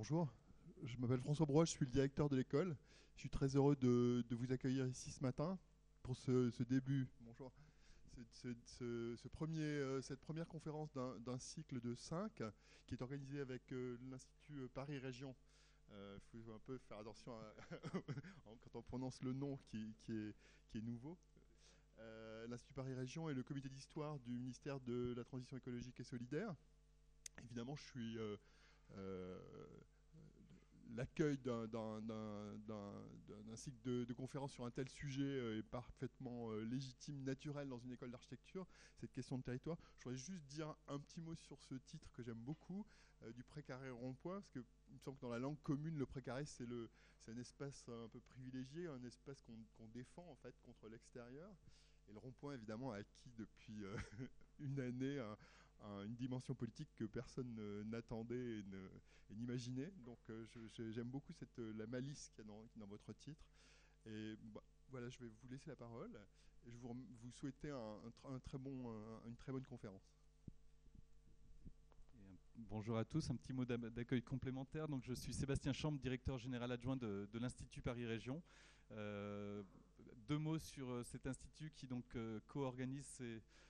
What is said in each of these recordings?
Bonjour, je m'appelle François Broche, je suis le directeur de l'école. Je suis très heureux de, vous accueillir ici ce matin pour ce, début. Bonjour. Euh, cette première conférence d'un cycle de cinq qui est organisé avec euh, l'Institut Paris Région. Il euh, faut un peu faire attention quand on prononce le nom qui, est, nouveau. L'Institut Paris Région est le comité d'histoire du ministère de la Transition écologique et solidaire. Évidemment, je suis l'accueil d'un cycle de, conférences sur un tel sujet euh, est parfaitement euh, légitime, naturel dans une école d'architecture, cette question de territoire. Je voudrais juste dire un petit mot sur ce titre que j'aime beaucoup, euh, du précaré rond-point, parce qu'il me semble que dans la langue commune, le précaré, c'est un espace un peu privilégié, un espace qu'on défend en fait contre l'extérieur. Et le rond-point, évidemment, a acquis depuis une année une dimension politique que personne n'attendait et n'imaginait. Donc euh, j'aime beaucoup cette, euh, la malice qu'il y a dans, dans, votre titre. Et bah, voilà, je vais vous laisser la parole je vous, vous souhaiter un, un, très bon, une très bonne conférence. Bonjour à tous, un petit mot d'accueil complémentaire. Donc, je suis Sébastien Chambre, directeur général adjoint de, l'Institut Paris Région. Euh, deux mots sur euh, cet institut qui donc euh, co-organise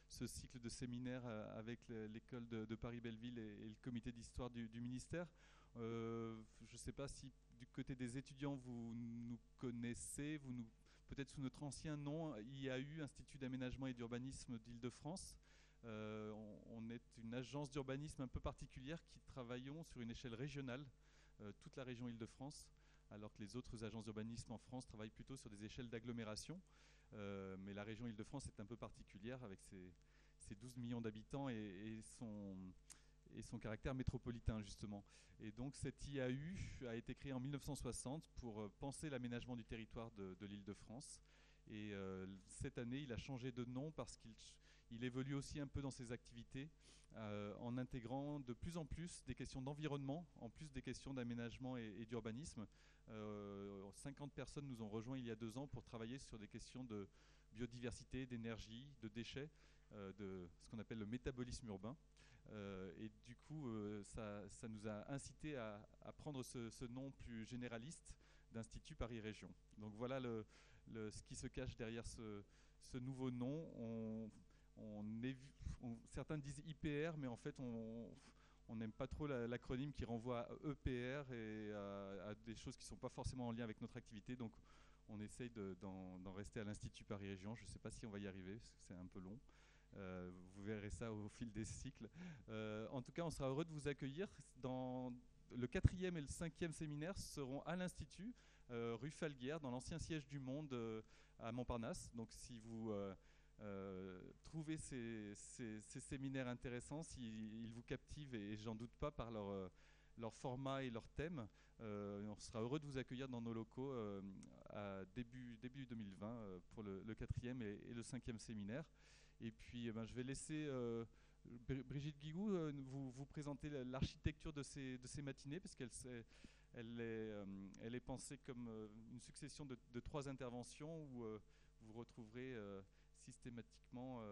ce cycle de séminaires avec l'école de, Paris-Belleville et, le comité d'histoire du, ministère. je ne sais pas si du côté des étudiants vous nous connaissez, vous nous peut-être sous notre ancien nom, IAU, Institut d'aménagement et d'urbanisme d'Île-de-France. Euh, on, est une agence d'urbanisme un peu particulière qui travaillons sur une échelle régionale, euh, toute la région Île-de-France, alors que les autres agences d'urbanisme en France travaillent plutôt sur des échelles d'agglomération. Euh, mais la région Île-de-France est un peu particulière avec ses, 12 millions d'habitants et, son, caractère métropolitain justement. Et donc cet IAU a été créé en 1960 pour penser l'aménagement du territoire de, de l'Île-de-France et euh, cette année, il a changé de nom parce qu'il évolue aussi un peu dans ses activités euh, en intégrant de plus en plus des questions d'environnement, en plus des questions d'aménagement et, d'urbanisme. 50 euh, personnes nous ont rejoints il y a deux ans pour travailler sur des questions de biodiversité, d'énergie, de déchets, de ce qu'on appelle le métabolisme urbain. et du coup, ça, nous a incité à, prendre ce, nom plus généraliste d'Institut Paris Région. Donc voilà ce qui se cache derrière ce, nouveau nom. Certains disent IPR, mais en fait, on n'aime pas trop l'acronyme qui renvoie à EPR et à, des choses qui ne sont pas forcément en lien avec notre activité. Donc, on essaye d'en rester à l'Institut Paris Région. Je ne sais pas si on va y arriver, c'est un peu long. Euh, vous verrez ça au fil des cycles. Euh, en tout cas, on sera heureux de vous accueillir dans, le quatrième et le cinquième séminaire seront à l'Institut, euh, rue Falguière, dans l'ancien siège du Monde à Montparnasse. Donc si vous euh, trouvez ces, séminaires intéressants, s'ils vous captivent, et, j'en doute pas par leur, leur format et leur thème, on sera heureux de vous accueillir dans nos locaux à début, début 2020 pour le, quatrième et, le cinquième séminaire. Et puis eh ben, je vais laisser... Brigitte Guigou, euh, vous, présentez l'architecture de ces, matinées, parce qu'elle elle est, euh, pensée comme euh, une succession de, trois interventions où vous retrouverez systématiquement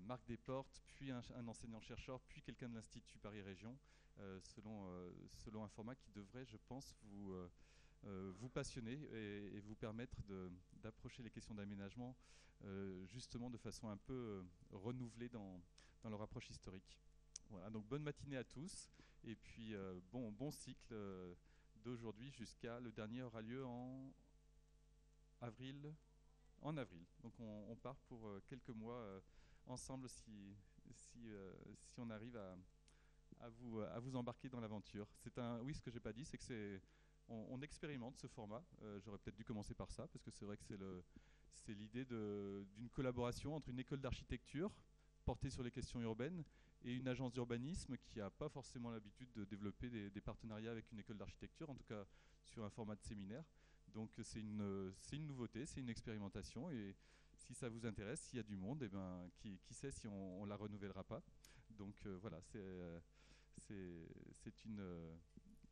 Marc Desportes, puis un, enseignant-chercheur, puis quelqu'un de l'Institut Paris Région, selon, selon un format qui devrait, je pense, vous euh, vous passionner et, vous permettre d'approcher les questions d'aménagement euh, justement de façon un peu euh, renouvelée dans, dans, leur approche historique. Voilà, donc bonne matinée à tous et puis bon, bon cycle d'aujourd'hui jusqu'à le dernier aura lieu en avril. En avril. Donc on, part pour quelques mois ensemble si, si, on arrive à, vous, embarquer dans l'aventure. C'est un oui, ce que j'ai pas dit, c'est que c'est on, expérimente ce format. Euh, j'aurais peut-être dû commencer par ça, parce que c'est vrai que c'est l'idée d'une collaboration entre une école d'architecture portée sur les questions urbaines et une agence d'urbanisme qui n'a pas forcément l'habitude de développer des, partenariats avec une école d'architecture, en tout cas sur un format de séminaire. Donc c'est une, une nouveauté, c'est une expérimentation et si ça vous intéresse, s'il y a du monde, eh ben, qui, sait si on ne la renouvellera pas. Donc euh, voilà, c'est euh,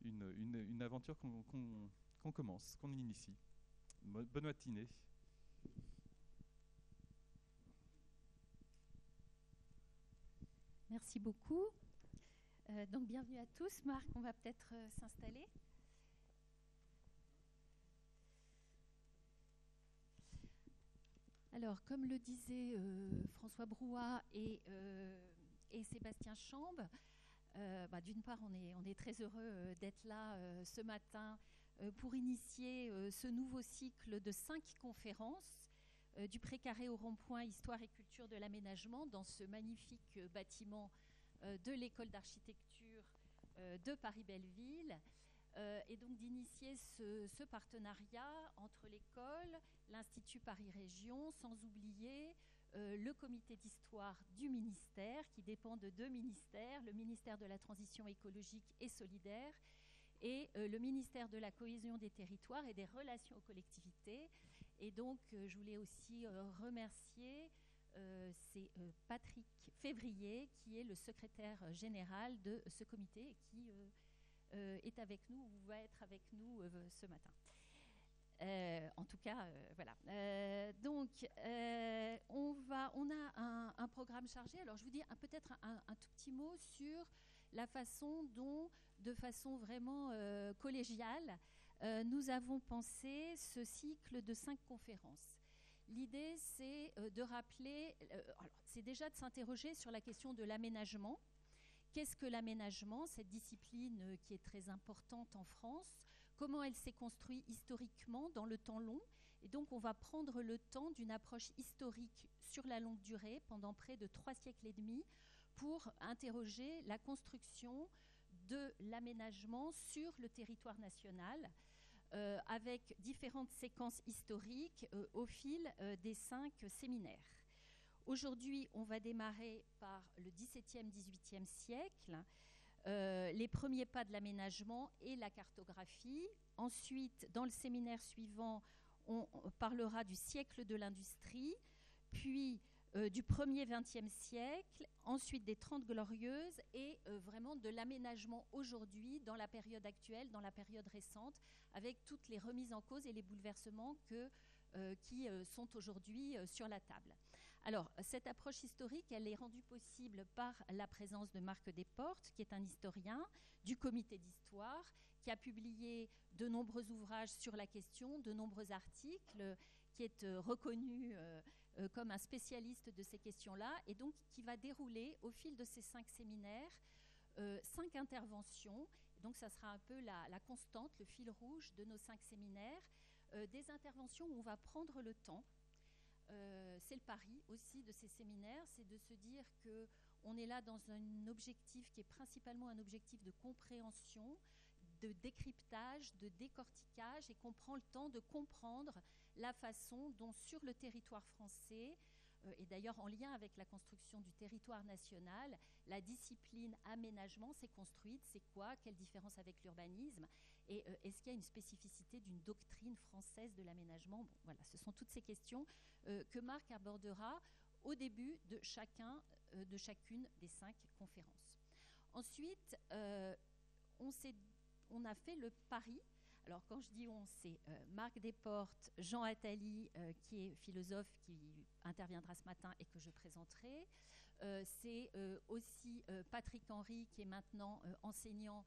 une, une, aventure qu'on commence, qu'on initie. Bonne matinée. Merci beaucoup. Euh, donc bienvenue à tous. Marc, on va peut-être euh, s'installer. Alors, comme le disaient euh, François Brouat et, et Sébastien Chambre, bah, d'une part, on est, très heureux d'être là ce matin pour initier ce nouveau cycle de cinq conférences du précaré au rond-point Histoire et culture de l'aménagement dans ce magnifique bâtiment euh, de l'école d'architecture euh, de Paris-Belleville. Euh, et donc d'initier ce, partenariat entre l'école, l'Institut Paris Région, sans oublier le comité d'histoire du ministère, qui dépend de deux ministères, le ministère de la Transition écologique et solidaire et le ministère de la Cohésion des territoires et des relations aux collectivités. Et donc, je voulais aussi remercier euh, c'est euh, Patrick Février qui est le secrétaire général de ce comité et qui euh, est avec nous ou va être avec nous ce matin. en tout cas, voilà. donc, on, va, on a un, programme chargé. Alors, je vous dis peut-être un, tout petit mot sur la façon dont, de façon vraiment collégiale, nous avons pensé ce cycle de cinq conférences. L'idée, c'est euh, de rappeler, euh, c'est déjà de s'interroger sur la question de l'aménagement. Qu'est-ce que l'aménagement, cette discipline euh, qui est très importante en France? Comment elle s'est construite historiquement dans le temps long? Et donc, on va prendre le temps d'une approche historique sur la longue durée, pendant près de trois siècles et demi, pour interroger la construction de l'aménagement sur le territoire national euh, avec différentes séquences historiques euh, au fil des cinq séminaires. Aujourd'hui, on va démarrer par le XVIIe, XVIIIe siècle, les premiers pas de l'aménagement et la cartographie. Ensuite, dans le séminaire suivant, on parlera du siècle de l'industrie, puis euh, du premier XXe siècle, ensuite des Trente Glorieuses et euh, vraiment de l'aménagement aujourd'hui, dans la période actuelle, dans la période récente, avec toutes les remises en cause et les bouleversements euh, qui sont aujourd'hui sur la table. Alors, cette approche historique, elle est rendue possible par la présence de Marc Desportes, qui est un historien du comité d'histoire, qui a publié de nombreux ouvrages sur la question, de nombreux articles, qui est reconnu euh, comme un spécialiste de ces questions-là, et donc qui va dérouler au fil de ces cinq séminaires euh, cinq interventions. Donc ça sera un peu la, constante, le fil rouge de nos cinq séminaires, euh, des interventions où on va prendre le temps. C'est le pari aussi de ces séminaires, c'est de se dire que on est là dans un objectif qui est principalement un objectif de compréhension, de décryptage, de décortiquage, et qu'on prend le temps de comprendre la façon dont sur le territoire français, euh, et d'ailleurs en lien avec la construction du territoire national, la discipline aménagement s'est construite. C'est quoi? Quelle différence avec l'urbanisme? Et euh, est-ce qu'il y a une spécificité d'une doctrine française de l'aménagement? Voilà, ce sont toutes ces questions euh, que Marc abordera au début de, chacun, de chacune des cinq conférences. Ensuite, on, on a fait le pari alors quand je dis on, c'est euh, Marc Desportes, Jean Attali, euh, qui est philosophe, qui interviendra ce matin et que je présenterai. Euh, c'est aussi Patrick Henry, qui est maintenant enseignant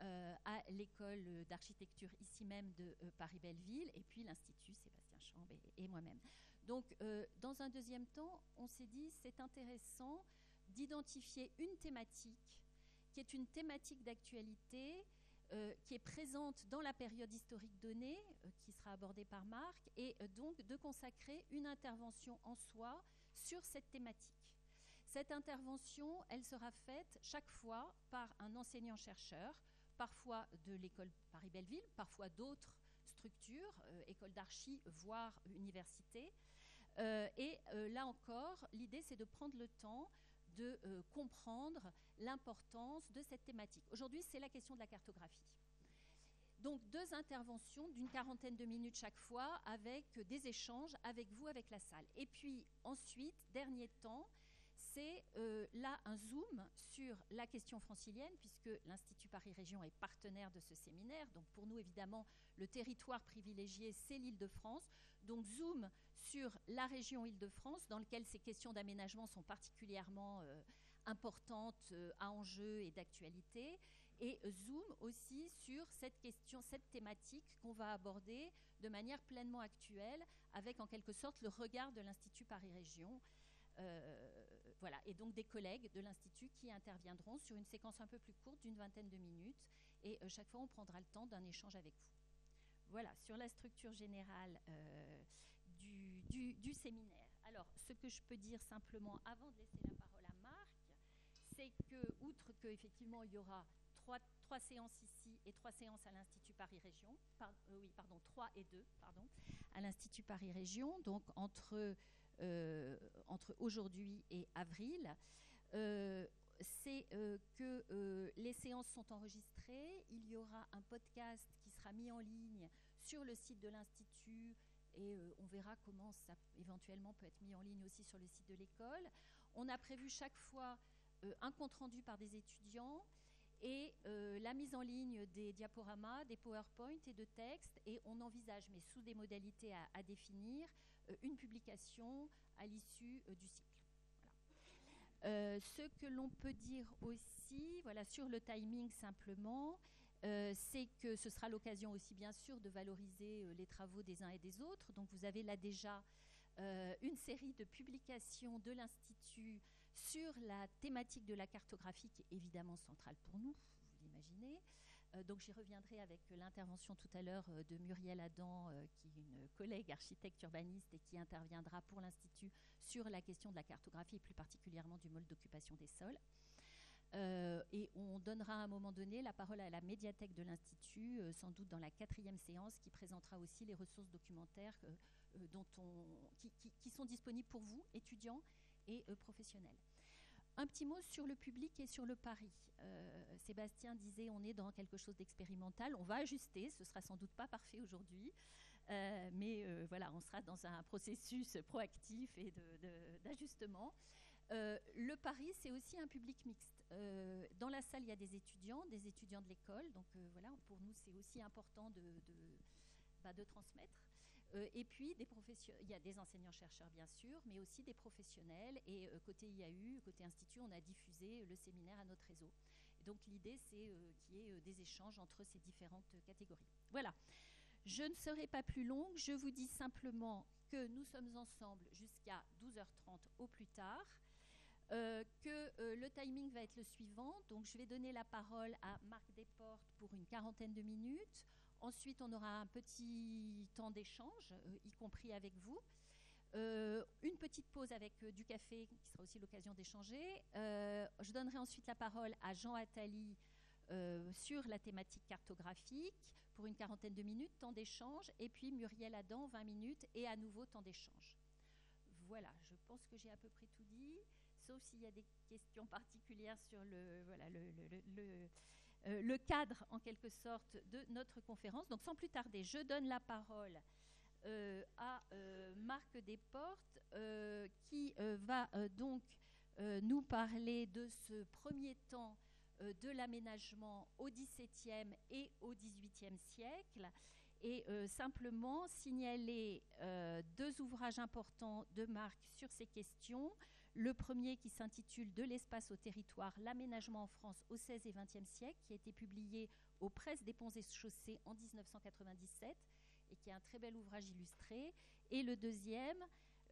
à l'école d'architecture ici même de Paris-Belleville, et puis l'Institut Sébastien Chambre et, moi-même. Donc dans un deuxième temps, on s'est dit c'est intéressant d'identifier une thématique qui est une thématique d'actualité euh, qui est présente dans la période historique donnée, euh, qui sera abordée par Marc, et euh, donc de consacrer une intervention en soi sur cette thématique. Cette intervention, elle sera faite chaque fois par un enseignant-chercheur, parfois de l'école Paris-Belleville, parfois d'autres structures, école d'archi, voire université. et là encore, l'idée, c'est de prendre le temps de euh, comprendre l'importance de cette thématique. Aujourd'hui, c'est la question de la cartographie. Donc deux interventions d'une quarantaine de minutes chaque fois avec des échanges avec vous, avec la salle. Et puis ensuite, dernier temps, c'est euh, là un zoom sur la question francilienne, puisque l'Institut Paris Région est partenaire de ce séminaire. Donc pour nous, évidemment, le territoire privilégié, c'est l'île de France. Donc zoom sur la région Île-de-France, dans lequel ces questions d'aménagement sont particulièrement euh, importantes à enjeu et d'actualité. Et Zoom aussi sur cette question, cette thématique qu'on va aborder de manière pleinement actuelle, avec en quelque sorte le regard de l'Institut Paris Région. Voilà, et donc des collègues de l'Institut qui interviendront sur une séquence un peu plus courte d'une vingtaine de minutes. Et chaque fois, on prendra le temps d'un échange avec vous. Voilà, sur la structure générale du, séminaire. Alors, ce que je peux dire simplement avant de laisser la parole à Marc, c'est que, outre qu'effectivement, il y aura trois, séances ici et trois séances à l'Institut Paris Région, euh, oui, pardon, trois et deux, pardon, à l'Institut Paris Région, donc entre, euh, entre aujourd'hui et avril. Euh, c'est que les séances sont enregistrées. Il y aura un podcast qui sera mis en ligne sur le site de l'Institut et euh, on verra comment ça éventuellement peut être mis en ligne aussi sur le site de l'école. On a prévu chaque fois euh, un compte-rendu par des étudiants et euh, la mise en ligne des diaporamas, des PowerPoint et de textes, et on envisage, mais sous des modalités à, définir, une publication à l'issue du cycle. ce que l'on peut dire aussi, voilà, sur le timing simplement, euh, c'est que ce sera l'occasion aussi, bien sûr, de valoriser euh, les travaux des uns et des autres. Donc, vous avez là déjà euh, une série de publications de l'Institut sur la thématique de la cartographie, qui est évidemment centrale pour nous, vous l'imaginez. Donc, j'y reviendrai avec l'intervention tout à l'heure de Muriel Adam, qui est une collègue architecte urbaniste et qui interviendra pour l'Institut sur la question de la cartographie, et plus particulièrement du mode d'occupation des sols. Euh, et on donnera à un moment donné la parole à la médiathèque de l'Institut, euh, sans doute dans la quatrième séance, qui présentera aussi les ressources documentaires euh, dont on, qui, sont disponibles pour vous, étudiants et professionnels. Un petit mot sur le public et sur le pari. Sébastien disait on est dans quelque chose d'expérimental. On va ajuster, ce sera sans doute pas parfait aujourd'hui, mais voilà, on sera dans un processus proactif et d'ajustement. le pari, c'est aussi un public mixte. Euh, dans la salle, il y a des étudiants, des étudiants de l'école. Donc euh, voilà, pour nous, c'est aussi important de, de, bah, transmettre. Euh, et puis, des il y a des enseignants-chercheurs, bien sûr, mais aussi des professionnels. Et côté IAU, côté Institut, on a diffusé le séminaire à notre réseau. donc l'idée, c'est qu'il y ait des échanges entre ces différentes catégories. Voilà. Je ne serai pas plus longue. Je vous dis simplement que nous sommes ensemble jusqu'à 12h30 au plus tard. Euh, que euh, le timing va être le suivant. Donc, je vais donner la parole à Marc Desportes pour une quarantaine de minutes. Ensuite, on aura un petit temps d'échange, euh, y compris avec vous. une petite pause avec du café, qui sera aussi l'occasion d'échanger. je donnerai ensuite la parole à Jean Attali sur la thématique cartographique pour une quarantaine de minutes, temps d'échange. Et puis Muriel Adam, 20 minutes, et à nouveau temps d'échange. Voilà, je pense que j'ai à peu près tout dit sauf s'il y a des questions particulières sur le, voilà, le, le, euh, le, cadre, en quelque sorte, de notre conférence. Donc, sans plus tarder, je donne la parole euh, à euh, Marc Desportes, qui va donc nous parler de ce premier temps de l'aménagement au XVIIe et au XVIIIe siècle et simplement signaler deux ouvrages importants de Marc sur ces questions. Le premier qui s'intitule De l'espace au territoire, l'aménagement en France au XVIe et XXe siècle, qui a été publié aux presses des ponts et chaussées en 1997 et qui est un très bel ouvrage illustré. Et le deuxième,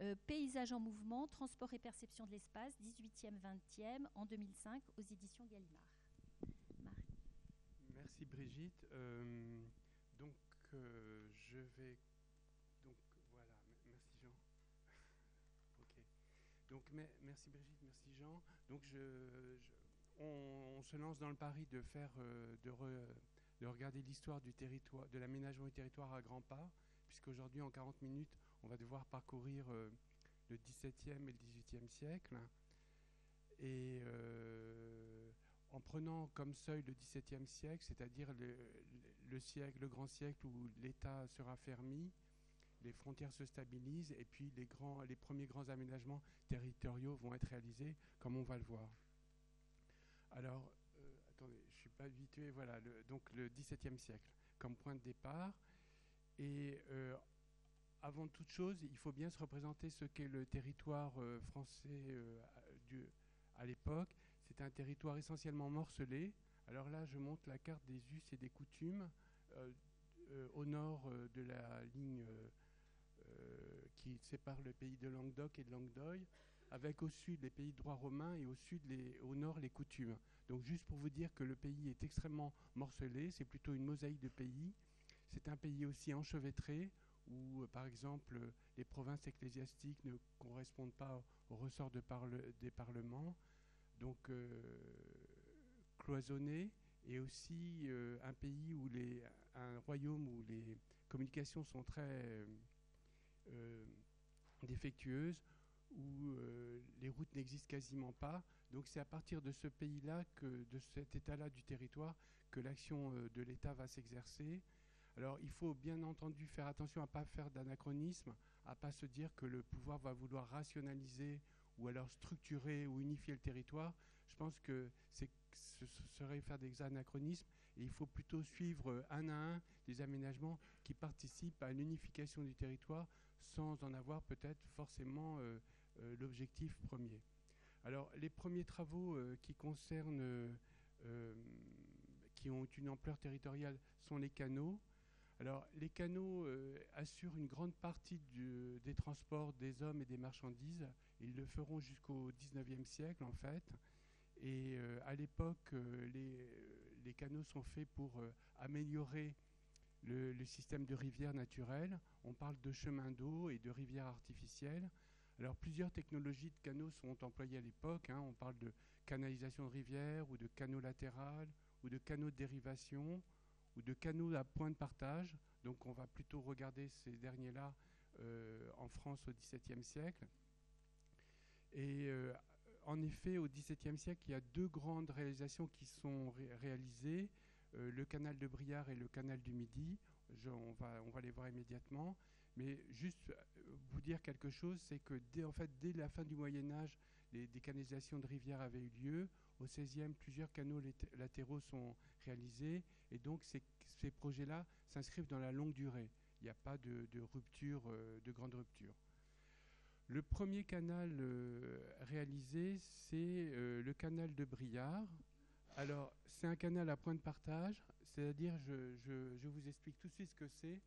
euh, Paysage en mouvement, transport et perception de l'espace, 18e, 20e, en 2005, aux éditions Gallimard. Merci Brigitte. Euh, donc, euh, je vais Donc merci Brigitte, merci Jean. Donc je, on, se lance dans le pari de faire, euh, de, regarder l'histoire du territoire, de l'aménagement du territoire à grands pas, puisqu'aujourd'hui en 40 minutes, on va devoir parcourir euh, le 17e et le 18e siècle. Et euh, en prenant comme seuil le 17e siècle, c'est-à-dire le, le, siècle, le grand siècle où l'État sera fermé, les frontières se stabilisent et puis les, premiers grands aménagements territoriaux vont être réalisés, comme on va le voir. Alors, euh, attendez, je ne suis pas habitué, voilà, donc le XVIIe siècle comme point de départ. Et euh, avant toute chose, il faut bien se représenter ce qu'est le territoire euh, français à l'époque. c'est un territoire essentiellement morcelé. Alors là, je montre la carte des us et des coutumes au nord de la ligne qui sépare le pays de Languedoc et de Languedoy, avec au sud les pays de droit romain et au, sud au nord les coutumes. Donc juste pour vous dire que le pays est extrêmement morcelé, c'est plutôt une mosaïque de pays. C'est un pays aussi enchevêtré où, euh, par exemple, les provinces ecclésiastiques ne correspondent pas au ressort de des parlements. Donc euh, cloisonné et aussi euh, un pays où les, un royaume où les communications sont très défectueuses, où les routes n'existent quasiment pas. Donc c'est à partir de ce pays-là, de cet état-là du territoire, que l'action de l'État va s'exercer. Alors il faut bien entendu faire attention à ne pas faire d'anachronisme, à ne pas se dire que le pouvoir va vouloir rationaliser ou alors structurer ou unifier le territoire. Je pense que ce serait faire des anachronismes il faut plutôt suivre un à un des aménagements qui participent à l'unification du territoire sans en avoir peut-être forcément euh, euh, l'objectif premier. Alors les premiers travaux euh, qui concernent, qui ont une ampleur territoriale sont les canaux. Alors, les canaux assurent une grande partie des transports des hommes et des marchandises. Ils le feront jusqu'au 19e siècle, en fait. Et à l'époque, les, canaux sont faits pour améliorer le, système de rivières naturelles. On parle de chemins d'eau et de rivières artificielles. Alors, plusieurs technologies de canaux sont employées à l'époque. Hein. On parle de canalisation de rivières ou de canaux latérales ou de canaux de dérivation ou de canaux à point de partage. Donc on va plutôt regarder ces derniers-là euh, en France au XVIIe siècle. Et euh, en effet, au XVIIe siècle, il y a deux grandes réalisations qui sont réalisées, le canal de Briard et le canal du Midi. on, va, les voir immédiatement. Mais juste vous dire quelque chose, c'est que dès, en fait, dès la fin du Moyen Âge, les, des canalisations de rivières avaient eu lieu. Au XVIe, plusieurs canaux latéraux sont réalisés et donc ces, projets-là s'inscrivent dans la longue durée. Il n'y a pas de, rupture, euh, de grande rupture. Le premier canal euh, réalisé, c'est euh, le canal de Briard. Alors, c'est un canal à point de partage, c'est-à-dire, je, vous explique tout de suite ce que c'est,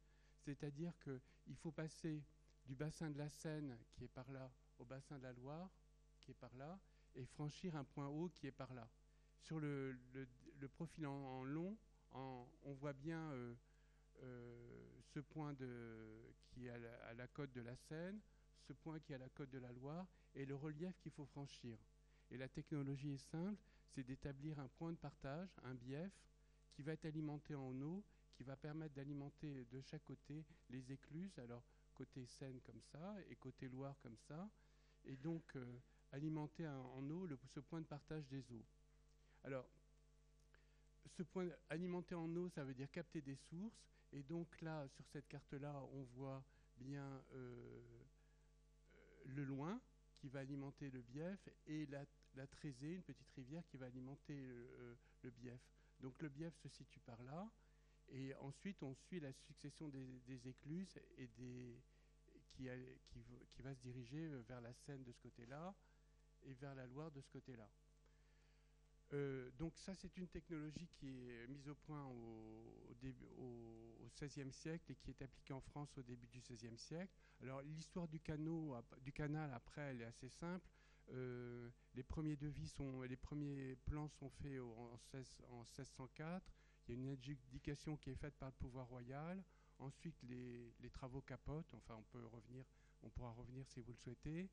c'est-à-dire qu'il faut passer du bassin de la Seine, qui est par là, au bassin de la Loire, qui est par là, et franchir un point haut qui est par là. Sur le, profil en, long, on voit bien euh, euh, ce point qui est à la, côte de la Seine, ce point qui est à la côte de la Loire, et le relief qu'il faut franchir. Et la technologie est simple, c'est d'établir un point de partage, un bief, qui va être alimenté en eau, qui va permettre d'alimenter de chaque côté les écluses, alors côté Seine comme ça, et côté Loire comme ça. Et donc, euh, alimenter en eau ce point de partage des eaux. Alors, ce point alimenter en eau, ça veut dire capter des sources. Et donc là, sur cette carte-là, on voit bien euh, le loin qui va alimenter le bief et la, la une petite rivière qui va alimenter euh, le bief. Donc le bief se situe par là. Et ensuite, on suit la succession des, écluses et qui, va se diriger vers la Seine de ce côté-là, et vers la Loire de ce côté-là. Euh, donc ça, c'est une technologie qui est mise au point au, au, XVIe siècle et qui est appliquée en France au début du XVIe siècle. Alors l'histoire du, du canal, après, elle est assez simple. Euh, les premiers devis sont, les premiers plans sont faits en, 16, en 1604. Il y a une adjudication qui est faite par le pouvoir royal. Ensuite, les, travaux capotent. Enfin, on peut revenir, on pourra revenir si vous le souhaitez.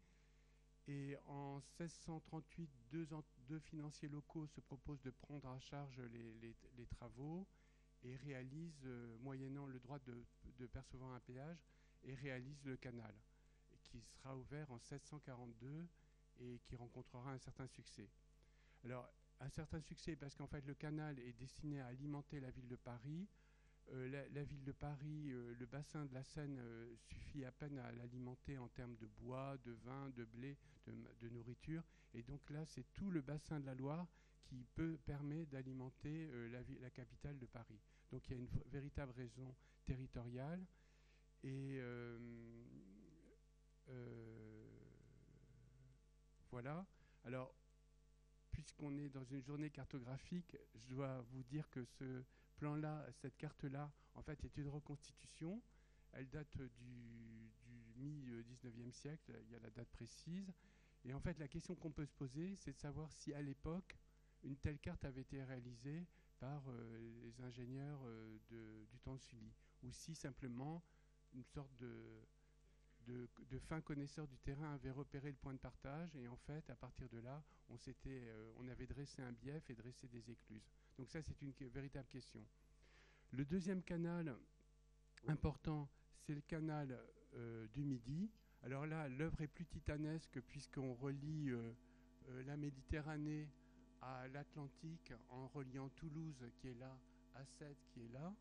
Et en 1638, deux, financiers locaux se proposent de prendre à charge les, travaux et réalisent, euh, moyennant le droit de, percevoir un péage, et réalisent le canal, qui sera ouvert en 1642 et qui rencontrera un certain succès. Alors, un certain succès parce qu'en fait, le canal est destiné à alimenter la ville de Paris, euh, la, ville de Paris, euh, le bassin de la Seine euh, suffit à peine à l'alimenter en termes de bois, de vin, de blé, de, nourriture. Et donc là, c'est tout le bassin de la Loire qui peut permettre d'alimenter la, la, capitale de Paris. Donc il y a une véritable raison territoriale. Et voilà. Alors, puisqu'on est dans une journée cartographique, je dois vous dire que ce plan-là, cette carte-là, en fait, est une reconstitution. Elle date du, mi-19e siècle, il y a la date précise. Et en fait, la question qu'on peut se poser, c'est de savoir si à l'époque, une telle carte avait été réalisée par euh, les ingénieurs euh, du temps de Sully, ou si simplement une sorte de, de, fins connaisseurs du terrain avaient repéré le point de partage et en fait, à partir de là, on, euh, on avait dressé un bief et dressé des écluses. Donc ça, c'est une véritable question. Le deuxième canal important, c'est le canal euh, du Midi. Alors là, l'œuvre est plus titanesque puisqu'on relie euh, la Méditerranée à l'Atlantique en reliant Toulouse qui est là à qui est là.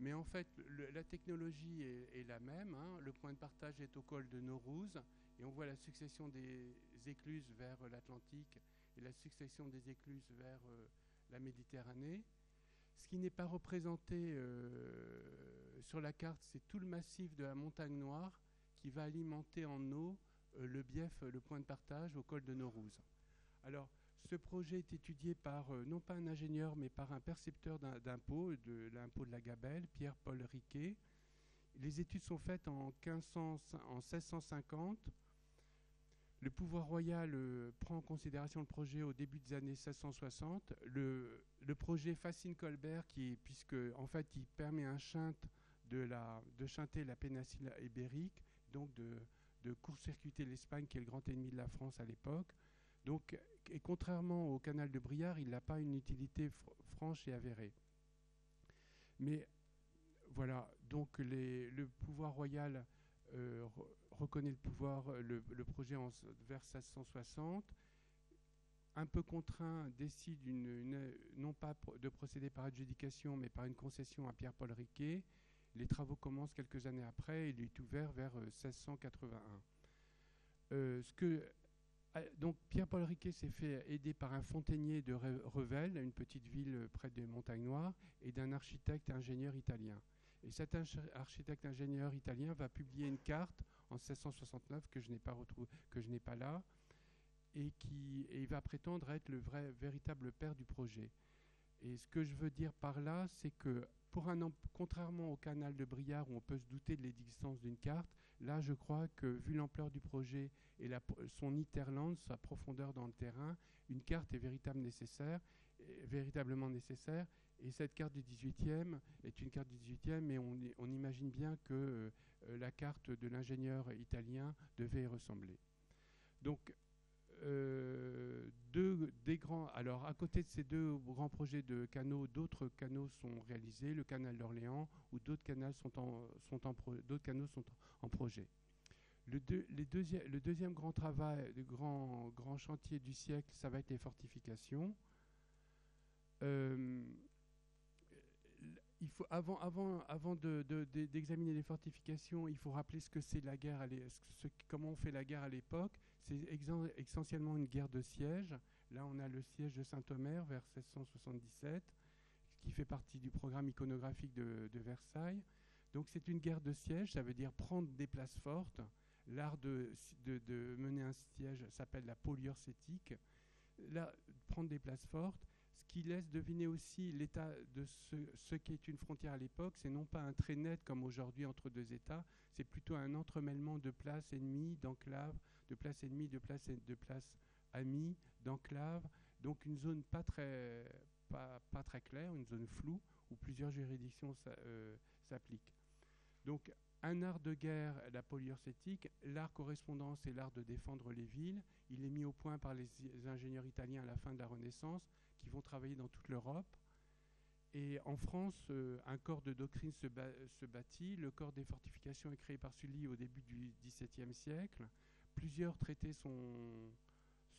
Mais en fait, la technologie est, la même. Hein. Le point de partage est au col de Naurouz et on voit la succession des écluses vers l'Atlantique et la succession des écluses vers euh, la Méditerranée. Ce qui n'est pas représenté euh, sur la carte, c'est tout le massif de la montagne noire qui va alimenter en eau euh, le bief, le point de partage au col de Naurouz. Alors, ce projet est étudié par, euh, non pas un ingénieur, mais par un percepteur d'impôts, de l'impôt de la Gabelle, Pierre-Paul Riquet. Les études sont faites en, 1500, en 1650. Le pouvoir royal euh, prend en considération le projet au début des années 1660. Le, projet fascine Colbert, qui, puisque en fait il permet un chinte de, la, de chanter la péninsule ibérique, donc de court-circuiter l'Espagne, qui est le grand ennemi de la France à l'époque. Donc et contrairement au canal de Briard, il n'a pas une utilité franche et avérée. Mais voilà, donc le pouvoir royal euh, reconnaît le pouvoir, le, projet vers 1660. Un peu contraint, décide non pas de procéder par adjudication, mais par une concession à Pierre-Paul Riquet. Les travaux commencent quelques années après. Il est ouvert vers 1681. Euh, euh, ce que donc Pierre-Paul Riquet s'est fait aider par un fontainier de Revel, une petite ville près des Montagnes Noires, et d'un architecte ingénieur italien. Et cet architecte ingénieur italien va publier une carte en 1669 que je n'ai pas que je n'ai pas là, et qui il va prétendre être le vrai véritable père du projet. Et ce que je veux dire par là, c'est que pour un, contrairement au canal de Briard où on peut se douter de l'existence d'une carte, là je crois que vu l'ampleur du projet et son interland, sa profondeur dans le terrain, une carte est véritablement nécessaire. Et cette carte du 18e est une carte du 18e, mais on, on imagine bien que euh, la carte de l'ingénieur italien devait y ressembler. Donc euh, deux, des grands. Alors, à côté de ces deux grands projets de canaux, d'autres canaux sont réalisés, le canal d'Orléans, ou d'autres canaux sont en, sont en d'autres canaux sont en projet. Le, deuxième grand travail, le grand, chantier du siècle, ça va être les fortifications. Euh, il faut, avant, d'examiner de, les fortifications, il faut rappeler ce que c'est la guerre, comment on fait la guerre à l'époque. C'est essentiellement une guerre de siège. Là, on a le siège de Saint-Omer vers 1677, qui fait partie du programme iconographique de, Versailles. Donc c'est une guerre de siège, ça veut dire prendre des places fortes. L'art de, de, mener un siège s'appelle la poliorcétique. Là, prendre des places fortes ce qui laisse deviner aussi l'état de ce, ce qui est une frontière à l'époque, c'est non pas un trait net comme aujourd'hui entre deux États, c'est plutôt un entremêlement de places ennemies, d'enclaves, de places ennemies, de places, de places amies, d'enclaves, donc une zone pas très, pas, pas, très claire, une zone floue, où plusieurs juridictions euh, s'appliquent. Donc un art de guerre, la polyurcétique, l'art correspondant, c'est l'art de défendre les villes. Il est mis au point par les ingénieurs italiens à la fin de la Renaissance qui vont travailler dans toute l'Europe. Et en France, euh, un corps de doctrine se, bâtit. Le corps des fortifications est créé par Sully au début du XVIIe siècle. Plusieurs traités sont,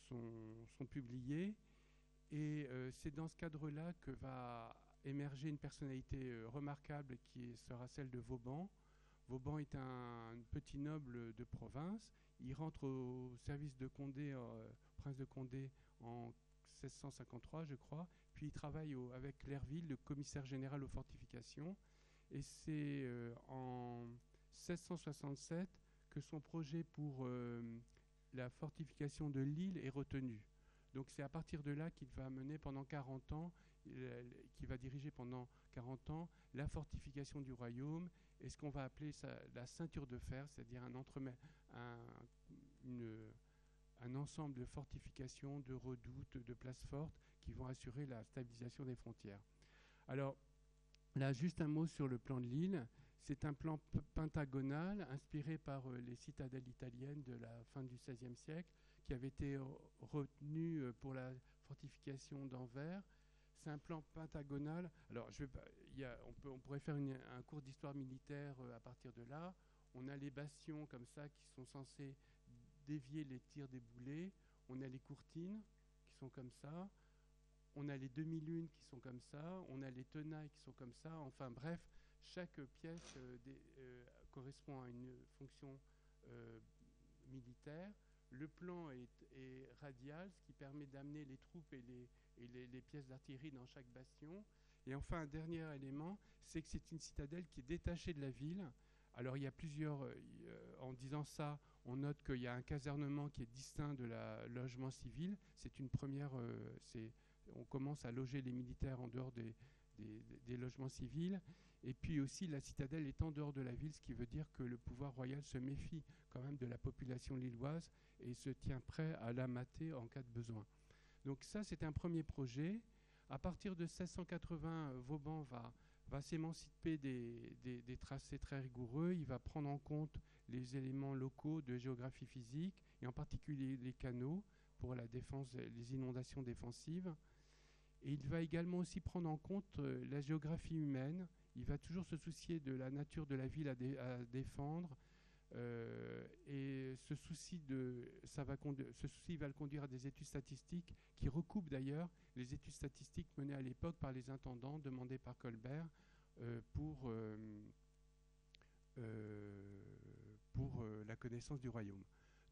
sont, publiés. Et euh, c'est dans ce cadre-là que va émerger une personnalité euh, remarquable qui sera celle de Vauban. Vauban est un, petit noble de province. Il rentre au service de Condé, prince de Condé, en 1653, je crois. Puis il travaille avec Clerville, le commissaire général aux fortifications. Et c'est euh, en 1667 que son projet pour euh, la fortification de l'île est retenu. Donc c'est à partir de là qu'il va mener pendant 40 ans, qu'il va diriger pendant 40 ans la fortification du royaume et ce qu'on va appeler la ceinture de fer, c'est-à-dire un, un ensemble de fortifications, de redoutes, de places fortes qui vont assurer la stabilisation des frontières. Alors là, juste un mot sur le plan de l'île. C'est un plan pentagonal inspiré par euh, les citadelles italiennes de la fin du XVIe siècle qui avait été retenu euh, pour la fortification d'Anvers. C'est un plan pentagonal. Alors, on, pourrait faire un cours d'histoire militaire euh, à partir de là. On a les bastions comme ça qui sont censés dévier les tirs des boulets. On a les courtines qui sont comme ça. On a les demi-lunes qui sont comme ça. On a les tenailles qui sont comme ça. Enfin, bref, chaque pièce euh, euh, correspond à une fonction euh, militaire. Le plan est, radial, ce qui permet d'amener les troupes et, les, pièces d'artillerie dans chaque bastion. Et enfin, un dernier élément, c'est que c'est une citadelle qui est détachée de la ville. Alors il y a plusieurs, en disant ça, on note qu'il y a un casernement qui est distinct de la logement civil. C'est une première, on commence à loger les militaires en dehors des, logements civils. Et puis aussi, la citadelle est en dehors de la ville, ce qui veut dire que le pouvoir royal se méfie quand même de la population lilloise et se tient prêt à la mater en cas de besoin. Donc ça, c'est un premier projet. À partir de 1680, Vauban va, s'émanciper des, tracés très rigoureux. Il va prendre en compte les éléments locaux de géographie physique, et en particulier les canaux pour la défense, les inondations défensives. Et il va également aussi prendre en compte euh, la géographie humaine. Il va toujours se soucier de la nature de la ville à, défendre. Euh, et ce souci, de, ça va ce souci va le conduire à des études statistiques qui recoupent d'ailleurs les études statistiques menées à l'époque par les intendants demandés par Colbert euh, pour, pour la connaissance du royaume.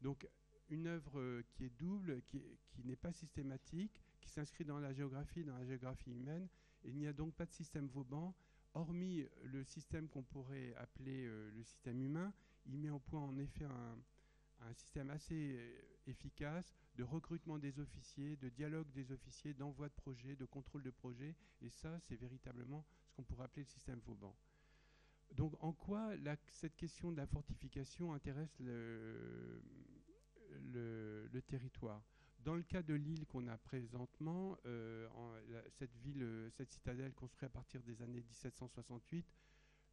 Donc une œuvre qui est double, qui, n'est pas systématique, qui s'inscrit dans la géographie, dans la géographie humaine. il n'y a donc pas de système Vauban, hormis le système qu'on pourrait appeler euh, le système humain. Il met au point en effet un, système assez euh, efficace de recrutement des officiers, de dialogue des officiers, d'envoi de projets, de contrôle de projets. Et ça, c'est véritablement ce qu'on pourrait appeler le système Vauban. Donc en quoi cette question de la fortification intéresse le, territoire? Dans le cas de l'île qu'on a présentement, euh, cette ville, euh, cette citadelle construite à partir des années 1768,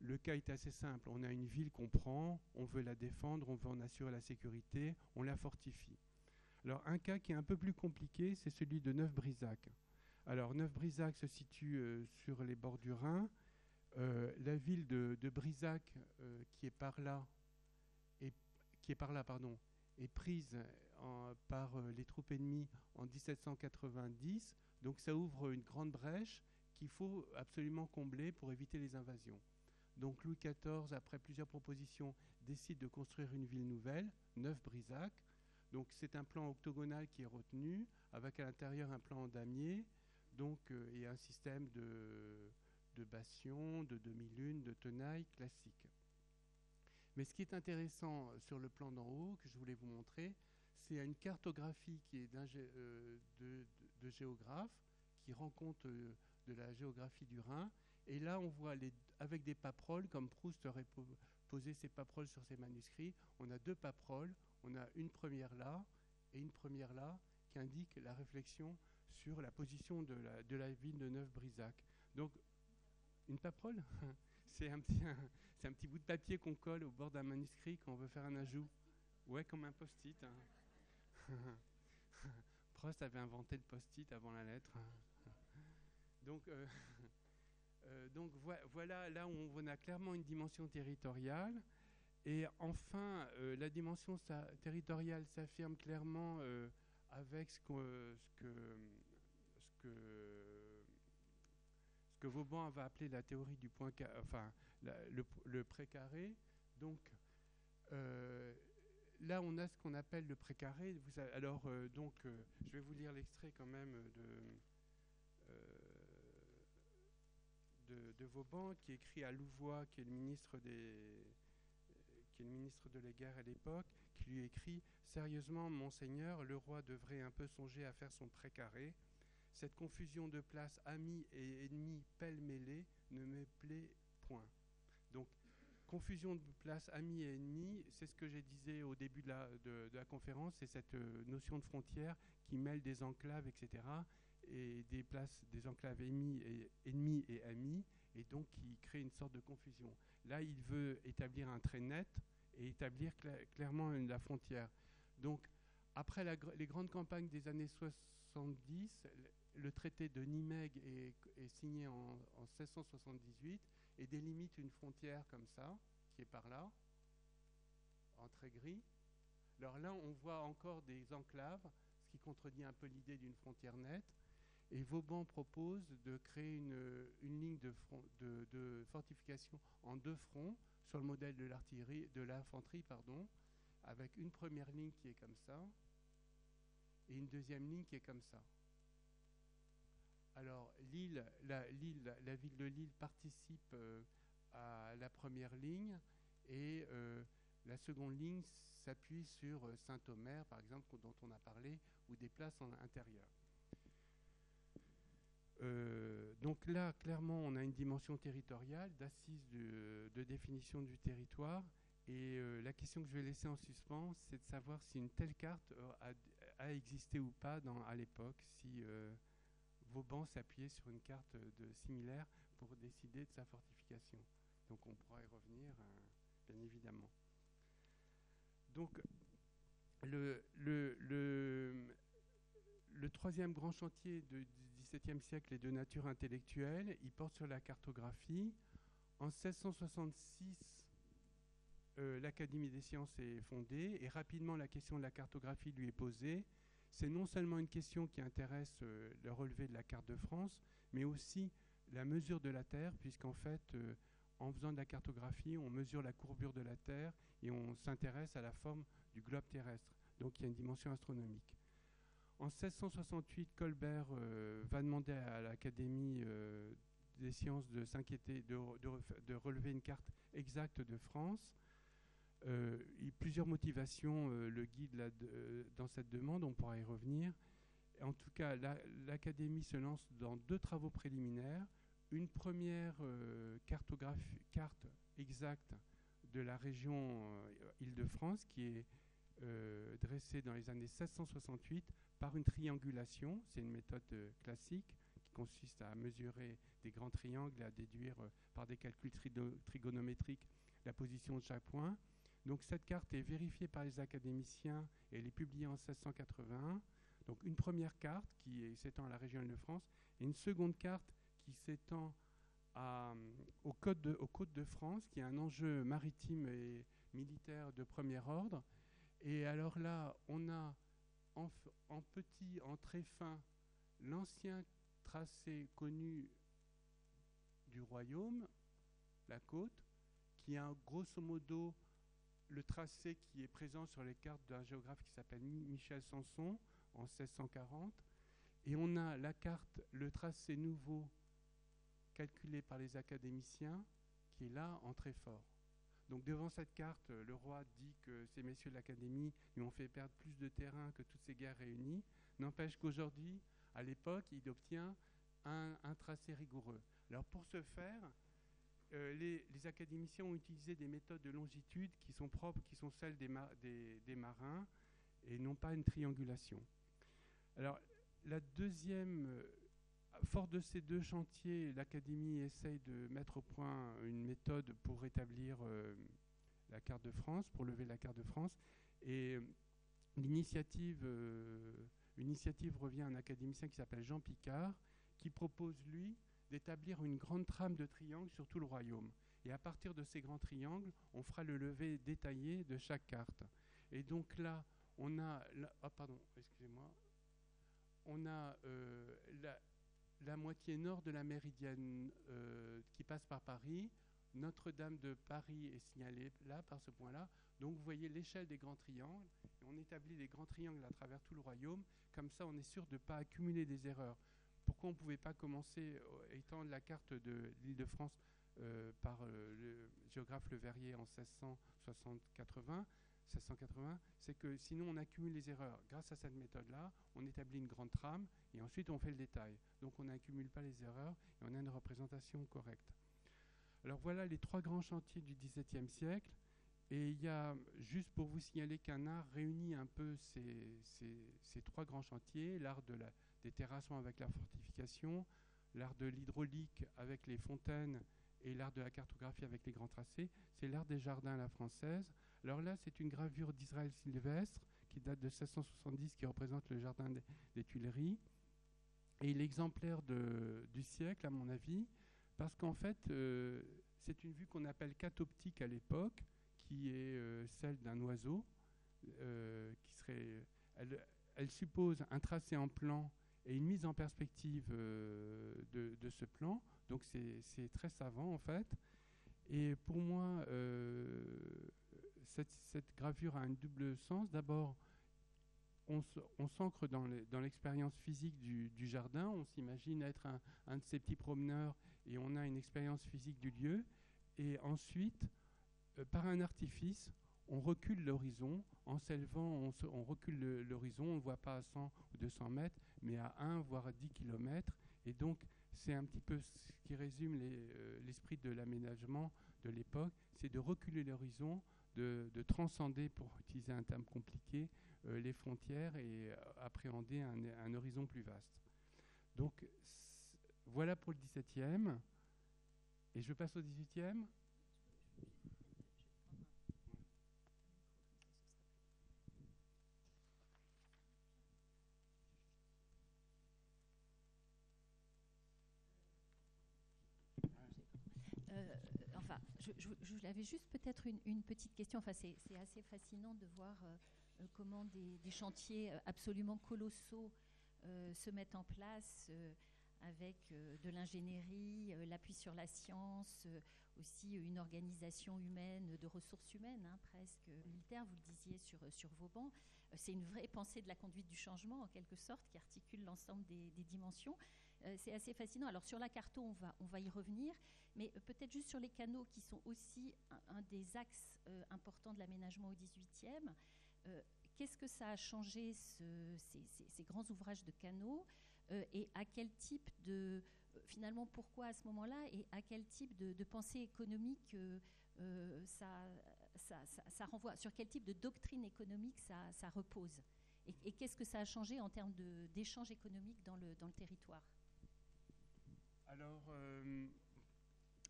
le cas est assez simple. On a une ville qu'on prend, on veut la défendre, on veut en assurer la sécurité, on la fortifie. Alors un cas qui est un peu plus compliqué, c'est celui de Neuf-Brisac. Alors Neuf-Brisac se situe euh, sur les bords du Rhin. La ville de, de Brisac, qui est par là, et, qui est par là, pardon, est prise par euh, les troupes ennemies en 1790. Donc ça ouvre une grande brèche qu'il faut absolument combler pour éviter les invasions. Donc Louis XIV, après plusieurs propositions, décide de construire une ville nouvelle, Neuf-Brisac. Donc c'est un plan octogonal qui est retenu, avec à l'intérieur un plan en damier, donc, euh, et un système de, de bastions, de demi-lune, de tenailles classiques. Mais ce qui est intéressant sur le plan d'en haut, que je voulais vous montrer, c'est une cartographie qui est euh, de, géographes qui rend compte euh, de la géographie du Rhin. Et là, on voit avec des paproles, comme Proust aurait posé ses paproles sur ses manuscrits, on a deux paproles. On a une première là et une première là qui indique la réflexion sur la position de la, de la ville de Neuf-Brisac. Donc, une paprole C'est un, petit, un, petit bout de papier qu'on colle au bord d'un manuscrit quand on veut faire un ajout. Ouais, comme un post-it. Hein. Prost avait inventé le post-it avant la lettre. donc, euh, euh, donc voilà, là où on a clairement une dimension territoriale. Et enfin, euh, la dimension territoriale s'affirme clairement avec ce ce, que, ce, que, que Vauban va appeler la théorie du point, enfin, le, le précaré. Donc, là, on a ce qu'on appelle le précaré. Alors, euh, donc, euh, je vais vous lire l'extrait quand même de, euh, de, Vauban, qui écrit à Louvois, qui est le ministre des, qui est le ministre de la guerre à l'époque, qui lui écrit Sérieusement, monseigneur, le roi devrait un peu songer à faire son précaré. Cette confusion de places amis et ennemis pêle-mêlée ne me plaît point. Donc, confusion de places amis et ennemis, c'est ce que j'ai disais au début de la, de, la conférence, c'est cette euh, notion de frontière qui mêle des enclaves, etc., et des places, des enclaves ennemis et, ennemis et amis, et donc qui crée une sorte de confusion. Là, il veut établir un trait net et établir clairement la frontière. Donc, après les grandes campagnes des années 70, le traité de Nimègue est, signé en, 1678 et délimite une frontière comme ça, qui est par là, en très gris. Alors là, on voit encore des enclaves, ce qui contredit un peu l'idée d'une frontière nette. Et Vauban propose de créer une, ligne de, de, fortification en deux fronts sur le modèle de l'artillerie, de l'infanterie, pardon, avec une première ligne qui est comme ça et une deuxième ligne qui est comme ça. Alors, Lille, la, ville de Lille participe euh, à la première ligne et euh, la seconde ligne s'appuie sur euh, Saint-Omer, par exemple, dont on a parlé, ou des places en intérieur. donc là, clairement, on a une dimension territoriale, d'assise de, définition du territoire. Et la question que je vais laisser en suspens, c'est de savoir si une telle carte a, existé ou pas à l'époque, si Vauban s'appuyait sur une carte de similaire pour décider de sa fortification. Donc on pourra y revenir, euh, bien évidemment. Donc le, troisième grand chantier du XVIIe siècle est de nature intellectuelle. Il porte sur la cartographie. En 1666, euh, l'Académie des sciences est fondée et rapidement la question de la cartographie lui est posée c'est non seulement une question qui intéresse euh, le relevé de la carte de France, mais aussi la mesure de la Terre, puisqu'en fait, euh, en faisant de la cartographie, on mesure la courbure de la Terre et on s'intéresse à la forme du globe terrestre. Donc il y a une dimension astronomique. En 1668, Colbert euh, va demander à l'Académie des sciences de s'inquiéter, de, relever une carte exacte de France. Euh, plusieurs motivations euh, le guident euh, dans cette demande, on pourra y revenir. En tout cas, l'Académie se lance dans deux travaux préliminaires. Une première cartographie, carte exacte de la région Île-de-France qui est dressée dans les années 1668 par une triangulation. C'est une méthode classique qui consiste à mesurer des grands triangles et à déduire par des calculs trigonométriques la position de chaque point. Donc cette carte est vérifiée par les académiciens et elle est publiée en 1681. Donc une première carte qui s'étend à la région de France et une seconde carte qui s'étend aux, côtes de, France, qui est un enjeu maritime et militaire de premier ordre. Et alors là, on a en, en petit, en très fin, l'ancien tracé connu du royaume, la côte, qui a grosso modo le tracé qui est présent sur les cartes d'un géographe qui s'appelle Michel Sanson en 1640. Et on a la carte, le tracé nouveau calculé par les académiciens qui est là en très fort. Donc devant cette carte, le roi dit que ces messieurs de l'Académie lui ont fait perdre plus de terrain que toutes ces guerres réunies. N'empêche qu'aujourd'hui, à l'époque, il obtient un, un, tracé rigoureux. Alors pour ce faire, euh, les, académiciens ont utilisé des méthodes de longitude qui sont propres, qui sont celles des, marins, et non pas une triangulation. Alors, la deuxième, euh, fort de ces deux chantiers, l'Académie essaye de mettre au point une méthode pour rétablir euh, la carte de France, pour lever la carte de France, et l'initiative revient à un académicien qui s'appelle Jean Picard, qui propose, lui, d'établir une grande trame de triangles sur tout le royaume. Et à partir de ces grands triangles, on fera le lever détaillé de chaque carte. Et donc là, on a, oh, pardon, excusez-moi, on a euh, la, moitié nord de la méridienne euh, qui passe par Paris. Notre-Dame de Paris est signalée là par ce point-là. Donc vous voyez l'échelle des grands triangles. on établit les grands triangles à travers tout le royaume. Comme ça, on est sûr de ne pas accumuler des erreurs pourquoi on ne pouvait pas commencer, euh, étant la carte de l'île de France, par le géographe Le Verrier en 1680, 1680, c'est que sinon on accumule les erreurs. Grâce à cette méthode-là, on établit une grande trame et ensuite on fait le détail. Donc on n'accumule pas les erreurs et on a une représentation correcte. Alors voilà les trois grands chantiers du XVIIe siècle. Et il y a, juste pour vous signaler qu'un art réunit un peu ces, trois grands chantiers, l'art de la, des terrassements avec la fortification, l'art de l'hydraulique avec les fontaines et l'art de la cartographie avec les grands tracés, c'est l'art des jardins à la française. Alors là, c'est une gravure d'Israël Sylvestre qui date de 1670, qui représente le jardin des, Tuileries. Et l'exemplaire du siècle, à mon avis, parce qu'en fait, euh, c'est une vue qu'on appelle catoptique à l'époque, qui est euh, celle d'un oiseau, euh, qui serait, elle, suppose un tracé en plan et une mise en perspective euh, de, ce plan. Donc c'est très savant en fait. Et pour moi, cette, gravure a un double sens. D'abord, on s'ancre dans l'expérience physique du, jardin. On s'imagine être un, un, de ces petits promeneurs et on a une expérience physique du lieu. Et ensuite, euh, par un artifice, on recule l'horizon. En s'élevant, on, recule l'horizon, on ne voit pas à 100 ou 200 mètres, mais à 1 voire à 10 km. Et donc, c'est un petit peu ce qui résume euh, l'esprit de l'aménagement de l'époque, c'est de reculer l'horizon, de, transcender, pour utiliser un terme compliqué, euh, les frontières et appréhender un, un, horizon plus vaste. Donc, voilà pour le 17e. Et je passe au 18e. Je, l'avais juste peut-être une, petite question. Enfin, c'est assez fascinant de voir euh, euh, comment des, chantiers euh, absolument colossaux se mettent en place avec de l'ingénierie, l'appui sur la science, aussi une organisation humaine, de ressources humaines, hein, presque militaire, vous le disiez sur, sur Vauban. C'est une vraie pensée de la conduite du changement, en quelque sorte, qui articule l'ensemble des, des, dimensions. C'est assez fascinant. Alors sur la carte, on va, y revenir. Mais euh, peut-être juste sur les canaux qui sont aussi un, des axes euh, importants de l'aménagement au 18e. Euh, qu'est-ce que ça a changé, ces, grands ouvrages de canaux Et à quel type de. finalement, pourquoi à ce moment-là Et à quel type de, pensée économique ça, renvoie Sur quel type de doctrine économique ça, repose? Et, qu'est-ce que ça a changé en termes d'échanges économiques dans le territoire? Alors,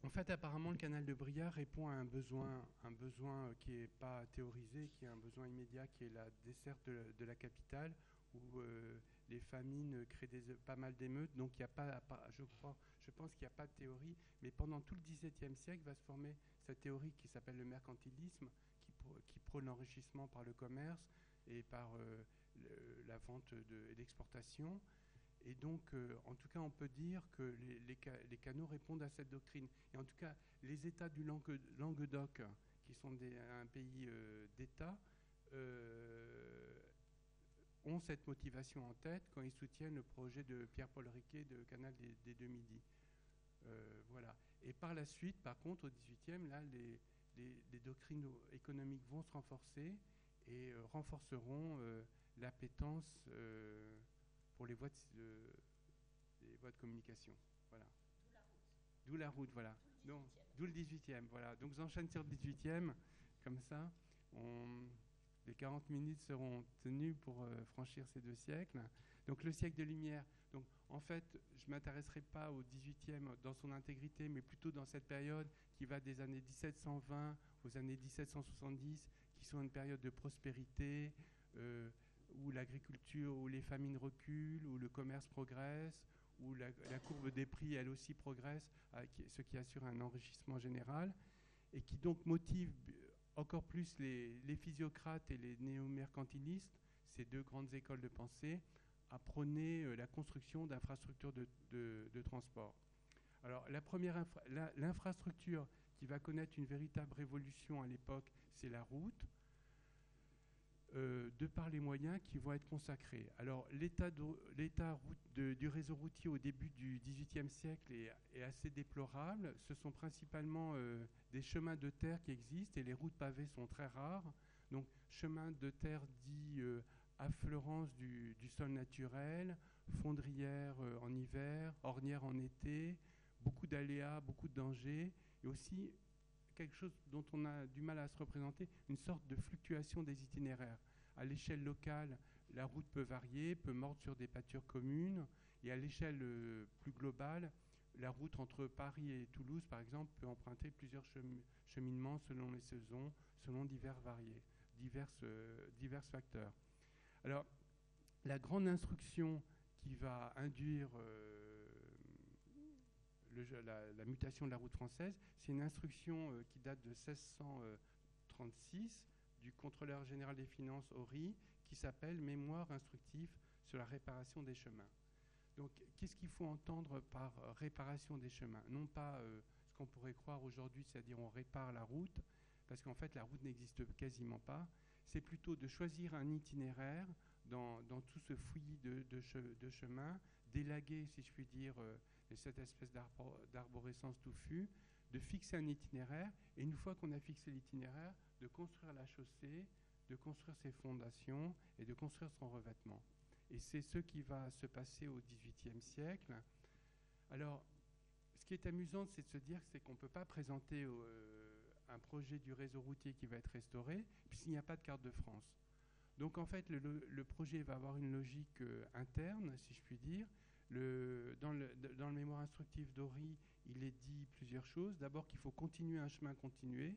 en fait, apparemment, le canal de Briard répond à un besoin, un besoin qui n'est pas théorisé, qui est un besoin immédiat, qui est la desserte de, la capitale, où euh, les famines créent pas mal d'émeutes. Donc, il a pas, je crois, je pense qu'il n'y a pas de théorie. Mais pendant tout le XVIIe siècle va se former cette théorie qui s'appelle le mercantilisme, qui, prône l'enrichissement par le commerce et par euh, la vente et l'exportation. Et donc, euh, en tout cas, on peut dire que les, canaux répondent à cette doctrine. Et en tout cas, les États du Languedoc, qui sont un pays euh, d'État, euh, ont cette motivation en tête quand ils soutiennent le projet de Pierre-Paul Riquet de Canal des, Deux Midi. voilà. Et par la suite, par contre, au 18e, là, les doctrines économiques vont se renforcer et renforceront l'appétence pour les voies de, les voies de communication. Voilà. D'où la route, voilà. D'où le 18e, voilà. Donc j'enchaîne sur le 18e, comme ça. On, les 40 minutes seront tenues pour euh, franchir ces deux siècles. Donc le siècle de lumière. Donc en fait, je ne m'intéresserai pas au 18e dans son intégrité, mais plutôt dans cette période qui va des années 1720 aux années 1770, qui sont une période de prospérité, euh, où l'agriculture, où les famines reculent, où le commerce progresse, où la, courbe des prix, elle aussi, progresse, ce qui assure un enrichissement général, et qui donc motive encore plus les, physiocrates et les néo-mercantilistes, ces deux grandes écoles de pensée, à prôner euh, la construction d'infrastructures de, transport. Alors, l'infrastructure qui va connaître une véritable révolution à l'époque, c'est la route. Euh, de par les moyens qui vont être consacrés. Alors l'état du réseau routier au début du XVIIIe siècle est, assez déplorable. Ce sont principalement euh, des chemins de terre qui existent et les routes pavées sont très rares. Donc chemin de terre dit euh, affleurance du, sol naturel, fondrière en hiver, ornière en été, beaucoup d'aléas, beaucoup de dangers et aussi quelque chose dont on a du mal à se représenter, une sorte de fluctuation des itinéraires. À l'échelle locale, la route peut varier, peut mordre sur des pâtures communes, et à l'échelle euh, plus globale, la route entre Paris et Toulouse, par exemple, peut emprunter plusieurs cheminements selon les saisons, selon divers, variés, divers, euh, divers facteurs. Alors, la grande instruction qui va induire euh, la, mutation de la route française, c'est une instruction euh, qui date de 1636 du contrôleur général des finances Horry, qui s'appelle Mémoire instructive sur la réparation des chemins. Donc, qu'est-ce qu'il faut entendre par euh, réparation des chemins? Non pas euh, ce qu'on pourrait croire aujourd'hui, c'est-à-dire on répare la route, parce qu'en fait la route n'existe quasiment pas. C'est plutôt de choisir un itinéraire dans, tout ce fouillis de, chemins, d'élaguer, si je puis dire, et cette espèce d'arborescence touffue, de fixer un itinéraire, et une fois qu'on a fixé l'itinéraire, de construire la chaussée, de construire ses fondations et de construire son revêtement. Et c'est ce qui va se passer au XVIIIe siècle. Alors, ce qui est amusant, c'est de se dire qu'on ne peut pas présenter euh, un projet du réseau routier qui va être restauré, puisqu'il n'y a pas de carte de France. Donc en fait, le, projet va avoir une logique euh, interne, si je puis dire, dans, le, mémoire instructif d'Ori, il est dit plusieurs choses. D'abord qu'il faut continuer un chemin continué,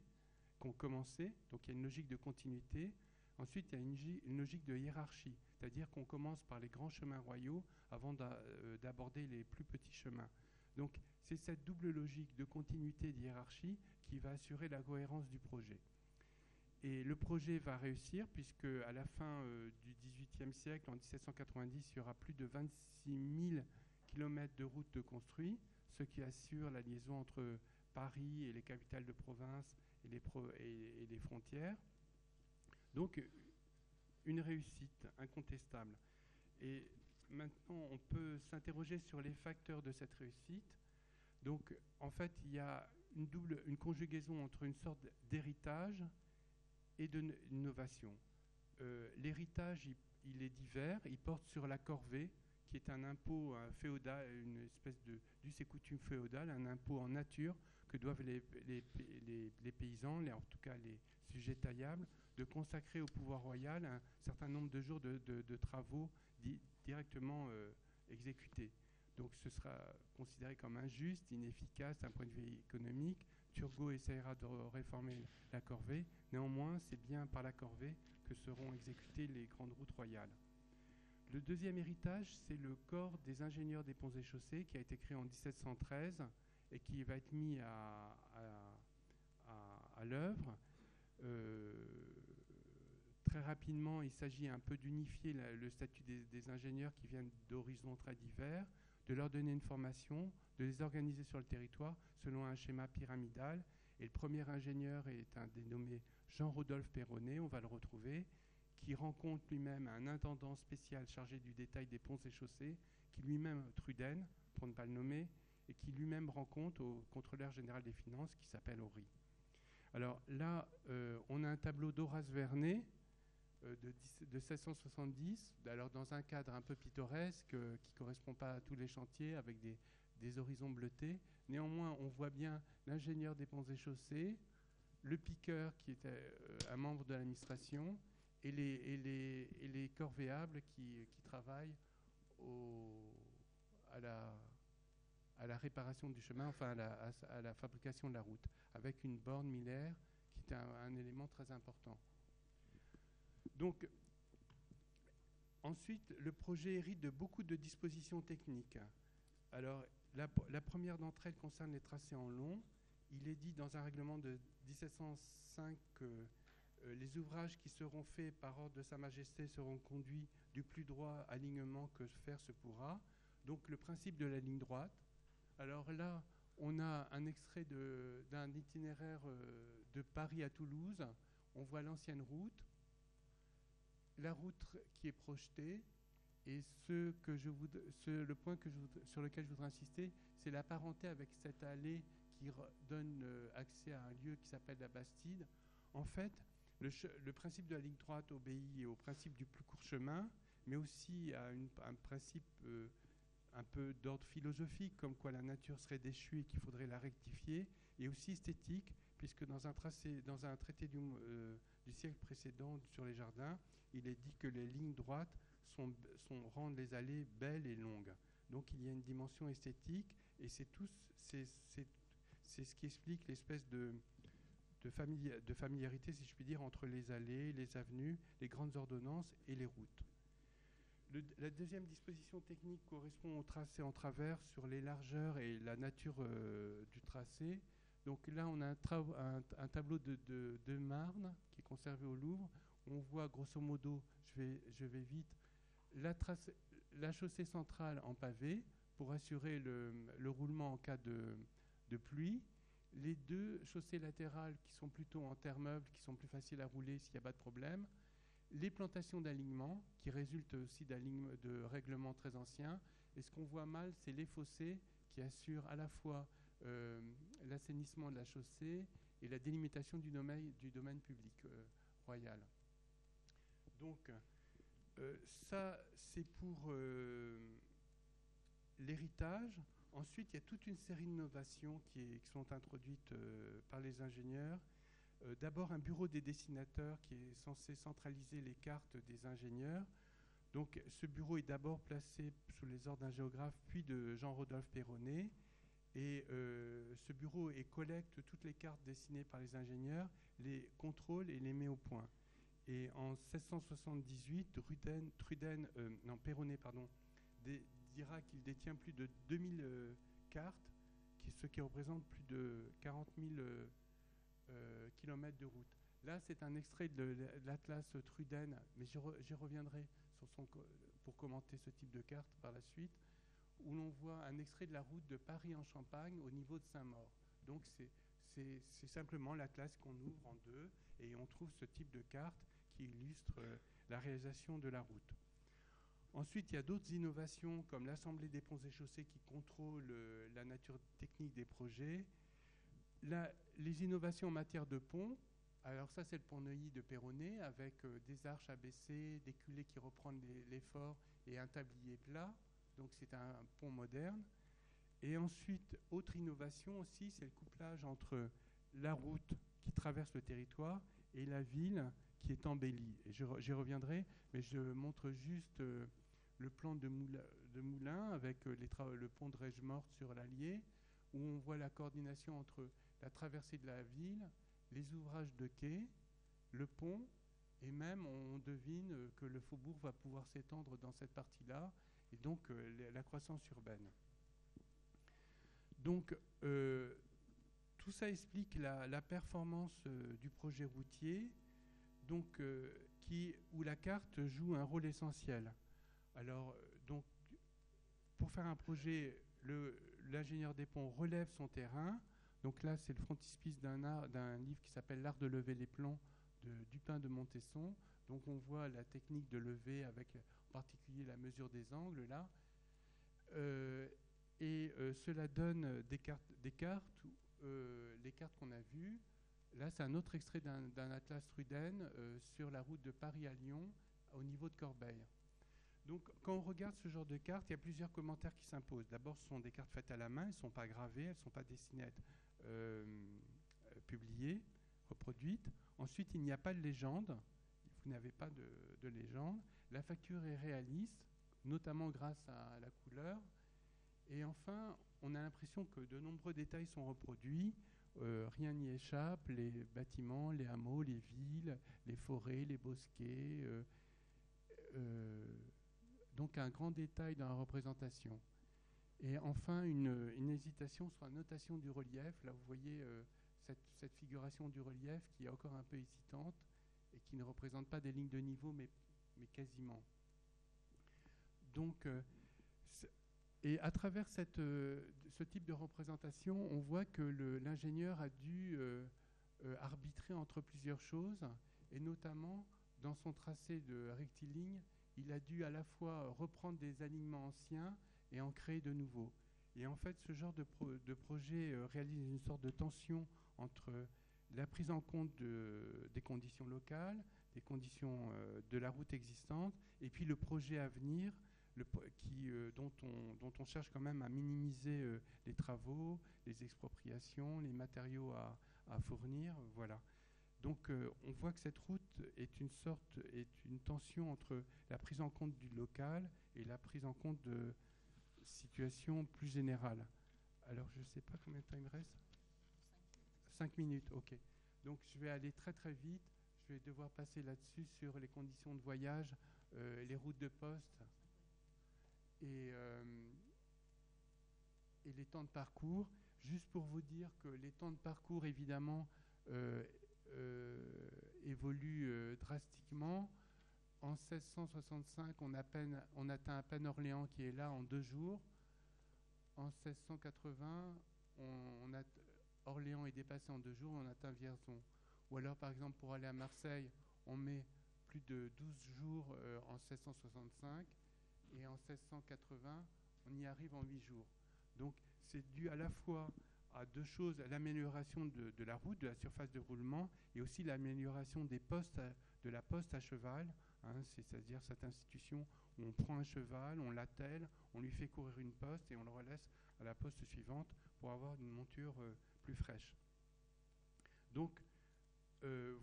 qu'on commençait, donc il y a une logique de continuité. Ensuite, il y a une, logique de hiérarchie, c'est-à-dire qu'on commence par les grands chemins royaux avant euh, d'aborder les plus petits chemins. Donc c'est cette double logique de continuité et de hiérarchie qui va assurer la cohérence du projet. Et le projet va réussir puisque à la fin euh, du XVIIIe siècle, en 1790, il y aura plus de 26 000 km de routes de ce qui assure la liaison entre Paris et les capitales de province et les, et les frontières. Donc une réussite incontestable. Et maintenant, on peut s'interroger sur les facteurs de cette réussite. Donc, en fait, il y a une double, une conjugaison entre une sorte d'héritage et d'innovation. Euh, L'héritage, il, est divers, il porte sur la corvée, qui est un impôt féodal, une espèce de d'us et coutumes féodal, un impôt en nature que doivent les, paysans, en tout cas les sujets taillables, de consacrer au pouvoir royal un certain nombre de jours de, de, travaux directement euh, exécutés. Donc ce sera considéré comme injuste, inefficace d'un point de vue économique, Turgot essaiera de réformer la corvée. Néanmoins, c'est bien par la corvée que seront exécutées les grandes routes royales. Le deuxième héritage, c'est le corps des ingénieurs des ponts et chaussées qui a été créé en 1713 et qui va être mis à, l'œuvre. Euh, très rapidement, il s'agit un peu d'unifier le statut des, ingénieurs qui viennent d'horizons très divers, de leur donner une formation, de les organiser sur le territoire selon un schéma pyramidal. Et le premier ingénieur est un dénommé Jean-Rodolphe Perronnet, on va le retrouver, qui rencontre lui-même un intendant spécial chargé du détail des ponts et chaussées, qui lui-même, Truden, pour ne pas le nommer, et qui lui-même rencontre au contrôleur général des finances qui s'appelle Horry. Alors là, euh, on a un tableau d'Horace Vernet de, de, 1670, alors dans un cadre un peu pittoresque euh, qui ne correspond pas à tous les chantiers, avec des, des horizons bleutés. Néanmoins, on voit bien l'ingénieur des ponts et chaussées, le piqueur qui était euh, un membre de l'administration et les, et, et les, corvéables qui, qui travaillent à, la, à, la, réparation du chemin, enfin à la, à la, fabrication de la route, avec une borne millaire qui est un élément très important. Donc, ensuite, le projet hérite de beaucoup de dispositions techniques. Alors, la, première d'entre elles concerne les tracés en long. Il est dit dans un règlement de 1705 que euh, les ouvrages qui seront faits par ordre de Sa Majesté seront conduits du plus droit alignement que faire se pourra. Donc le principe de la ligne droite. Alors là, on a un extrait d'un itinéraire euh, de Paris à Toulouse. On voit l'ancienne route. La route qui est projetée. Et ce que je le point sur lequel je voudrais insister, c'est la parenté avec cette allée qui donne euh, accès à un lieu qui s'appelle la Bastide. En fait, le, principe de la ligne droite obéit au principe du plus court chemin, mais aussi à un principe euh, un peu d'ordre philosophique, comme quoi la nature serait déchue et qu'il faudrait la rectifier, et aussi esthétique, puisque dans un, tracé, dans un traité du, euh, du, siècle précédent sur les jardins, il est dit que les lignes droites sont, rendent les allées belles et longues. Donc il y a une dimension esthétique, et c'est c'est ce qui explique l'espèce de, de, de familiarité, si je puis dire, entre les allées, les avenues, les grandes ordonnances et les routes la deuxième disposition technique correspond au tracé en travers sur les largeurs et la nature euh, du tracé. Donc là, on a un, tableau de, Marne qui est conservé au Louvre. On voit grosso modo, je vais, vite, la, chaussée centrale en pavé pour assurer le, roulement en cas de, de, pluie. Les deux chaussées latérales qui sont plutôt en terre meuble, qui sont plus faciles à rouler s'il n'y a pas de problème les plantations d'alignement, qui résultent aussi de règlements très anciens. Et ce qu'on voit mal, c'est les fossés qui assurent à la fois l'assainissement de la chaussée et la délimitation du domaine, public euh, royal. Donc, euh, ça, c'est pour l'héritage. Ensuite, il y a toute une série d'innovations qui, sont introduites par les ingénieurs euh, d'abord un bureau des dessinateurs qui est censé centraliser les cartes des ingénieurs. Donc ce bureau est d'abord placé sous les ordres d'un géographe, puis de Jean-Rodolphe Perronnet. Et euh, ce bureau collecte toutes les cartes dessinées par les ingénieurs, les contrôle et les met au point. Et en 1678, Ruden, Truden, euh, Perronnet dira qu'il détient plus de 2000 cartes, ce qui représente plus de 40 000 euh, kilomètres de route. Là, c'est un extrait de l'Atlas Truden, mais j'y reviendrai pour commenter ce type de carte par la suite, où l'on voit un extrait de la route de Paris en Champagne au niveau de Saint-Maur. Donc, c'est simplement l'Atlas qu'on ouvre en deux et on trouve ce type de carte qui illustre euh, la réalisation de la route. Ensuite, il y a d'autres innovations comme l'Assemblée des ponts et chaussées qui contrôle euh, la nature technique des projets les innovations en matière de pont, alors ça c'est le pont Neuilly de Perronnet avec euh, des arches abaissées, des culées qui reprennent l'effort et un tablier plat. Donc c'est un pont moderne. Et ensuite, autre innovation aussi, c'est le couplage entre la route qui traverse le territoire et la ville qui est embellie. J'y reviendrai, mais je montre juste euh, le plan de, Moulin, avec euh, le pont de Rège-Morte sur l'Allier, où on voit la coordination entre la traversée de la ville, les ouvrages de quai, le pont, et même on devine que le faubourg va pouvoir s'étendre dans cette partie-là, et donc euh, la croissance urbaine. Donc euh, tout ça explique la, performance euh, du projet routier, donc, où la carte joue un rôle essentiel. Alors, donc, pour faire un projet, l'ingénieur des ponts relève son terrain, donc là, c'est le frontispice d'un livre qui s'appelle L'art de lever les plans de Dupin de Montesson. Donc on voit la technique de lever avec en particulier la mesure des angles là. Euh, et euh, cela donne des cartes, euh, les cartes qu'on a vues. Là, c'est un autre extrait d'un atlas Truden sur la route de Paris à Lyon au niveau de Corbeil. Donc, quand on regarde ce genre de cartes, il y a plusieurs commentaires qui s'imposent. D'abord, ce sont des cartes faites à la main, elles ne sont pas gravées, elles ne sont pas dessinées à être publiées, reproduites. Ensuite, il n'y a pas de légende, vous n'avez pas de, légende. La facture est réaliste, notamment grâce à la couleur. Et enfin, on a l'impression que de nombreux détails sont reproduits. Euh, rien n'y échappe, les bâtiments, les hameaux, les villes, les forêts, les bosquets. Euh, donc un grand détail dans la représentation. Et enfin, une, hésitation sur la notation du relief. Là, vous voyez euh, cette, figuration du relief qui est encore un peu hésitante et qui ne représente pas des lignes de niveau, mais, mais quasiment. Donc, euh, et à travers cette, euh, ce type de représentation, on voit que l'ingénieur a dû arbitrer entre plusieurs choses, et notamment dans son tracé de rectiligne, il a dû à la fois reprendre des alignements anciens et en créer de nouveaux. Et en fait, ce genre de, projet euh, réalise une sorte de tension entre la prise en compte des conditions locales, des conditions euh, de la route existante, et puis le projet à venir, qui, euh, dont, on, cherche quand même à minimiser les travaux, les expropriations, les matériaux à, à fournir. Voilà. Donc on voit que cette route est une sorte, est une tension entre la prise en compte du local et la prise en compte de, situation plus générale. Alors, je ne sais pas combien de temps il me reste. Cinq minutes, ok. Donc, je vais aller très très vite. Je vais devoir passer là-dessus sur les conditions de voyage, euh, les routes de poste et, euh, et les temps de parcours. Juste pour vous dire que les temps de parcours, évidemment, euh, évoluent drastiquement. En 1665, on, on atteint à peine Orléans qui est là en deux jours. En 1680, on, Orléans est dépassé en deux jours, on atteint Vierzon. Ou alors, par exemple, pour aller à Marseille, on met plus de 12 jours euh, en 1665 et en 1680, on y arrive en 8 jours. Donc, c'est dû à la fois à deux choses, l'amélioration de, de, la route, de la surface de roulement, et aussi l'amélioration des postes, de la poste à cheval, Hein, c'est-à-dire cette institution où on prend un cheval, on l'attelle, on lui fait courir une poste et on le relaisse à la poste suivante pour avoir une monture euh, fraîche. Donc, euh,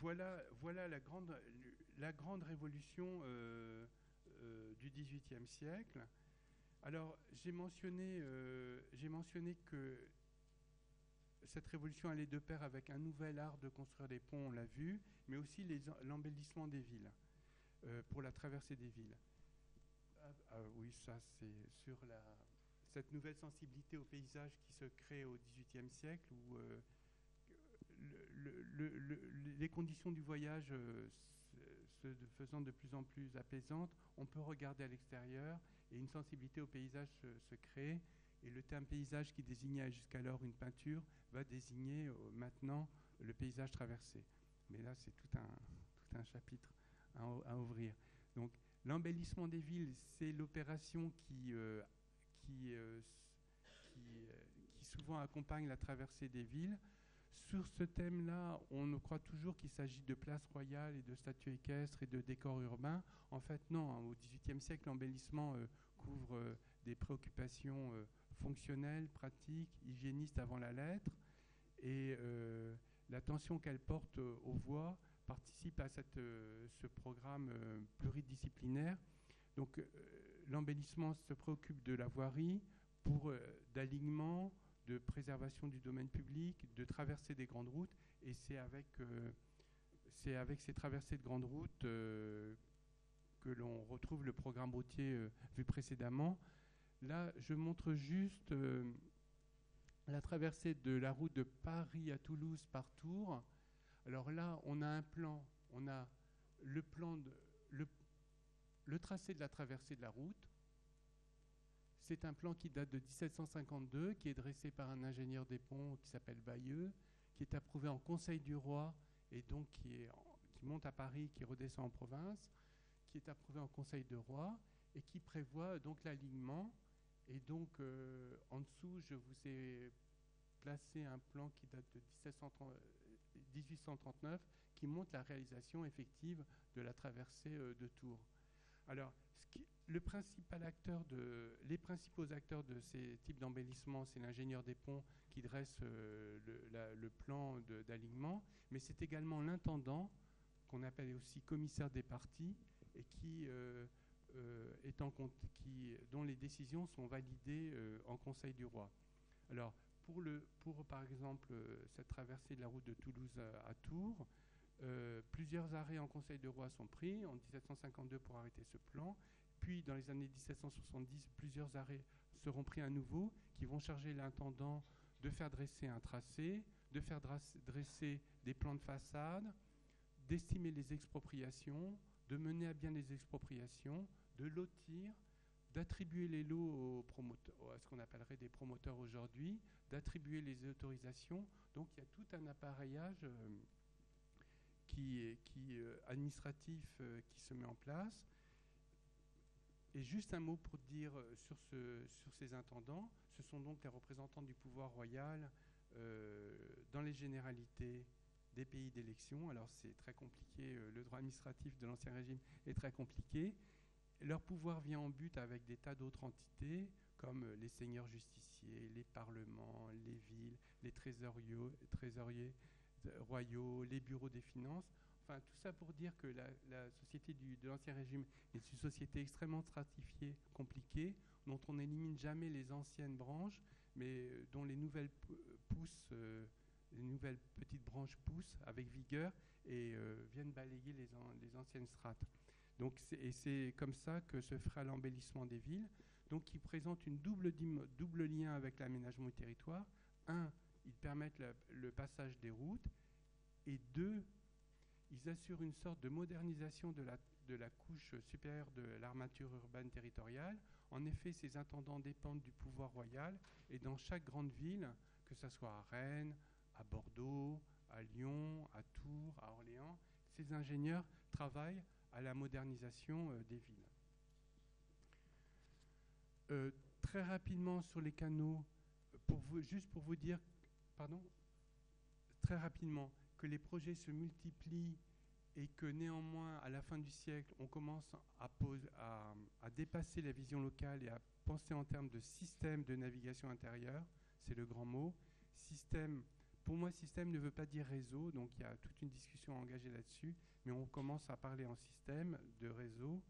voilà, voilà la, grande, la grande révolution euh, du XVIIIe siècle. Alors, j'ai mentionné, j'ai mentionné que cette révolution allait de pair avec un nouvel art de construire des ponts, on l'a vu, mais aussi l'embellissement des villes, euh, pour la traversée des villes. Ah, ah oui, ça c'est sur la, cette nouvelle sensibilité au paysage qui se crée au XVIIIe siècle, où euh, les conditions du voyage euh, se faisant de plus en plus apaisantes, on peut regarder à l'extérieur et une sensibilité au paysage se crée et le terme paysage qui désignait jusqu'alors une peinture va désigner euh, maintenant le paysage traversé. Mais là, c'est tout un, tout un chapitre à, ouvrir. Donc, l'embellissement des villes, c'est l'opération qui, qui, euh, qui, souvent accompagne la traversée des villes. Sur ce thème-là, on croit toujours qu'il s'agit de places royales et de statues équestres et de décors urbains. En fait, non. Hein, au XVIIIe siècle, l'embellissement couvre des préoccupations fonctionnelle, pratique, hygiéniste avant la lettre. Et euh, l'attention qu'elle porte aux voix participe à cette, euh, ce programme euh, pluridisciplinaire. Donc l'embellissement se préoccupe de la voirie pour d'alignement, de préservation du domaine public, de traversée des grandes routes. Et c'est avec, c'est avec ces traversées de grandes routes que l'on retrouve le programme routier vu précédemment. Là, je montre juste euh, la traversée de la route de Paris à Toulouse par tour. Alors là, on a un plan, on a le plan de, le, tracé de la traversée de la route. C'est un plan qui date de 1752, qui est dressé par un ingénieur des ponts qui s'appelle Bayeux, qui est approuvé en Conseil du Roi et donc qui, monte à Paris, qui redescend en province, qui est approuvé en Conseil de Roi et qui prévoit donc l'alignement et donc, euh, en dessous, je vous ai placé un plan qui date de 1839 qui montre la réalisation effective de la traversée euh, de Tours. Alors, le principal acteur de, les principaux acteurs de ces types d'embellissement, c'est l'ingénieur des ponts qui dresse euh, le, plan d'alignement, mais c'est également l'intendant, qu'on appelle aussi commissaire des parties, et qui euh, qui, dont les décisions sont validées euh, en Conseil du roi. Alors, pour, le, pour par exemple euh, cette traversée de la route de Toulouse à, Tours, plusieurs arrêts en Conseil du roi sont pris en 1752 pour arrêter ce plan. Puis, dans les années 1770, plusieurs arrêts seront pris à nouveau qui vont charger l'intendant de faire dresser un tracé, de faire dresser des plans de façade, d'estimer les expropriations, de mener à bien les expropriations, de lotir, d'attribuer les lots aux promoteurs, à ce qu'on appellerait des promoteurs aujourd'hui, d'attribuer les autorisations. Donc il y a tout un appareillage euh, qui, qui administratif qui se met en place. Et juste un mot pour dire sur, ce, sur ces intendants. Ce sont donc les représentants du pouvoir royal dans les généralités des pays d'élection. Alors c'est très compliqué, le droit administratif de l'Ancien Régime est très compliqué. Leur pouvoir vient en but avec des tas d'autres entités, comme les seigneurs justiciers, les parlements, les villes, les trésoriers royaux, les bureaux des finances. Enfin, tout ça pour dire que la, société de l'Ancien Régime est une société extrêmement stratifiée, compliquée, dont on n'élimine jamais les anciennes branches, mais euh, dont les nouvelles poussent, euh, les nouvelles petites branches poussent avec vigueur et euh, viennent balayer les, les anciennes strates. Donc, et c'est comme ça que se fera l'embellissement des villes, donc qui présente une double, double lien avec l'aménagement du territoire. Un, ils permettent le passage des routes, et deux, ils assurent une sorte de modernisation de la, de la couche supérieure de l'armature urbaine territoriale. En effet, ces intendants dépendent du pouvoir royal, et dans chaque grande ville, que ce soit à Rennes, à Bordeaux, à Lyon, à Tours, à Orléans, ces ingénieurs travaillent à la modernisation euh, des villes. Euh, très rapidement sur les canaux, juste pour vous dire, pardon, très rapidement, que les projets se multiplient et que néanmoins, à la fin du siècle, on commence à, à, dépasser la vision locale et à penser en termes de système de navigation intérieure, c'est le grand mot. Système pour moi, système ne veut pas dire réseau, donc il y a toute une discussion engagée là-dessus, mais on commence à parler en système de réseau,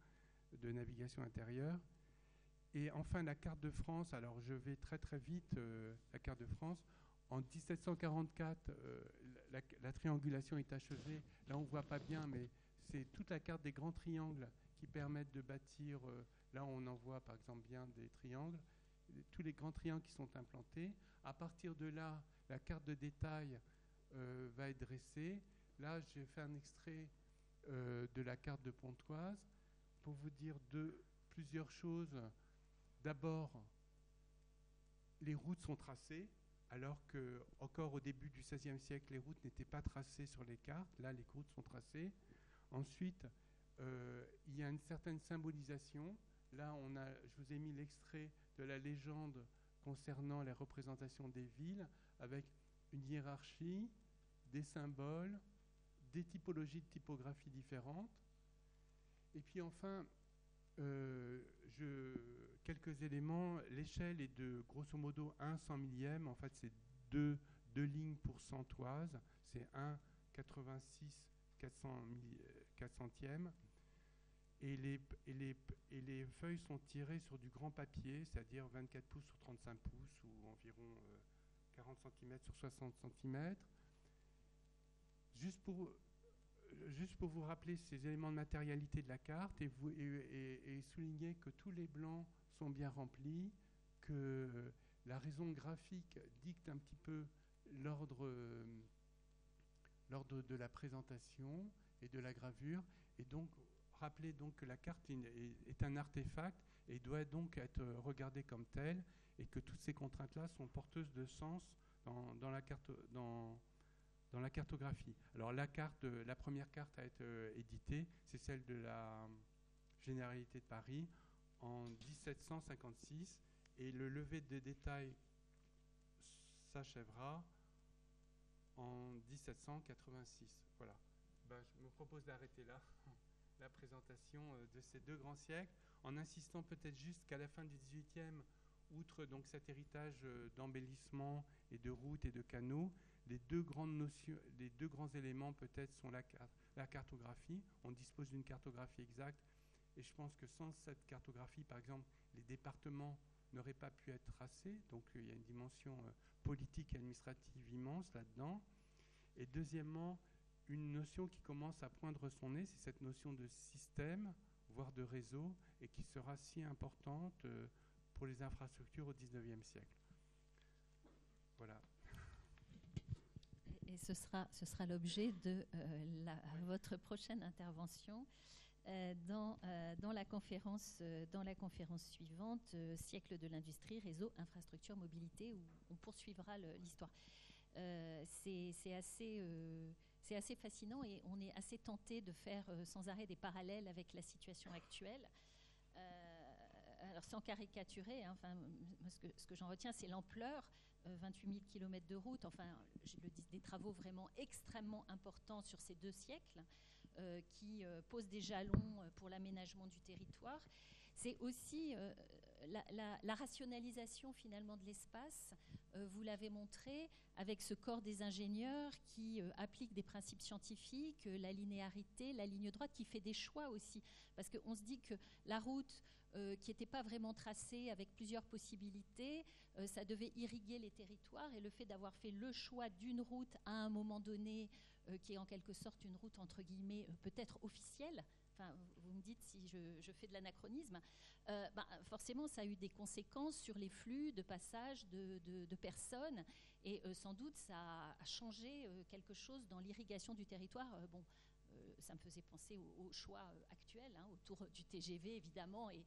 de navigation intérieure. Et enfin, la carte de France, alors je vais très très vite, euh, la carte de France. En 1744, euh, la, triangulation est achevée. Là, on ne voit pas bien, mais c'est toute la carte des grands triangles qui permettent de bâtir. Euh, là, on en voit par exemple bien des triangles. Tous les grands triangles qui sont implantés. À partir de là, la carte de détail euh, va être dressée. Là, j'ai fait un extrait de la carte de Pontoise pour vous dire plusieurs choses. D'abord, les routes sont tracées, alors que encore au début du XVIe siècle, les routes n'étaient pas tracées sur les cartes. Là, les routes sont tracées. Ensuite, euh, il y a une certaine symbolisation. Là, on a, je vous ai mis l'extrait de la légende concernant les représentations des villes avec une hiérarchie, des symboles, des typologies de typographie différentes. Et puis enfin, euh, je, quelques éléments. L'échelle est de grosso modo 1 100 millième. En fait, c'est deux, deux lignes pour centoise. C'est 1 86 400, 400e. Et les, et, les, et les, feuilles sont tirées sur du grand papier, c'est-à-dire 24 pouces sur 35 pouces ou environ euh, 40 cm sur 60 cm. Juste pour, juste pour vous rappeler ces éléments de matérialité de la carte et, souligner que tous les blancs sont bien remplis, que la raison graphique dicte un petit peu l'ordre de la présentation et de la gravure. Et donc, rappelez donc que la carte est, un artefact et doit donc être regardée comme tel et que toutes ces contraintes-là sont porteuses de sens dans, la, carte, dans, la cartographie. Alors la, carte, la première carte à être euh, éditée, c'est celle de la Généralité de Paris en 1756 et le lever de détails s'achèvera en 1786. Voilà. Ben, je me propose d'arrêter là la présentation euh, de ces deux grands siècles en insistant peut-être juste qu'à la fin du 18e, outre donc cet héritage euh, d'embellissement et de routes et de canaux, les deux grandes notions, les deux grands éléments peut-être sont la, cartographie. On dispose d'une cartographie exacte, et je pense que sans cette cartographie, par exemple, les départements n'auraient pas pu être tracés. Donc euh, il y a une dimension euh, politique et administrative immense là-dedans. Et deuxièmement, une notion qui commence à poindre son nez, c'est cette notion de système, voire de réseau, et qui sera si importante pour les infrastructures au XIXe siècle. Voilà. Et ce sera, ce sera l'objet de euh, la, votre prochaine intervention euh, dans, euh, dans, la conférence, dans la conférence suivante, Siècle de l'industrie, réseau, infrastructure, mobilité, où on poursuivra l'histoire. c'est assez fascinant et on est assez tenté de faire sans arrêt des parallèles avec la situation actuelle. alors sans caricaturer, hein, enfin, ce que, ce que j'en retiens, c'est l'ampleur 28 000 km de route, enfin, je le dis, des travaux vraiment extrêmement importants sur ces deux siècles, euh, qui euh, posent des jalons euh, pour l'aménagement du territoire. C'est aussi la, rationalisation finalement de l'espace, vous l'avez montré, avec ce corps des ingénieurs qui applique des principes scientifiques, la linéarité, la ligne droite, qui fait des choix aussi. Parce qu'on se dit que la route euh, qui n'était pas vraiment tracé avec plusieurs possibilités. Euh, ça devait irriguer les territoires et le fait d'avoir fait le choix d'une route à un moment donné, euh, qui est en quelque sorte une route entre guillemets peut-être officielle, vous me dites si je, fais de l'anachronisme, bah, forcément ça a eu des conséquences sur les flux de passage de, personnes et sans doute ça a changé quelque chose dans l'irrigation du territoire. bon, euh, ça me faisait penser au, choix euh, actuel hein, autour du TGV évidemment et,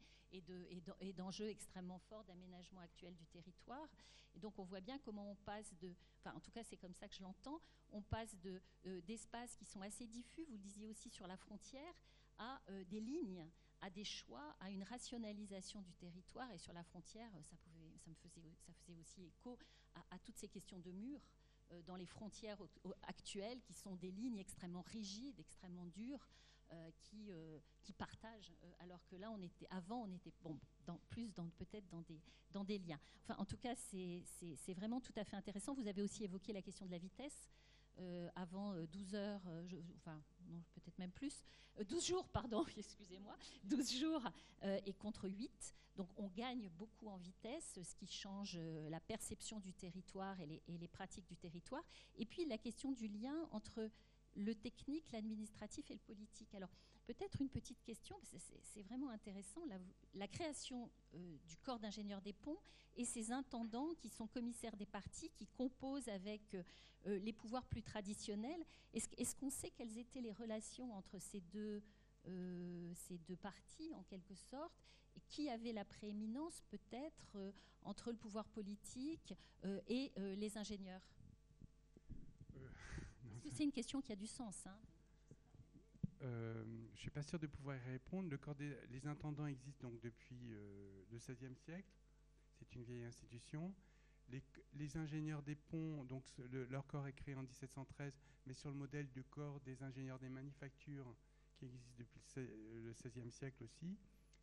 d'enjeux extrêmement forts d'aménagement actuel du territoire. Et donc on voit bien comment on passe de, enfin en tout cas c'est comme ça que je l'entends, on passe de euh, d'espaces qui sont assez diffus, vous le disiez aussi sur la frontière, à des lignes, à des choix, à une rationalisation du territoire. Et sur la frontière, ça, pouvait, ça me faisait, aussi écho à, toutes ces questions de murs euh, dans les frontières actuelles, qui sont des lignes extrêmement rigides, extrêmement dures, euh, qui, euh, partagent, alors que là, avant, on était bon, plus peut-être dans des liens. Enfin, en tout cas, c'est vraiment tout à fait intéressant. Vous avez aussi évoqué la question de la vitesse. Avant 12 heures, enfin non, peut-être même plus, 12 jours, pardon, excusez-moi, 12 jours et contre 8. Donc on gagne beaucoup en vitesse, ce qui change euh, la perception du territoire et les, pratiques du territoire. Et puis la question du lien entre le technique, l'administratif et le politique. Alors peut-être une petite question, c'est vraiment intéressant, la, création euh, du corps d'ingénieur des ponts et ces intendants qui sont commissaires des partis, qui composent avec euh, les pouvoirs plus traditionnels. Est-ce qu'on sait quelles étaient les relations entre ces deux, ces deux partis en quelque sorte qui avait la prééminence peut-être euh, entre le pouvoir politique euh, et euh, les ingénieurs? C'est une question qui a du sens. Hein. Je ne suis pas sûr de pouvoir y répondre. Le les intendants existent donc depuis le XVIe siècle. C'est une vieille institution. Les, ingénieurs des ponts, donc leur corps est créé en 1713, mais sur le modèle du corps des ingénieurs des manufactures qui existe depuis le XVIe siècle aussi.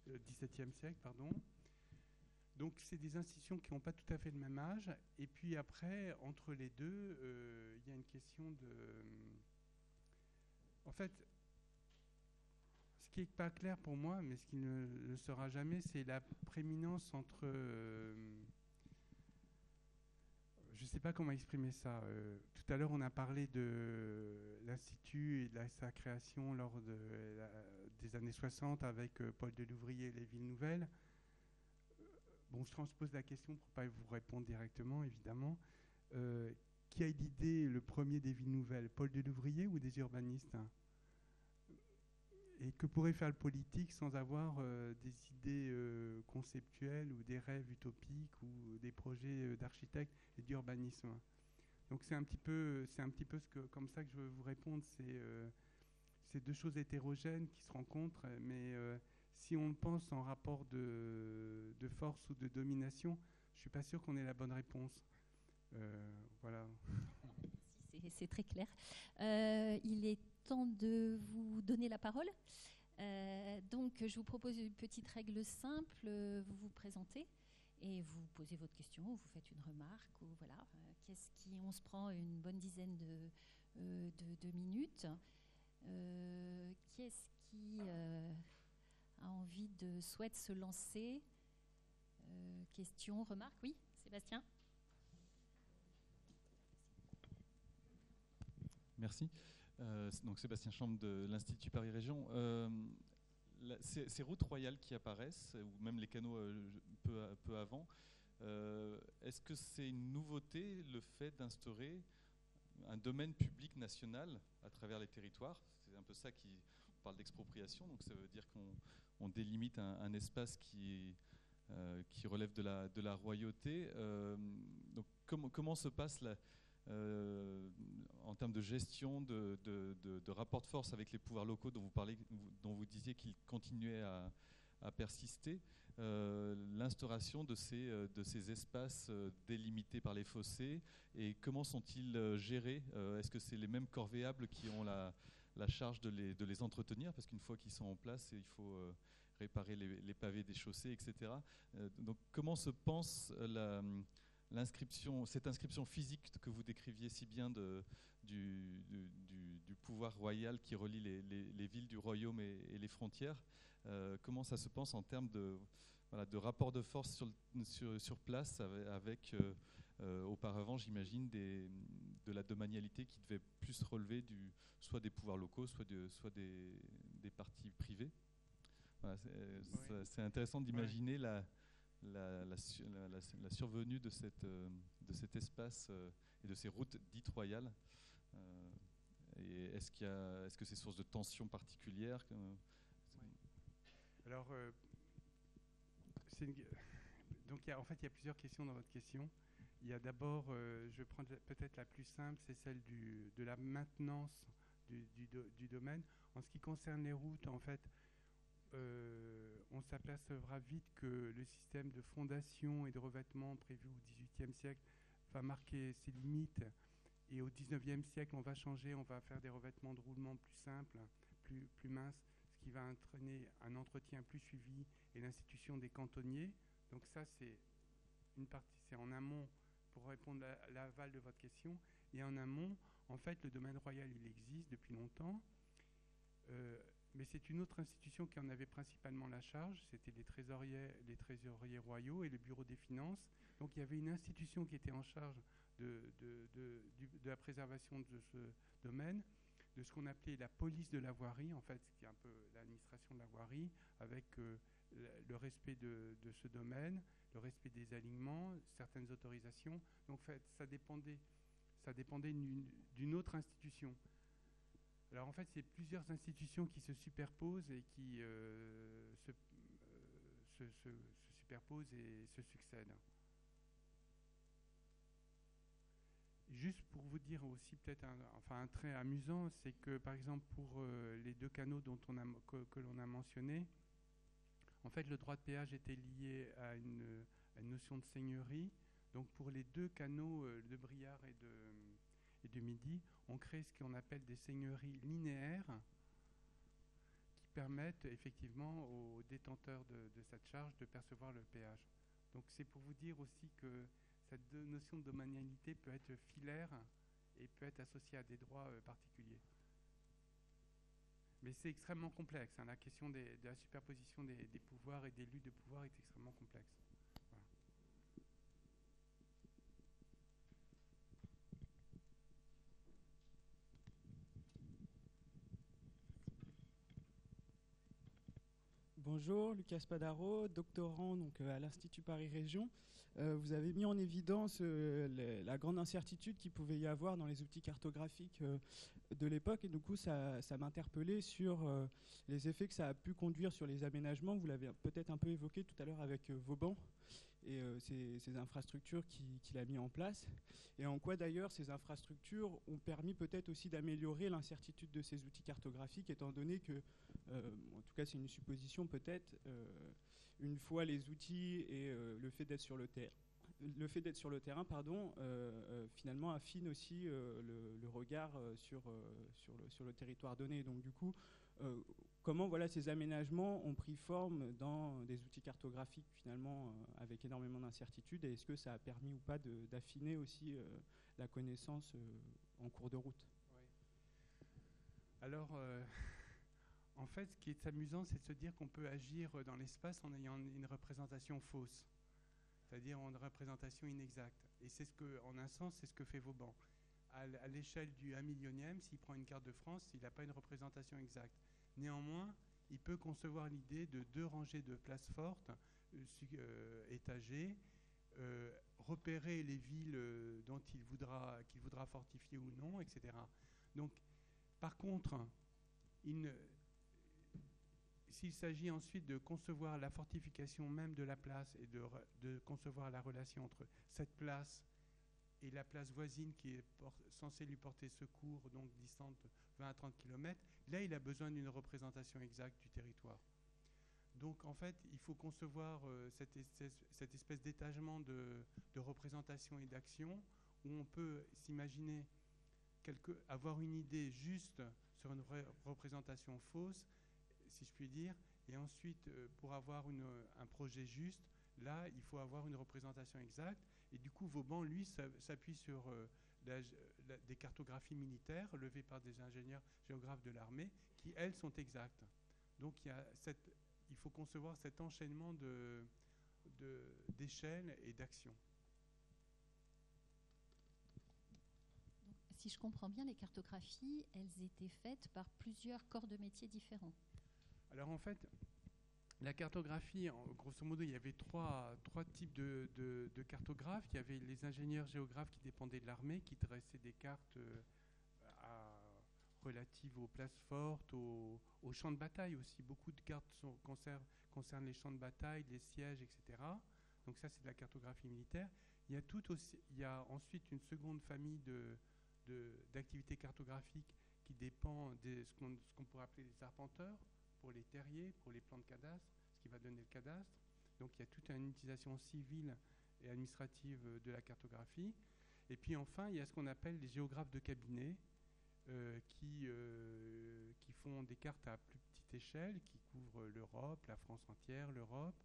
XVIIe siècle, pardon. Donc c'est des institutions qui n'ont pas tout à fait le même âge. Et puis après, entre les deux, euh, il y a une question de... En fait, qui n'est pas clair pour moi, mais ce qui ne le sera jamais, c'est la prééminence entre... Euh, je ne sais pas comment exprimer ça. Euh, tout à l'heure, on a parlé de l'Institut et de sa création lors de des années 60 avec euh, Paul Delouvrier et les villes nouvelles. Bon, je transpose la question pour ne pas vous répondre directement, évidemment. qui a l'idée, le premier des villes nouvelles? Paul Delouvrier ou des urbanistes et que pourrait faire le politique sans avoir des idées conceptuelles ou des rêves utopiques ou des projets d'architecte et d'urbanisme? Donc c'est un petit peu, c'est un petit peu ce que, comme ça que je veux vous répondre. C'est ces deux choses hétérogènes qui se rencontrent, mais euh, si on pense en rapport de, de, force ou de domination, je suis pas sûr qu'on ait la bonne réponse. Euh, voilà. C'est très clair. Euh, il est temps de vous donner la parole. donc, je vous propose une petite règle simple. Vous vous présentez et vous posez votre question, vous faites une remarque, ou voilà. Qu'est-ce qui, on se prend une bonne dizaine de, de, minutes. Euh, qui euh, a envie de souhaite se lancer? Euh, Question, remarque? Oui, Sébastien Merci. Donc Sébastien Chambre de l'Institut Paris Région. ces, routes royales qui apparaissent, ou même les canaux peu, peu, avant, est-ce que c'est une nouveauté le fait d'instaurer un domaine public national à travers les territoires? C'est un peu ça qui parle d'expropriation, donc ça veut dire qu'on délimite un, espace qui, euh, qui relève de la, de la royauté. Euh, donc comment, comment se passe la, en termes de gestion, de, rapport de force avec les pouvoirs locaux dont vous, parlez, dont vous disiez qu'ils continuaient à, persister, l'instauration de ces, de ces espaces délimités par les fossés et comment sont-ils gérés Est-ce que c'est les mêmes corvéables qui ont la, la charge de les, de entretenir? Parce qu'une fois qu'ils sont en place, il faut réparer les, pavés des chaussées, etc. Euh, donc comment se pense l'inscription, cette inscription physique que vous décriviez si bien de, du, du, pouvoir royal qui relie les, les, villes du royaume et, les frontières euh, Comment ça se pense en termes de, voilà, de rapport de force sur, sur, sur place avec, euh, auparavant, j'imagine, de la domanialité qui devait plus relever du, soit des pouvoirs locaux, soit, de, soit des, des partis privés? C'est intéressant d'imaginer la, la, survenue de, cette, euh, de cet espace euh, et de ces routes dites royales. Euh, est-ce qu'il est-ce que c'est source de tensions particulières Alors, donc en fait, il y a plusieurs questions dans votre question. Il y a d'abord, je vais prendre peut-être la plus simple, c'est celle de la maintenance du, du, domaine. En ce qui concerne les routes, en fait, euh, on s'apercevra vite que le système de fondation et de revêtement prévu au XVIIIe siècle va marquer ses limites. Et au XIXe siècle, on va changer, on va faire des revêtements de roulement plus simples, plus, plus minces, ce qui va entraîner un entretien plus suivi et l'institution des cantonniers. Donc ça, c'est une partie, c'est en amont pour répondre à l'aval de votre question. Et en amont, en fait, le domaine royal, il existe depuis longtemps. Euh, mais c'est une autre institution qui en avait principalement la charge, c'était les trésoriers, les trésoriers royaux et le bureau des finances. Donc il y avait une institution qui était en charge de, la préservation de ce domaine, de ce qu'on appelait la police de la voirie, en fait, qui est un peu l'administration de la voirie, avec euh, le respect de, ce domaine, le respect des alignements, certaines autorisations. Donc en fait, ça dépendait, ça dépendait d'une autre institution. Alors en fait, c'est plusieurs institutions qui se superposent et qui euh, euh, se, superposent et se succèdent. Juste pour vous dire aussi peut-être un, enfin un trait amusant, c'est que par exemple pour euh, les deux canaux dont on que, l'on a mentionné, en fait le droit de péage était lié à une, à une notion de seigneurie. Donc pour les deux canaux de Briard et de, et du Midi, on crée ce qu'on appelle des seigneuries linéaires qui permettent effectivement aux détenteurs de, cette charge de percevoir le péage. Donc c'est pour vous dire aussi que cette notion de domanialité peut être filaire et peut être associée à des droits euh, particuliers. Mais c'est extrêmement complexe. Hein. La question de la superposition des, des pouvoirs et des luttes de pouvoir est extrêmement complexe. Bonjour, Lucas Spadaro, doctorant donc, euh, à l'Institut Paris Région. Euh, vous avez mis en évidence euh, la grande incertitude qu'il pouvait y avoir dans les outils cartographiques de l'époque et du coup ça, m'a interpellé sur les effets que ça a pu conduire sur les aménagements. Vous l'avez peut-être un peu évoqué tout à l'heure avec Vauban et ces, infrastructures qu'il a mis en place et en quoi d'ailleurs ces infrastructures ont permis peut-être aussi d'améliorer l'incertitude de ces outils cartographiques étant donné que euh, en tout cas c'est une supposition peut-être, euh, une fois les outils et euh, le fait d'être sur le terrain le fait d'être sur le terrain, pardon, finalement affine aussi le, regard sur, le, territoire donné. Donc du coup, comment voilà, ces aménagements ont pris forme dans des outils cartographiques finalement avec énormément d'incertitudes? Et est-ce que ça a permis ou pas d'affiner aussi la connaissance en cours de route? Alors, en fait, ce qui est amusant, c'est de se dire qu'on peut agir dans l'espace en ayant une représentation fausse, c'est-à-dire une représentation inexacte. Et c'est ce que, en un sens, c'est ce que fait Vauban. À l'échelle du 1 millionième, s'il prend une carte de France, il n'a pas une représentation exacte. Néanmoins, il peut concevoir l'idée de deux rangées de places fortes, euh, euh, étagées, euh, repérer les villes dont il voudra, qu'il voudra fortifier ou non, etc. Donc, par contre, il ne, s'il s'agit ensuite de concevoir la fortification même de la place et de, concevoir la relation entre cette place et la place voisine qui est censée lui porter secours, donc distante 20 à 30 km, là il a besoin d'une représentation exacte du territoire. Donc en fait, il faut concevoir euh, cette, espèce, d'étagement de, représentation et d'action où on peut s'imaginer avoir une idée juste sur une représentation fausse, si je puis dire, et ensuite, euh, pour avoir un projet juste, là, il faut avoir une représentation exacte. Et du coup, Vauban, lui, s'appuie sur euh, des cartographies militaires levées par des ingénieurs géographes de l'armée, qui, elles, sont exactes. Donc, il, faut concevoir cet enchaînement d'échelles et d'actions. Si je comprends bien, les cartographies, elles étaient faites par plusieurs corps de métiers différents. Alors en fait, la cartographie, grosso modo, il y avait trois, types de, cartographes. Il y avait les ingénieurs géographes qui dépendaient de l'armée, qui dressaient des cartes euh, relatives aux places fortes, aux, champs de bataille aussi. Beaucoup de cartes concernent, les champs de bataille, les sièges, etc. Donc ça, c'est de la cartographie militaire. Il y a, tout aussi, il y a ensuite une seconde famille d'activités cartographiques qui dépend de ce qu'on pourrait appeler les arpenteurs pour les terriers, pour les plans de cadastre, ce qui va donner le cadastre. Donc il y a toute une utilisation civile et administrative de la cartographie. Et puis enfin, il y a ce qu'on appelle les géographes de cabinet, euh, qui, euh, qui font des cartes à plus petite échelle, qui couvrent l'Europe, la France entière, l'Europe,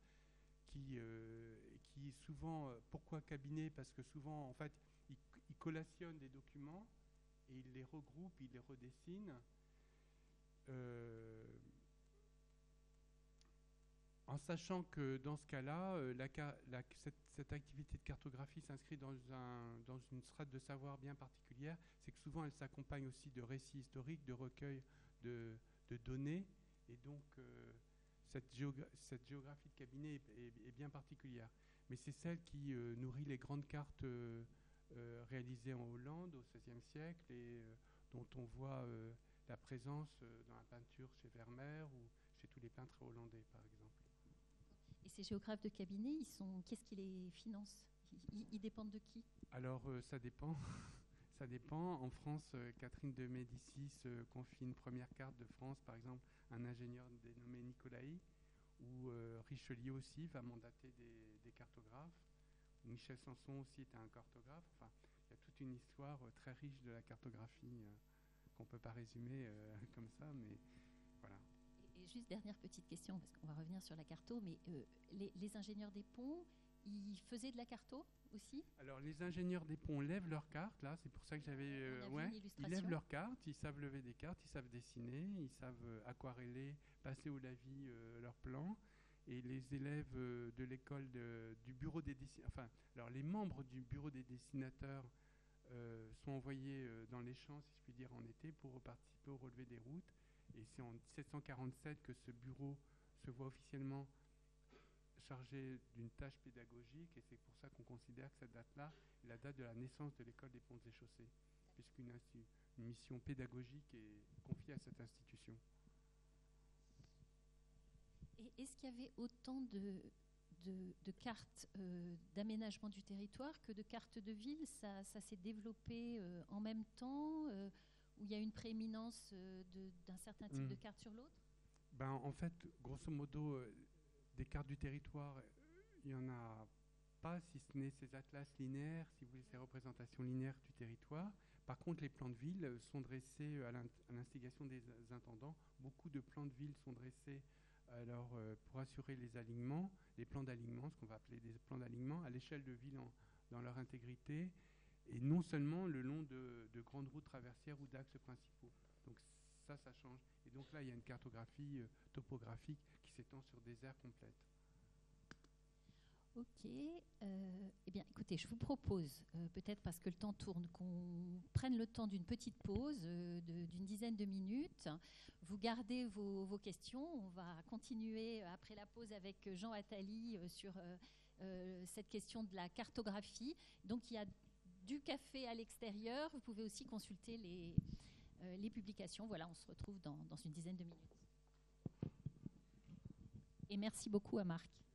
qui, euh, qui souvent, pourquoi cabinet? Parce que souvent, en fait, ils, ils collationnent des documents et ils les regroupent, ils les redessinent en sachant que dans ce cas-là, euh, cette, activité de cartographie s'inscrit dans, une strate de savoir bien particulière, c'est que souvent elle s'accompagne aussi de récits historiques, de recueils de, données, et donc euh, cette, géographie de cabinet est, bien particulière. Mais c'est celle qui euh, nourrit les grandes cartes réalisées en Hollande au XVIe siècle et dont on voit la présence dans la peinture chez Vermeer ou chez tous les peintres hollandais, par exemple. Ces géographes de cabinet, ils sont, qu'est-ce qui les finance? Ils, dépendent de qui? Alors, euh, ça dépend. ça dépend. En France, euh, Catherine de Médicis euh, confie une première carte de France, par exemple, à un ingénieur dénommé Nicolaï, ou Richelieu aussi va mandater des, cartographes. Michel Sanson aussi était un cartographe. Enfin, il y a toute une histoire très riche de la cartographie qu'on ne peut pas résumer comme ça, mais juste dernière petite question, parce qu'on va revenir sur la carto, mais euh, les, ingénieurs des ponts, ils faisaient de la carto aussi? Alors les ingénieurs des ponts lèvent leurs cartes, là, c'est pour ça que j'avais... Euh, ouais, ils lèvent leurs cartes, ils savent lever des cartes, ils savent dessiner, ils savent euh, aquareller, passer au lavis leurs plans. Et les élèves de l'école du bureau des dessinateurs, enfin, alors les membres du bureau des dessinateurs sont envoyés dans les champs, si je puis dire, en été pour participer au relevé des routes. Et c'est en 1747 que ce bureau se voit officiellement chargé d'une tâche pédagogique et c'est pour ça qu'on considère que cette date-là est la date de la naissance de l'école des ponts et chaussées, puisqu'une une mission pédagogique est confiée à cette institution. Et est-ce qu'il y avait autant de, cartes euh, d'aménagement du territoire que de cartes de ville? Ça, ça s'est développé euh, en même temps euh, où il y a une prééminence euh, d'un certain type de hmm. carte sur l'autre? Ben, En fait, grosso modo, euh, des cartes du territoire, il n'y en a pas, si ce n'est ces atlas linéaires, si vous voulez, ces représentations linéaires du territoire. Par contre, les plans de ville sont dressés à l'instigation des intendants. Beaucoup de plans de ville sont dressés alors, euh, pour assurer les alignements, les plans d'alignement, ce qu'on va appeler des plans d'alignement, à l'échelle de ville dans leur intégrité, et non seulement le long de, grandes routes traversières ou d'axes principaux. Donc ça, ça change. Et donc là, il y a une cartographie euh, topographique qui s'étend sur des aires complètes. Ok. Euh, eh bien, écoutez, je vous propose, euh, peut-être parce que le temps tourne, qu'on prenne le temps d'une petite pause d'une dizaine de minutes. Vous gardez vos, questions. On va continuer après la pause avec Jean Attali sur cette question de la cartographie. Donc, il y a du café à l'extérieur. Vous pouvez aussi consulter les, euh, les publications. Voilà, on se retrouve dans, dans une dizaine de minutes. Et merci beaucoup à Marc.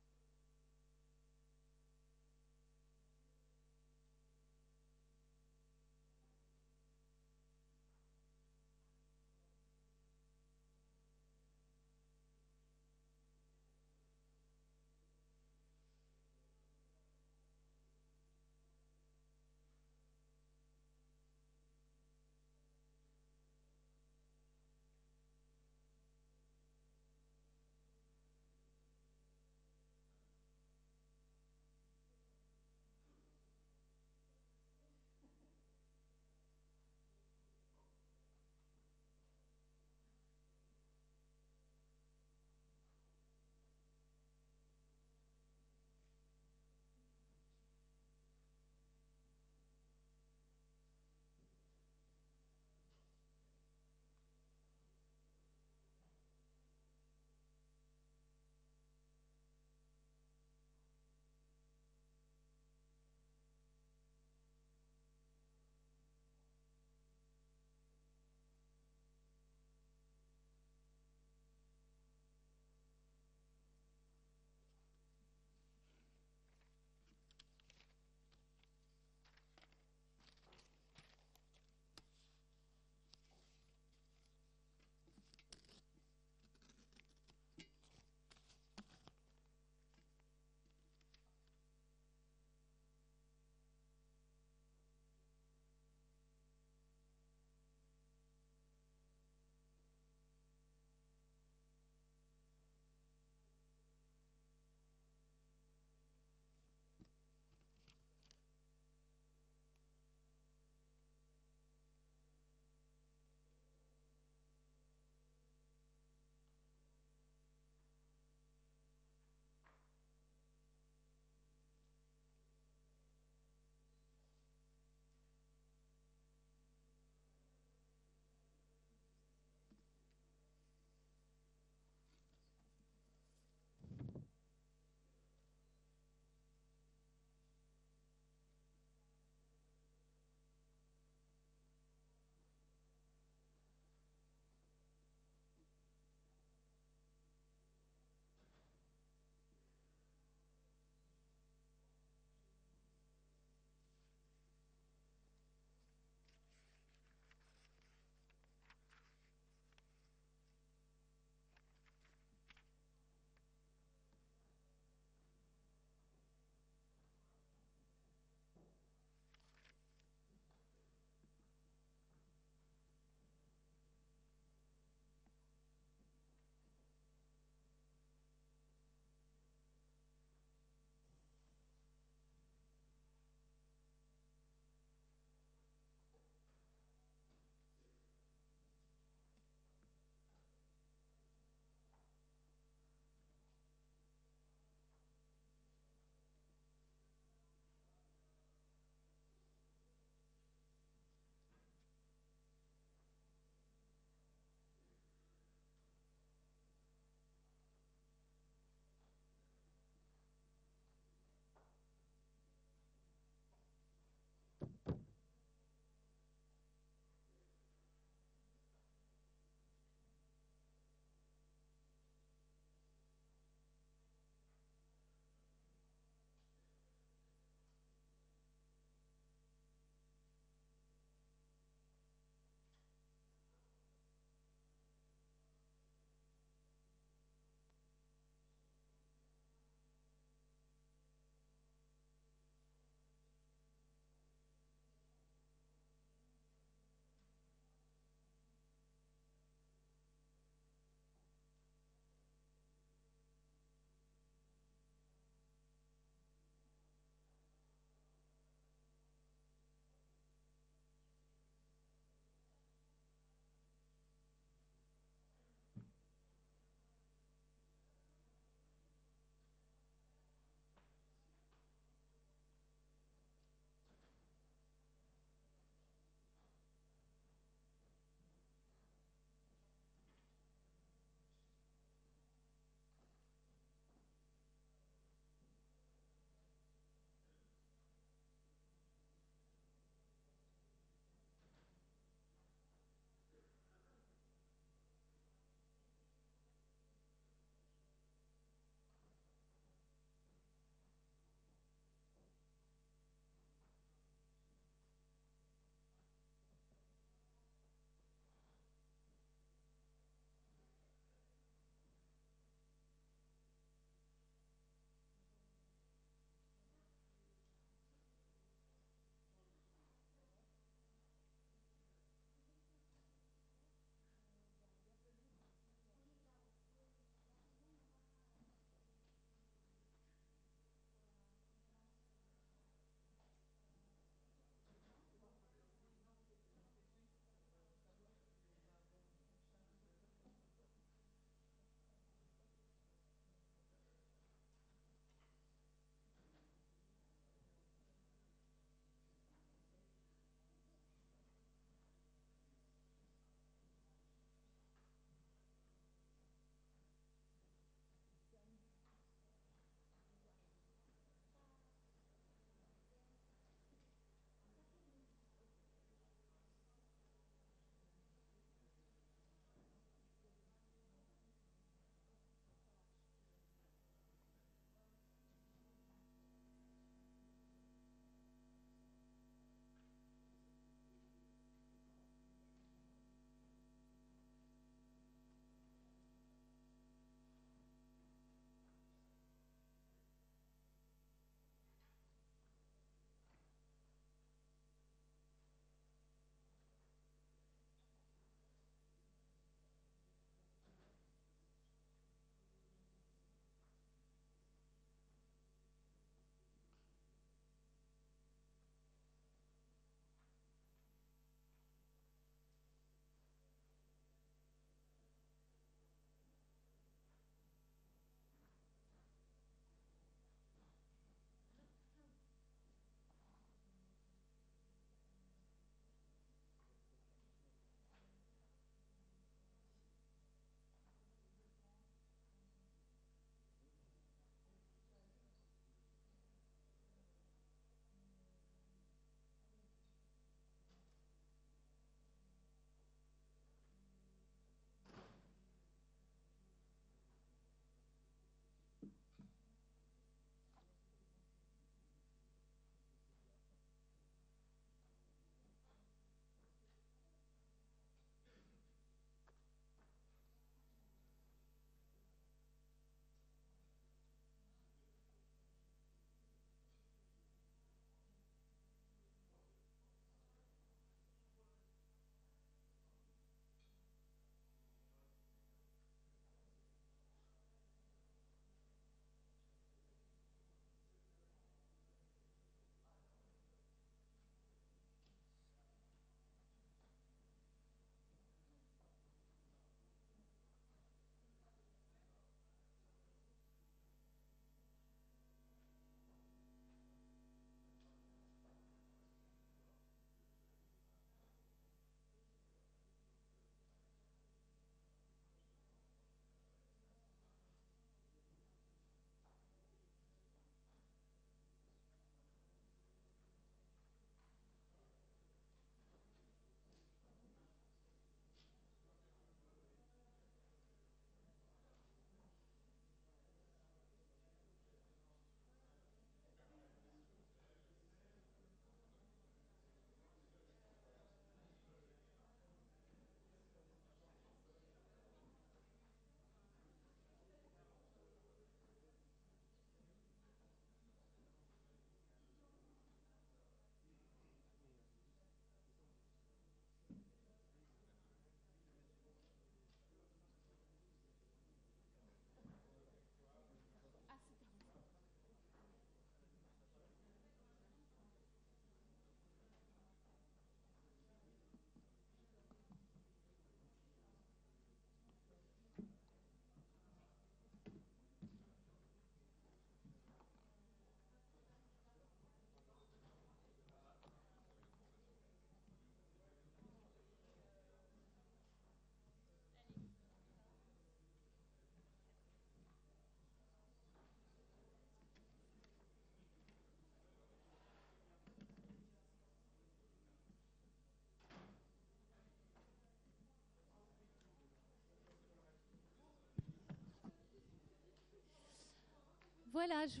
Voilà, je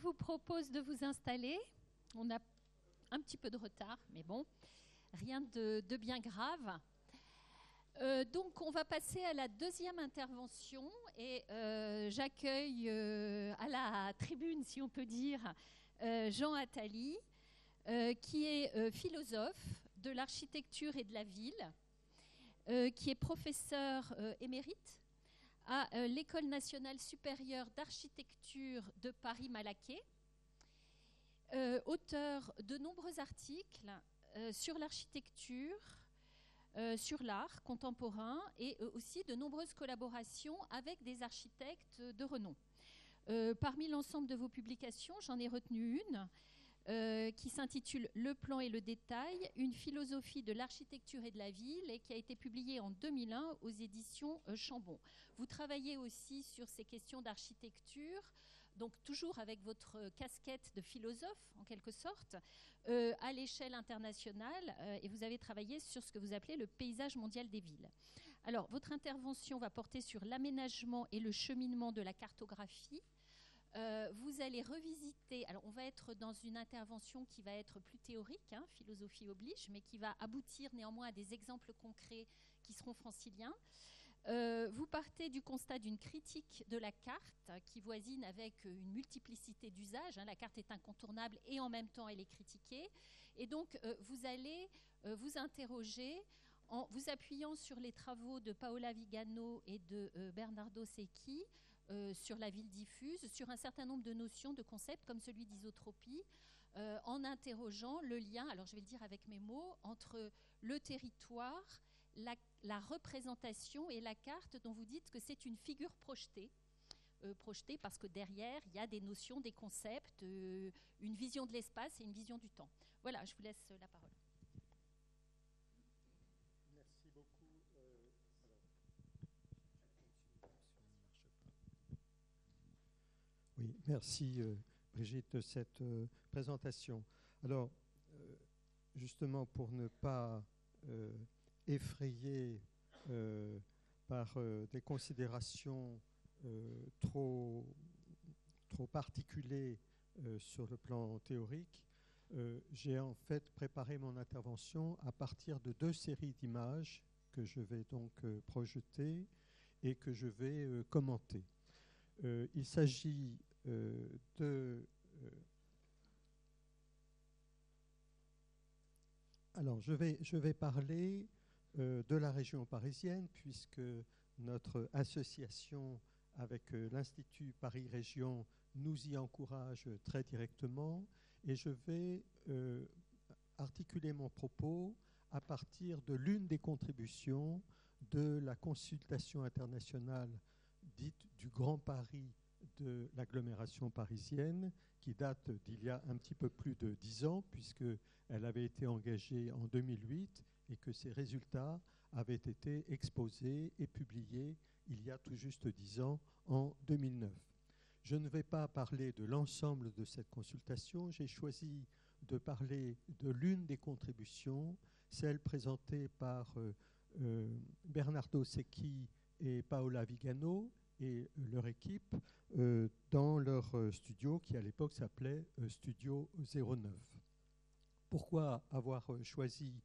vous, propose de vous installer. On a un petit peu de retard, mais bon, rien de, bien grave. Euh, donc, on va passer à la deuxième intervention et euh, j'accueille euh, à la tribune, si on peut dire, Jean Attali, qui est philosophe de l'architecture et de la ville, qui est professeur émérite à l'École nationale supérieure d'architecture de Paris-Malaquais, auteur de nombreux articles sur l'architecture, euh, sur l'art contemporain et euh, aussi de nombreuses collaborations avec des architectes de renom. Euh, parmi l'ensemble de vos publications, j'en ai retenu une qui s'intitule Le plan et le détail, une philosophie de l'architecture et de la ville et qui a été publiée en 2001 aux éditions Chambon. Vous travaillez aussi sur ces questions d'architecture donc toujours avec votre casquette de philosophe en quelque sorte, euh, à l'échelle internationale, euh, et vous avez travaillé sur ce que vous appelez le paysage mondial des villes. Alors, votre intervention va porter sur l'aménagement et le cheminement de la cartographie. Euh, vous allez revisiter, alors on va être dans une intervention qui va être plus théorique, hein, philosophie oblige, mais qui va aboutir néanmoins à des exemples concrets qui seront franciliens. Euh, vous partez du constat d'une critique de la carte qui voisine avec une multiplicité d'usages. Hein. La carte est incontournable et en même temps elle est critiquée. Et donc euh, vous allez vous interroger en vous appuyant sur les travaux de Paola Vigano et de Bernardo Secchi sur la ville diffuse, sur un certain nombre de notions, de concepts comme celui d'isotropie, en interrogeant le lien, alors je vais le dire avec mes mots, entre le territoire, la, représentation et la carte dont vous dites que c'est une figure projetée. Euh, projetée parce que derrière, il y a des notions, des concepts, euh, une vision de l'espace et une vision du temps. Voilà, je vous laisse la parole. Merci beaucoup. Euh, merci Brigitte de cette présentation. Alors, justement, pour ne pas effrayé euh, par euh, des considérations euh, trop, trop particulées sur le plan théorique, j'ai en fait préparé mon intervention à partir de deux séries d'images que je vais donc projeter et que je vais commenter. il s'agit de alors, je vais, parler euh, de la région parisienne, puisque notre association avec euh, l'Institut Paris Région nous y encourage très directement. Et je vais euh, articuler mon propos à partir de l'une des contributions de la consultation internationale dite du Grand Paris de l'agglomération parisienne, qui date d'il y a un petit peu plus de dix ans, puisqu'elle avait été engagée en 2008 et que ces résultats avaient été exposés et publiés il y a tout juste dix ans, en 2009. Je ne vais pas parler de l'ensemble de cette consultation, j'ai choisi de parler de l'une des contributions, celle présentée par euh, euh, Bernardo Secchi et Paola Vigano et leur équipe euh, dans leur studio qui à l'époque s'appelait Studio 09. Pourquoi avoir choisi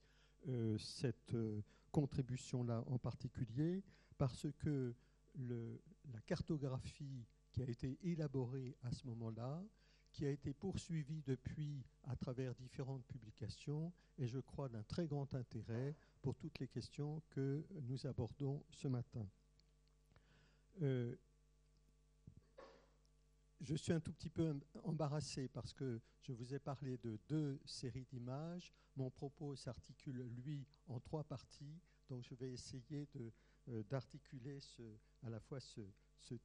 euh, cette euh, contribution-là en particulier, parce que la cartographie qui a été élaborée à ce moment-là, qui a été poursuivie depuis à travers différentes publications, et je crois d'un très grand intérêt pour toutes les questions que nous abordons ce matin. Euh, je suis un tout petit peu embarrassé parce que je vous ai parlé de deux séries d'images. Mon propos s'articule, lui, en trois parties. Donc je vais essayer euh, d'articuler à la fois ce,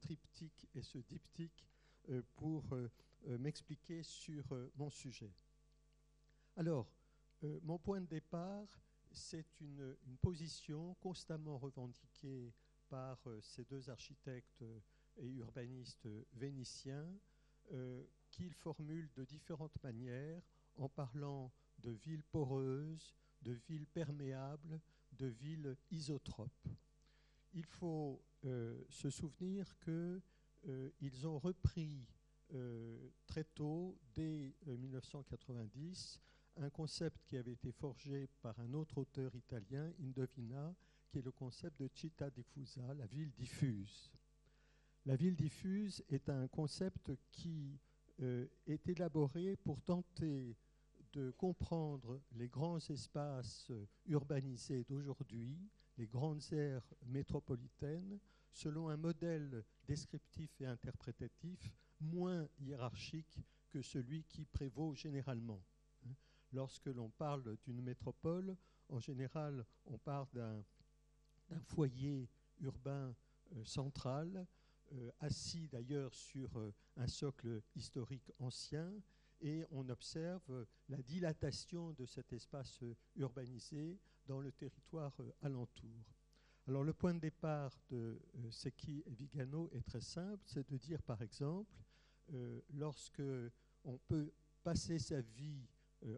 triptyque et ce diptyque euh, pour m'expliquer sur mon sujet. Alors, mon point de départ, c'est une, position constamment revendiquée par ces deux architectes et urbaniste vénitien euh, qu'il formule de différentes manières en parlant de villes poreuses, de villes perméables, de villes isotropes. Il faut euh, se souvenir que ils ont repris très tôt, dès 1990, un concept qui avait été forgé par un autre auteur italien, Indovina, qui est le concept de città diffusa, la ville diffuse. La ville diffuse est un concept qui euh, est élaboré pour tenter de comprendre les grands espaces urbanisés d'aujourd'hui, les grandes aires métropolitaines, selon un modèle descriptif et interprétatif moins hiérarchique que celui qui prévaut généralement. Lorsque l'on parle d'une métropole, en général, on parle d'un foyer urbain euh, central, euh, assis d'ailleurs sur euh, un socle historique ancien, et on observe la dilatation de cet espace urbanisé dans le territoire alentour. Alors le point de départ de Secchi et Vigano est très simple, c'est de dire par exemple, lorsque on peut passer sa vie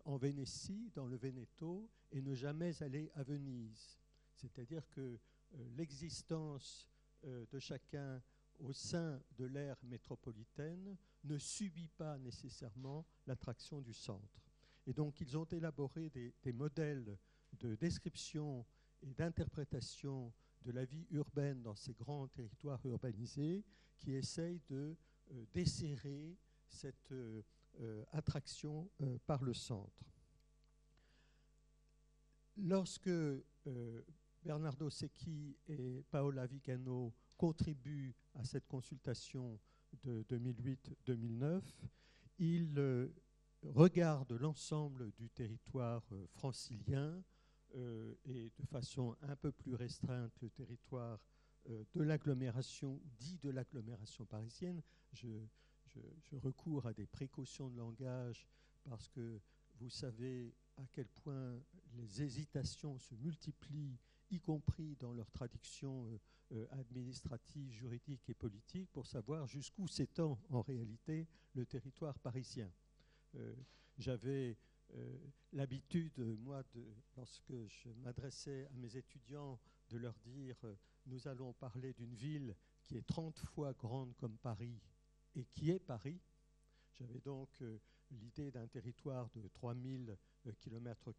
en Vénétie, dans le Veneto, et ne jamais aller à Venise. C'est-à-dire que euh, l'existence euh, de chacun au sein de l'ère métropolitaine ne subit pas nécessairement l'attraction du centre. Et donc ils ont élaboré des, modèles de description et d'interprétation de la vie urbaine dans ces grands territoires urbanisés qui essayent de desserrer cette euh, attraction euh, par le centre. Lorsque euh, Bernardo Secchi et Paola Vigano contribuent à cette consultation de 2008-2009, ils regardent l'ensemble du territoire francilien et de façon un peu plus restreinte le territoire de l'agglomération, dit de l'agglomération parisienne. Je, recours à des précautions de langage parce que vous savez à quel point les hésitations se multiplient, y compris dans leur traduction euh, euh, administrative, juridique et politique, pour savoir jusqu'où s'étend en réalité le territoire parisien. Euh, j'avais l'habitude, moi, de, lorsque je m'adressais à mes étudiants, de leur dire nous allons parler d'une ville qui est 30 fois grande comme Paris et qui est Paris. J'avais donc l'idée d'un territoire de 3000 euh, km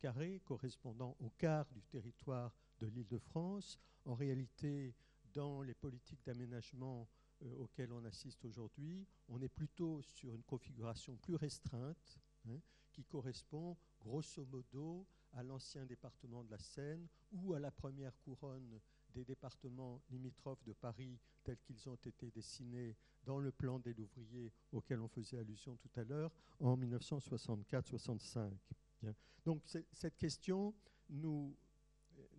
correspondant au quart du territoire de l'île de France. En réalité, dans les politiques d'aménagement euh, auxquelles on assiste aujourd'hui, on est plutôt sur une configuration plus restreinte hein, qui correspond grosso modo à l'ancien département de la Seine ou à la première couronne des départements limitrophes de Paris tels qu'ils ont été dessinés dans le plan des Louvriers auquel on faisait allusion tout à l'heure en 1964-65. Donc cette question nous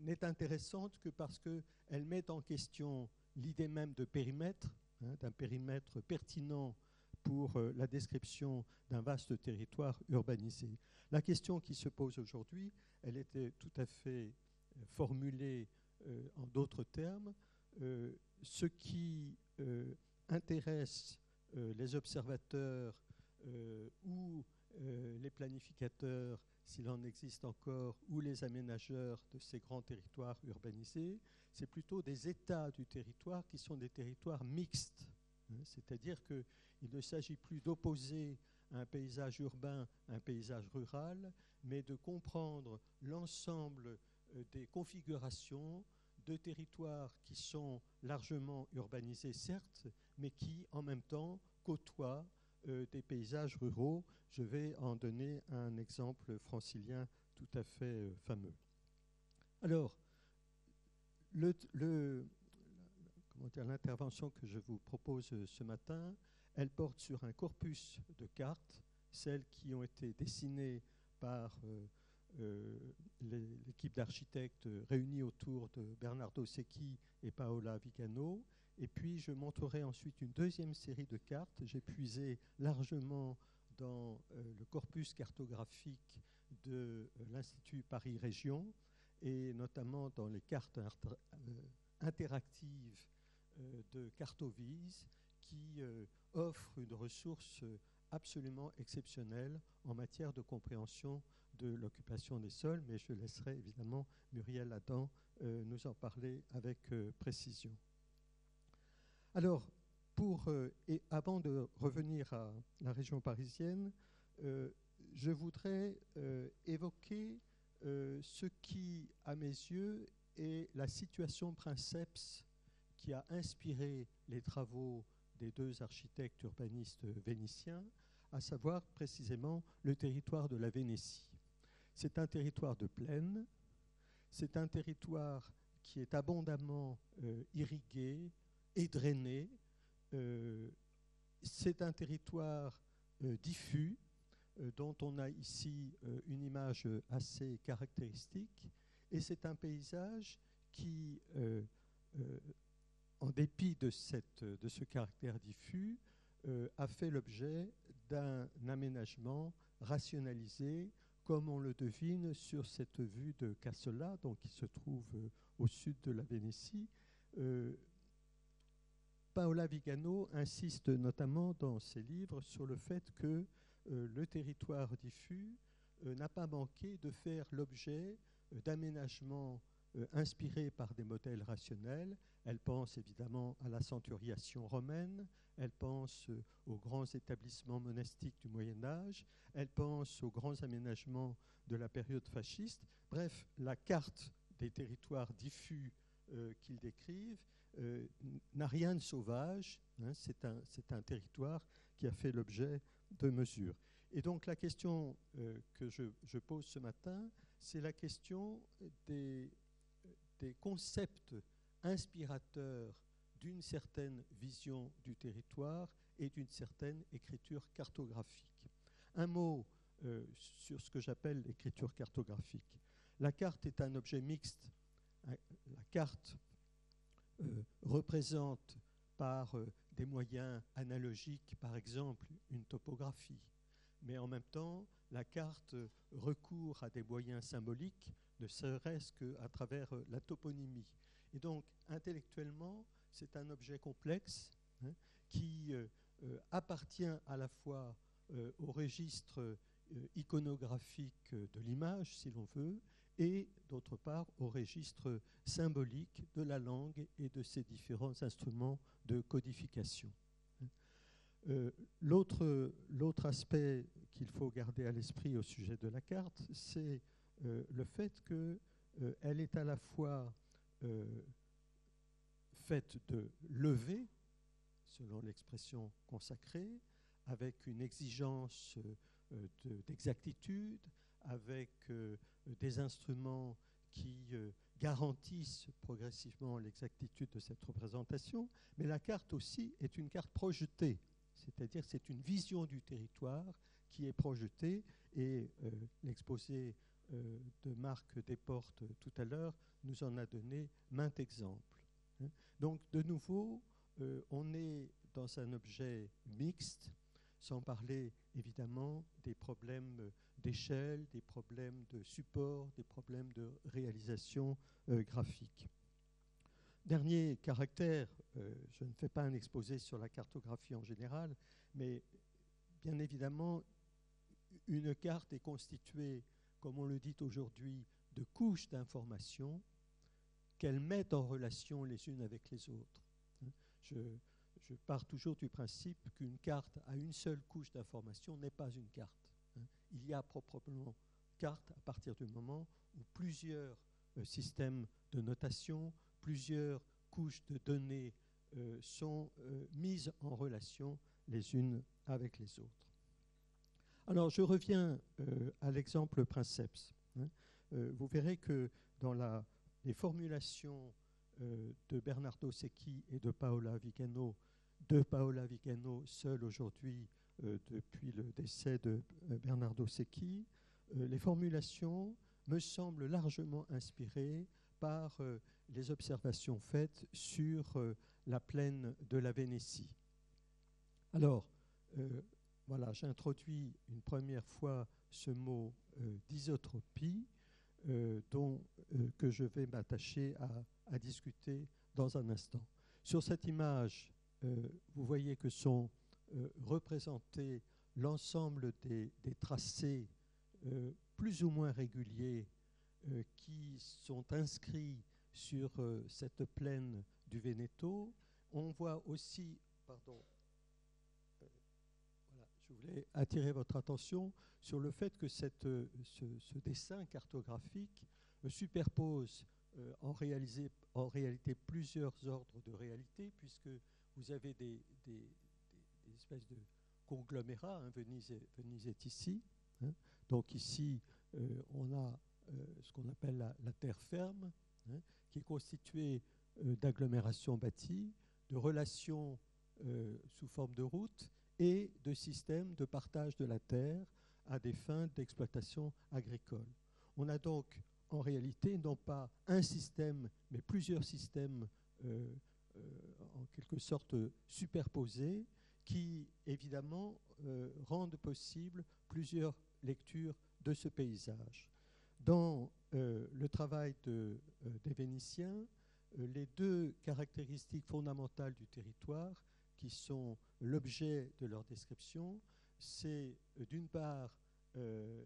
n'est intéressante que parce qu'elle met en question l'idée même de périmètre, hein, d'un périmètre pertinent pour euh, la description d'un vaste territoire urbanisé. La question qui se pose aujourd'hui, elle était tout à fait euh, formulée euh, en d'autres termes, ce qui intéresse les observateurs ou les planificateurs, s'il en existe encore, ou les aménageurs de ces grands territoires urbanisés, c'est plutôt des états du territoire qui sont des territoires mixtes. Hein. C'est-à-dire qu'il ne s'agit plus d'opposer un paysage urbain un paysage rural, mais de comprendre l'ensemble euh, des configurations de territoires qui sont largement urbanisés, certes, mais qui en même temps côtoient euh, des paysages ruraux. Je vais en donner un exemple francilien tout à fait euh, fameux. Alors, l'intervention que je vous propose ce matin, elle porte sur un corpus de cartes, celles qui ont été dessinées par euh, l'équipe d'architectes réunis autour de Bernardo Secchi et Paola Vigano. Et puis je montrerai ensuite une deuxième série de cartes. J'ai puisé largement dans euh, le corpus cartographique de euh, l'Institut Paris Région et notamment dans les cartes interactives de Cartovise qui offrent une ressource absolument exceptionnelle en matière de compréhension de l'occupation des sols, mais je laisserai évidemment Muriel Adam euh, nous en parler avec euh, précision. Alors, pour, et avant de revenir à la région parisienne, je voudrais évoquer ce qui, à mes yeux, est la situation princeps qui a inspiré les travaux des deux architectes urbanistes vénitiens, à savoir précisément le territoire de la Vénétie. C'est un territoire de plaine, c'est un territoire qui est abondamment euh, irrigué et drainé, euh, c'est un territoire euh, diffus dont on a ici une image assez caractéristique, et c'est un paysage qui, en dépit de, ce caractère diffus, a fait l'objet d'un aménagement rationalisé, comme on le devine sur cette vue de Cassola, donc qui se trouve euh, au sud de la Vénétie. Euh, Paola Vigano insiste notamment dans ses livres sur le fait que euh, le territoire diffus n'a pas manqué de faire l'objet d'aménagements inspirés par des modèles rationnels. Elle pense évidemment à la centuriation romaine, elle pense euh, aux grands établissements monastiques du Moyen Âge, elle pense aux grands aménagements de la période fasciste. Bref, la carte des territoires diffus euh, qu'ils décrivent euh, n'a rien de sauvage, hein. c'est un, territoire qui a fait l'objet de mesures. Et donc la question que je, pose ce matin, c'est la question des, concepts inspirateurs d'une certaine vision du territoire et d'une certaine écriture cartographique. Un mot euh, sur ce que j'appelle l'écriture cartographique. La carte est un objet mixte. La carte euh, représente par euh, des moyens analogiques, par exemple une topographie, mais en même temps, la carte recourt à des moyens symboliques, ne serait-ce qu'à travers la toponymie. Et donc, intellectuellement, c'est un objet complexe hein, qui euh, euh, appartient à la fois euh, au registre iconographique de l'image, si l'on veut, et d'autre part au registre symbolique de la langue et de ses différents instruments de codification. L'autre aspect qu'il faut garder à l'esprit au sujet de la carte, c'est le fait qu'elle est à la fois fait de lever, selon l'expression consacrée, avec une exigence euh, d'exactitude, avec euh, des instruments qui euh, garantissent progressivement l'exactitude de cette représentation, mais la carte aussi est une carte projetée, c'est-à-dire c'est une vision du territoire qui est projetée, et l'exposé de Marc Desportes tout à l'heure nous en a donné maintes exemples. Hein. Donc de nouveau, euh, on est dans un objet mixte, sans parler évidemment des problèmes d'échelle, des problèmes de support, des problèmes de réalisation euh, graphique. Dernier caractère, euh, je ne fais pas un exposé sur la cartographie en général, mais bien évidemment, une carte est constituée, comme on le dit aujourd'hui, de couches d'informations qu'elles mettent en relation les unes avec les autres. Hein. Je, pars toujours du principe qu'une carte à une seule couche d'information n'est pas une carte. Il y a proprement carte à partir du moment où plusieurs euh, systèmes de notation, plusieurs couches de données euh, sont euh, mises en relation les unes avec les autres. Alors je reviens à l'exemple Princeps. Hein. vous verrez que dans les formulations de Bernardo Secchi et de Paola Vigano, de Paola Vigano seule aujourd'hui depuis le décès de euh, Bernardo Secchi, les formulations me semblent largement inspirées par les observations faites sur la plaine de la Vénétie. Alors, voilà, j'introduis une première fois ce mot d'isotropie euh, dont, euh, que je vais m'attacher à, discuter dans un instant. Sur cette image, euh, vous voyez que sont représentés l'ensemble des, tracés plus ou moins réguliers qui sont inscrits sur cette plaine du Veneto. On voit aussi pardon. Euh, je voulais attirer votre attention sur le fait que ce, dessin cartographique superpose en, réalité plusieurs ordres de réalité, puisque vous avez des, espèces de conglomérats. Hein, Venise, est, ici. Hein. Donc ici, on a ce qu'on appelle la, terre ferme, hein, qui est constituée d'agglomérations bâties, de relations euh, sous forme de routes et de systèmes de partage de la terre à des fins d'exploitation agricole. On a donc en réalité non pas un système, mais plusieurs systèmes euh, euh, en quelque sorte superposés qui évidemment rendent possible plusieurs lectures de ce paysage. Dans le travail de, des Vénitiens, euh, les deux caractéristiques fondamentales du territoire qui sont l'objet de leur description, c'est euh, d'une part euh,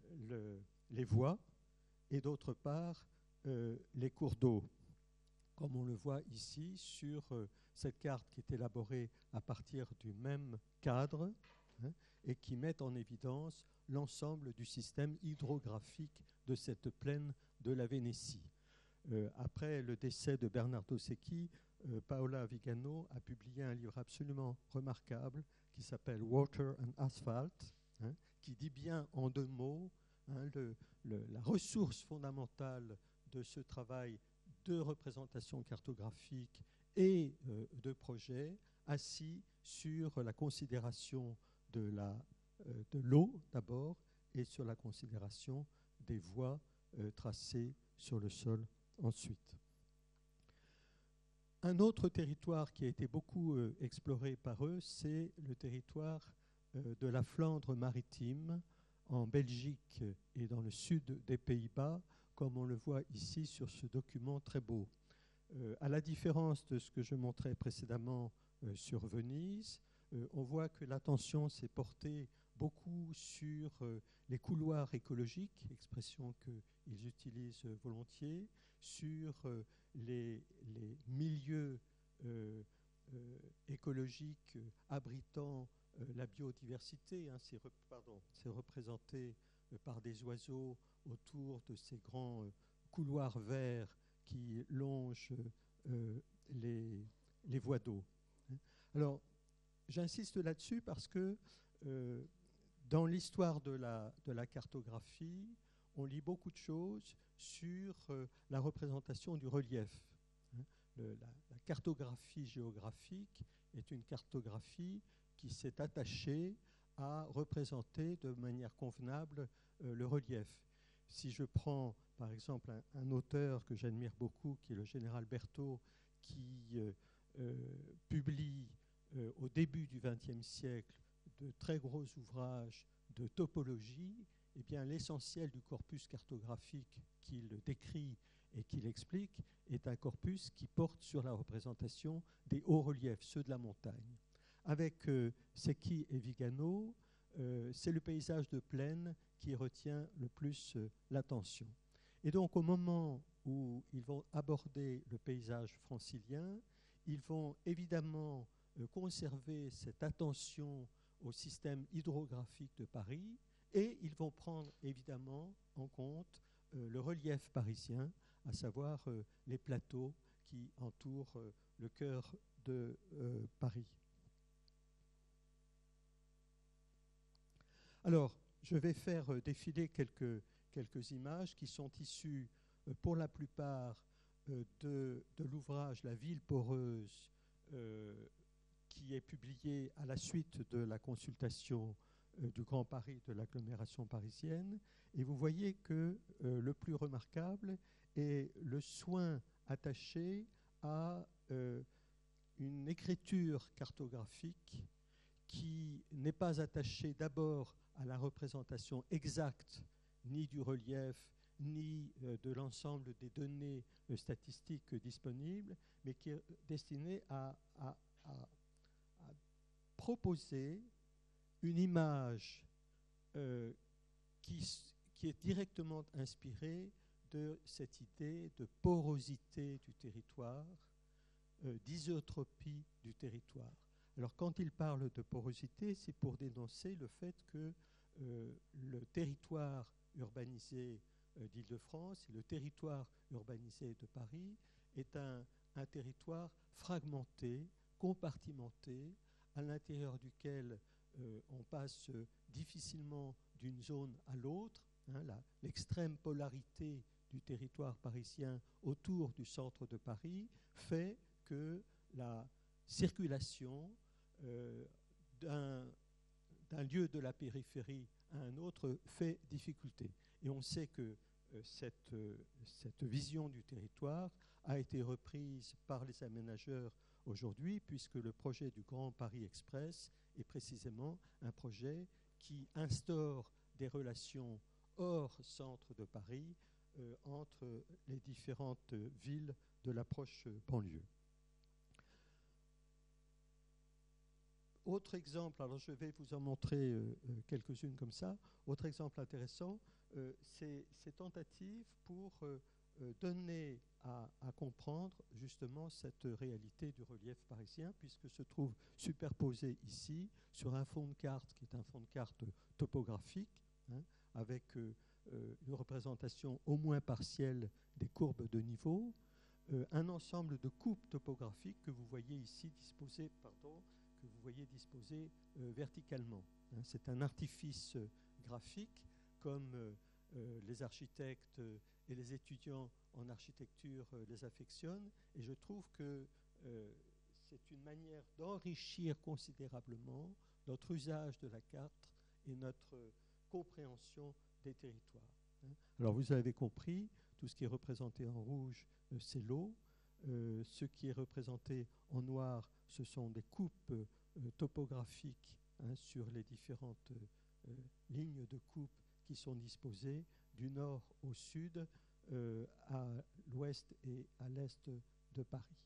les voies et d'autre part les cours d'eau, comme on le voit ici sur cette carte qui est élaborée à partir du même cadre hein, et qui met en évidence l'ensemble du système hydrographique de cette plaine de la Vénétie. Euh, après le décès de Bernardo Secchi, euh, Paola Vigano a publié un livre absolument remarquable qui s'appelle Water and Asphalt, hein, qui dit bien en deux mots hein, la ressource fondamentale de ce travail de représentation cartographique et euh, de projet assis sur la considération de l'eau d'abord et sur la considération des voies tracées sur le sol ensuite. Un autre territoire qui a été beaucoup euh, exploré par eux, c'est le territoire euh, de la Flandre maritime, en Belgique et dans le sud des Pays-Bas, comme on le voit ici sur ce document très beau. Euh, à la différence de ce que je montrais précédemment sur Venise, on voit que l'attention s'est portée beaucoup sur les couloirs écologiques, expression qu'ils utilisent volontiers, sur euh, les, milieux euh, euh, écologiques abritant la biodiversité. Hein, c'est, représenté par des oiseaux autour de ces grands couloirs verts qui longent les, les, voies d'eau. Hein. Alors, j'insiste là-dessus parce que dans l'histoire de la, de la cartographie, on lit beaucoup de choses sur euh, la représentation du relief. Hein. la, cartographie géographique est une cartographie qui s'est attachée à représenter de manière convenable euh, le relief. Si je prends par exemple un, auteur que j'admire beaucoup, qui est le général Berthaud, qui euh, publie au début du XXe siècle de très gros ouvrages de topologie, eh bien, l'essentiel du corpus cartographique qu'il décrit et qu'il explique est un corpus qui porte sur la représentation des hauts reliefs, ceux de la montagne. Avec euh, Secchi et Vigano, euh, c'est le paysage de plaine qui retient le plus euh, l'attention. Et donc, au moment où ils vont aborder le paysage francilien, ils vont évidemment conserver cette attention au système hydrographique de Paris, et ils vont prendre évidemment en compte euh, le relief parisien, à savoir euh, les plateaux qui entourent euh, le cœur de Paris. Alors, je vais faire défiler quelques, quelques images qui sont issues pour la plupart de, de l'ouvrage La ville poreuse qui est publié à la suite de la consultation euh, du Grand Paris, de l'agglomération parisienne. Et vous voyez que euh, le plus remarquable est le soin attaché à euh, une écriture cartographique qui n'est pas attachée d'abord à la représentation exacte ni du relief, ni de l'ensemble des données statistiques disponibles, mais qui est destinée à, proposer une image euh, qui, qui, est directement inspirée de cette idée de porosité du territoire, euh, d'isotropie du territoire. Alors quand il parle de porosité, c'est pour dénoncer le fait que euh, le territoire urbanisé euh, d'Île-de-France et le territoire urbanisé de Paris est un, territoire fragmenté, compartimenté, à l'intérieur duquel euh, on passe difficilement d'une zone à l'autre. Hein, L'extrême polarité du territoire parisien autour du centre de Paris fait que la circulation d'un lieu de la périphérie à un autre fait difficulté. Et on sait que euh, cette, euh, cette vision du territoire a été reprise par les aménageurs aujourd'hui, puisque le projet du Grand Paris Express est précisément un projet qui instaure des relations hors centre de Paris euh, entre les différentes villes de l'approche banlieue. Autre exemple, alors je vais vous en montrer euh, euh, quelques-unes comme ça. Autre exemple intéressant, euh, c'est ces tentatives pour donner à, comprendre justement cette réalité du relief parisien, puisque se trouve superposé ici sur un fond de carte qui est un fond de carte topographique, hein, avec une représentation au moins partielle des courbes de niveau, un ensemble de coupes topographiques que vous voyez ici disposées pardon, que vous voyez disposé euh, verticalement. Hein. C'est un artifice euh, graphique comme euh, les architectes et les étudiants en architecture les affectionnent et je trouve que c'est une manière d'enrichir considérablement notre usage de la carte et notre compréhension des territoires. Hein. Alors vous avez compris, tout ce qui est représenté en rouge, c'est l'eau. ce qui est représenté en noir, ce sont des coupes euh, topographiques hein, sur les différentes euh, lignes de coupe qui sont disposées du nord au sud, euh, à l'ouest et à l'est de Paris.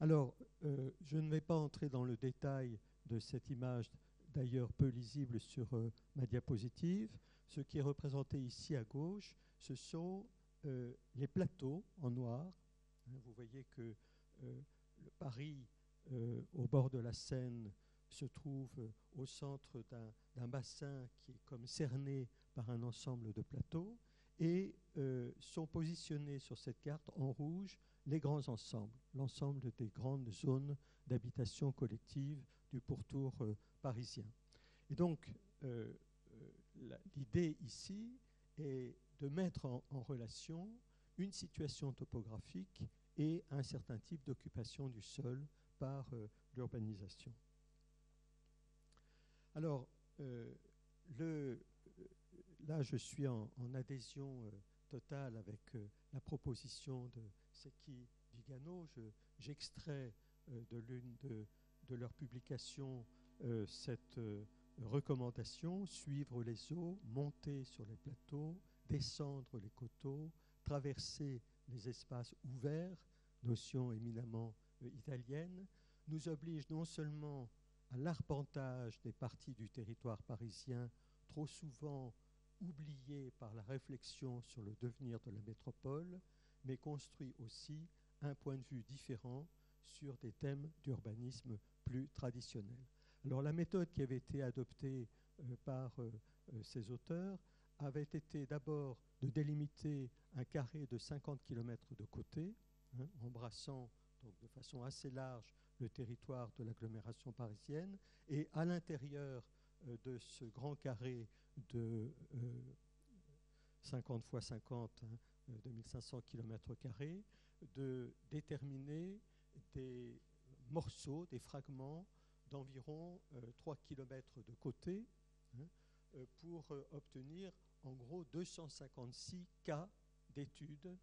Alors, je ne vais pas entrer dans le détail de cette image, d'ailleurs peu lisible sur ma diapositive. Ce qui est représenté ici à gauche, ce sont les plateaux en noir. Hein, vous voyez que le Paris, euh, au bord de la Seine, se trouve euh, au centre d'un bassin qui est comme cerné par un ensemble de plateaux et sont positionnés sur cette carte en rouge les grands ensembles, l'ensemble des grandes zones d'habitation collective du pourtour parisien. Et donc, l'idée ici est de mettre en relation une situation topographique et un certain type d'occupation du sol par euh, l'urbanisation. Alors, euh, le, là, je suis en, adhésion euh, totale avec la proposition de Seki Vigano. J'extrais de l'une de, de, leurs publications cette recommandation suivre les eaux, monter sur les plateaux, descendre les coteaux, traverser les espaces ouverts, notion éminemment euh, italienne, nous oblige non seulement à l'arpentage des parties du territoire parisien trop souvent oubliées par la réflexion sur le devenir de la métropole, mais construit aussi un point de vue différent sur des thèmes d'urbanisme plus traditionnels. Alors la méthode qui avait été adoptée euh, par euh, ces auteurs avait été d'abord de délimiter un carré de 50 km de côté, hein, embrassant donc de façon assez large le territoire de l'agglomération parisienne, et à l'intérieur euh, de ce grand carré de 50 x 50, hein, de 1500 km, de déterminer des morceaux, des fragments d'environ 3 euh, km de côté hein, euh, pour obtenir en gros 256 cas d'études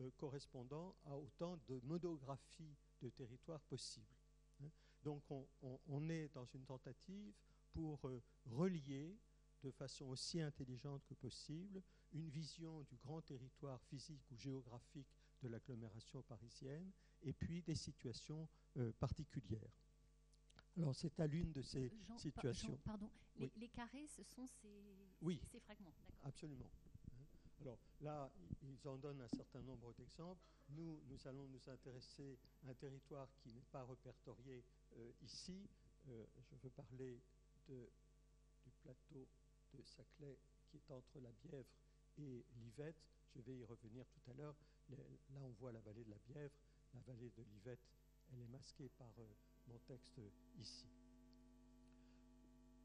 euh, correspondant à autant de monographies de territoire possibles. Hein. Donc on, est dans une tentative pour euh, relier de façon aussi intelligente que possible une vision du grand territoire physique ou géographique de l'agglomération parisienne et puis des situations euh, particulières. Alors c'est à l'une de ces situations. pardon, les, carrés, ce sont ces, oui, ces fragments. Absolument. Alors là, ils en donnent un certain nombre d'exemples. Nous, nous allons nous intéresser à un territoire qui n'est pas répertorié euh, ici. Euh, je veux parler de, du plateau de Saclay qui est entre la Bièvre et l'Yvette. Je vais y revenir tout à l'heure. Là, on voit la vallée de la Bièvre. La vallée de l'Yvette, elle est masquée par euh, mon texte ici.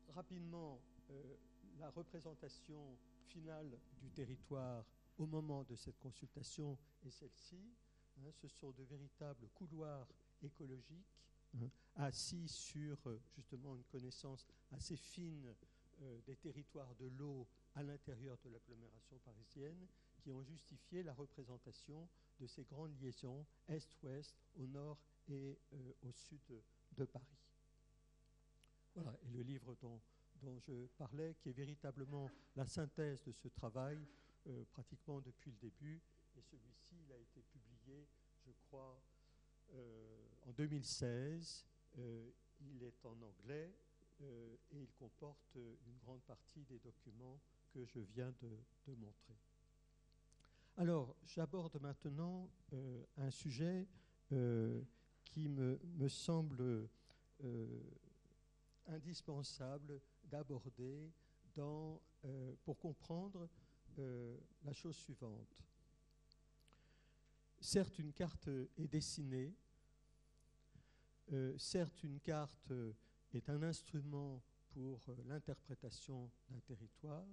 Rapidement, la représentation finale du territoire au moment de cette consultation est celle-ci. Hein, ce sont de véritables couloirs écologiques hein, assis sur euh, justement une connaissance assez fine euh, des territoires de l'eau à l'intérieur de l'agglomération parisienne qui ont justifié la représentation de ces grandes liaisons est-ouest, au nord et euh, au sud de Paris. Voilà, et le livre dont dont je parlais, qui est véritablement la synthèse de ce travail euh, pratiquement depuis le début. Et celui-ci, il a été publié, je crois, euh, en 2016. Euh, il est en anglais et il comporte une grande partie des documents que je viens de, montrer. Alors, j'aborde maintenant un sujet qui me, me semble indispensable d'aborder euh, pour comprendre euh, la chose suivante. Certes, une carte est dessinée, euh, certes, une carte est un instrument pour l'interprétation d'un territoire,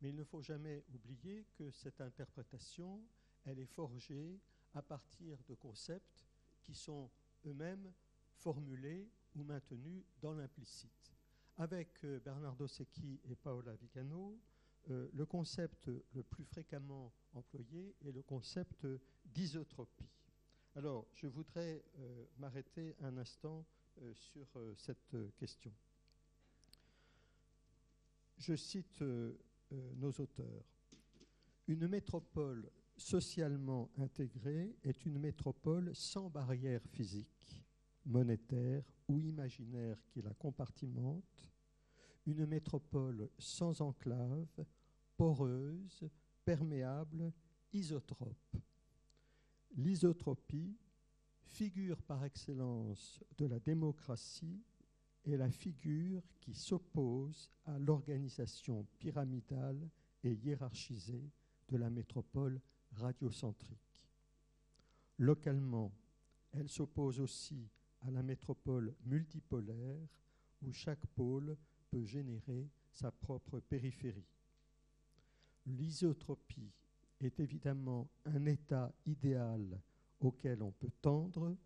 mais il ne faut jamais oublier que cette interprétation, elle est forgée à partir de concepts qui sont eux-mêmes formulés ou maintenus dans l'implicite. Avec euh, Bernardo Secchi et Paola Vicano, euh, le concept le plus fréquemment employé est le concept d'isotropie. Alors, je voudrais euh, m'arrêter un instant sur cette question. Je cite nos auteurs. Une métropole socialement intégrée est une métropole sans barrière physique, monétaire ou imaginaire qui la compartimente, une métropole sans enclave, poreuse, perméable, isotrope. L'isotropie, figure par excellence de la démocratie, est la figure qui s'oppose à l'organisation pyramidale et hiérarchisée de la métropole radiocentrique. Localement, elle s'oppose aussi à la métropole multipolaire où chaque pôle peut générer sa propre périphérie. L'isotropie est évidemment un état idéal auquel on peut tendre,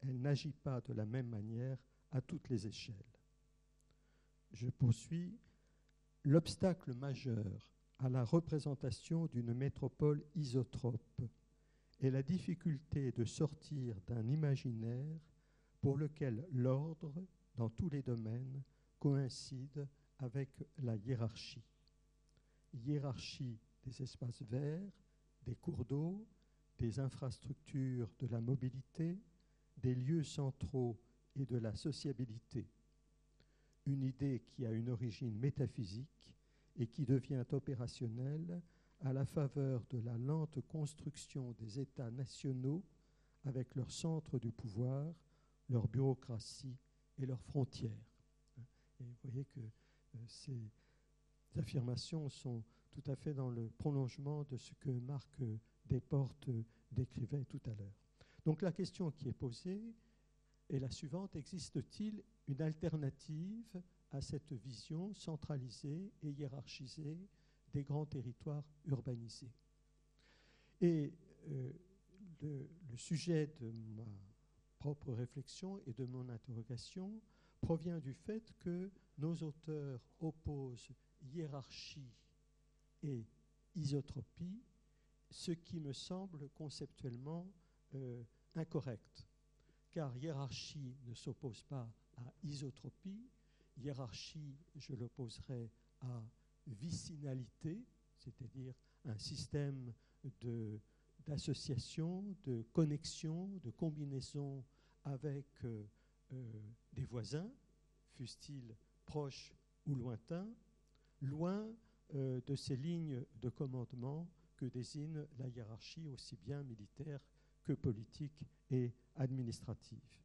elle n'agit pas de la même manière à toutes les échelles. Je poursuis. L'obstacle majeur à la représentation d'une métropole isotrope est la difficulté de sortir d'un imaginaire pour lequel l'ordre, dans tous les domaines, coïncide avec la hiérarchie. Hiérarchie des espaces verts, des cours d'eau, des infrastructures de la mobilité, des lieux centraux et de la sociabilité. Une idée qui a une origine métaphysique et qui devient opérationnelle à la faveur de la lente construction des États nationaux avec leur centre du pouvoir, leur bureaucratie et leurs frontières. Vous voyez que euh, ces affirmations sont tout à fait dans le prolongement de ce que Marc euh, Desportes euh, décrivait tout à l'heure. Donc la question qui est posée est la suivante, existe-t-il une alternative à cette vision centralisée et hiérarchisée des grands territoires urbanisés? Et le, sujet de ma propre réflexion et de mon interrogation provient du fait que nos auteurs opposent hiérarchie et isotropie, ce qui me semble conceptuellement euh, incorrect, car hiérarchie ne s'oppose pas à isotropie, hiérarchie, je l'opposerai à vicinalité, c'est-à-dire un système d'association, de, connexion, de combinaison avec euh, des voisins, fussent-ils proches ou lointains, loin euh, de ces lignes de commandement que désigne la hiérarchie aussi bien militaire que politique et administrative.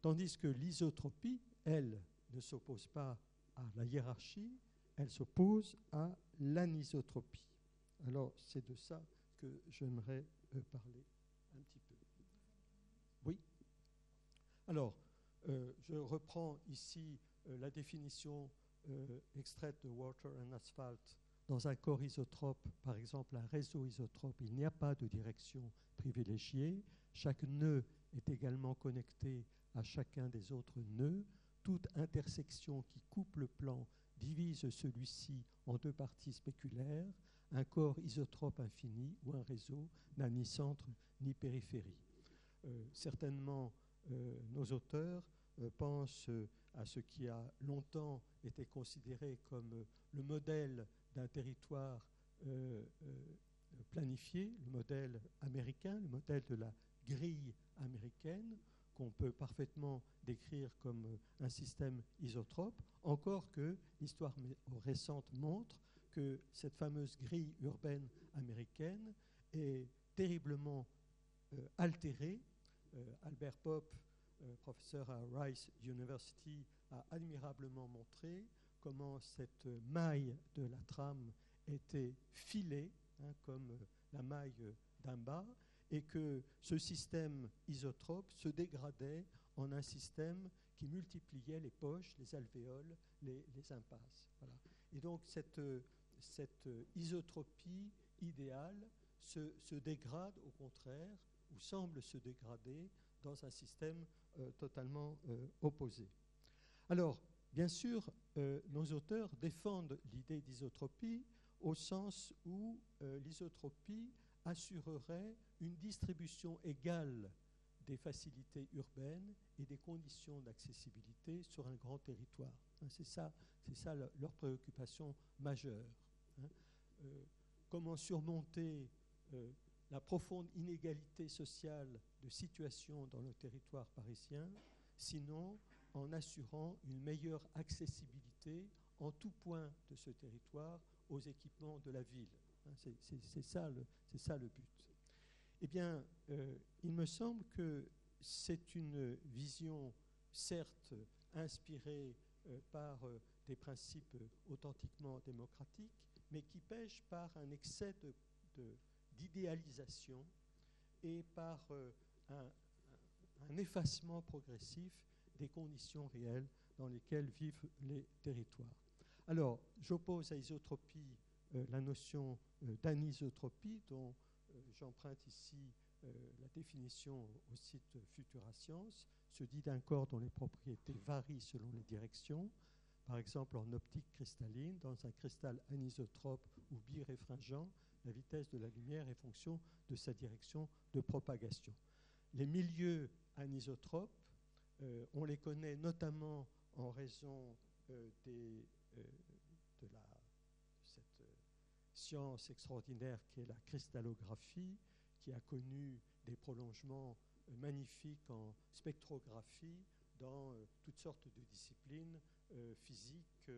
Tandis que l'isotropie, elle, ne s'oppose pas à la hiérarchie, elle s'oppose à l'anisotropie. Alors c'est de ça que j'aimerais euh, parler un petit peu. Oui? Alors, euh, je reprends ici euh, la définition extraite de Water and Asphalt. Dans un corps isotrope, par exemple un réseau isotrope, il n'y a pas de direction privilégiée. Chaque nœud est également connecté à chacun des autres nœuds. Toute intersection qui coupe le plan divise celui-ci en deux parties spéculaires. Un corps isotrope infini ou un réseau n'a ni centre ni périphérie. Euh, certainement, euh, nos auteurs euh, pensent à ce qui a longtemps été considéré comme le modèle d'un territoire planifié, le modèle américain, le modèle de la grille américaine, qu'on peut parfaitement décrire comme un système isotrope, encore que l'histoire récente montre que cette fameuse grille urbaine américaine est terriblement euh, altérée. Euh, Albert Pope, euh, professeur à Rice University, a admirablement montré comment cette maille de la trame était filée, hein, comme la maille d'un bas, et que ce système isotrope se dégradait en un système qui multipliait les poches, les alvéoles, les, impasses. Et donc cette isotropie idéale se, dégrade au contraire, ou semble se dégrader, dans un système euh, totalement euh, opposé. Alors, bien sûr, euh, nos auteurs défendent l'idée d'isotropie au sens où l'isotropie assurerait une distribution égale des facilités urbaines et des conditions d'accessibilité sur un grand territoire. Hein, c'est ça, c'est ça leur préoccupation majeure. Hein. Comment surmonter la profonde inégalité sociale de situation dans le territoire parisien, sinon en assurant une meilleure accessibilité en tout point de ce territoire aux équipements de la ville. Hein, c'est ça, ça, le but. Eh bien, euh, il me semble que c'est une vision, certes inspirée euh, par euh, des principes authentiquement démocratiques, mais qui pêche par un excès d'idéalisation et par un, un, effacement progressif des conditions réelles dans lesquelles vivent les territoires. Alors, j'oppose à isotropie la notion d'anisotropie dont euh, j'emprunte ici euh, la définition au site Futura Science, se dit d'un corps dont les propriétés varient selon les directions, par exemple en optique cristalline, dans un cristal anisotrope ou biréfringent, la vitesse de la lumière est fonction de sa direction de propagation. Les milieux anisotropes, euh, on les connaît notamment en raison des, de la science extraordinaire qui est la cristallographie, qui a connu des prolongements euh, magnifiques en spectrographie dans euh, toutes sortes de disciplines euh, physiques,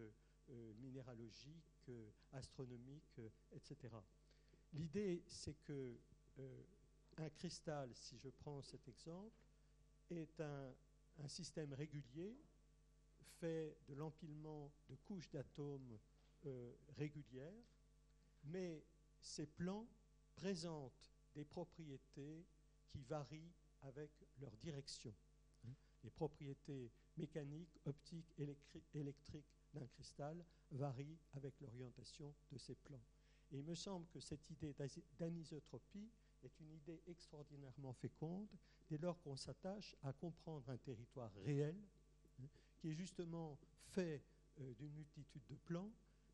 minéralogiques, astronomiques, etc. L'idée, c'est que un cristal, si je prends cet exemple, est un, un système régulier fait de l'empilement de couches d'atomes régulières mais ces plans présentent des propriétés qui varient avec leur direction. Hein. Les propriétés mécaniques, optiques, électriques d'un cristal varient avec l'orientation de ces plans. Et il me semble que cette idée d'anisotropie est une idée extraordinairement féconde dès lors qu'on s'attache à comprendre un territoire réel qui est justement fait euh, d'une multitude de plans,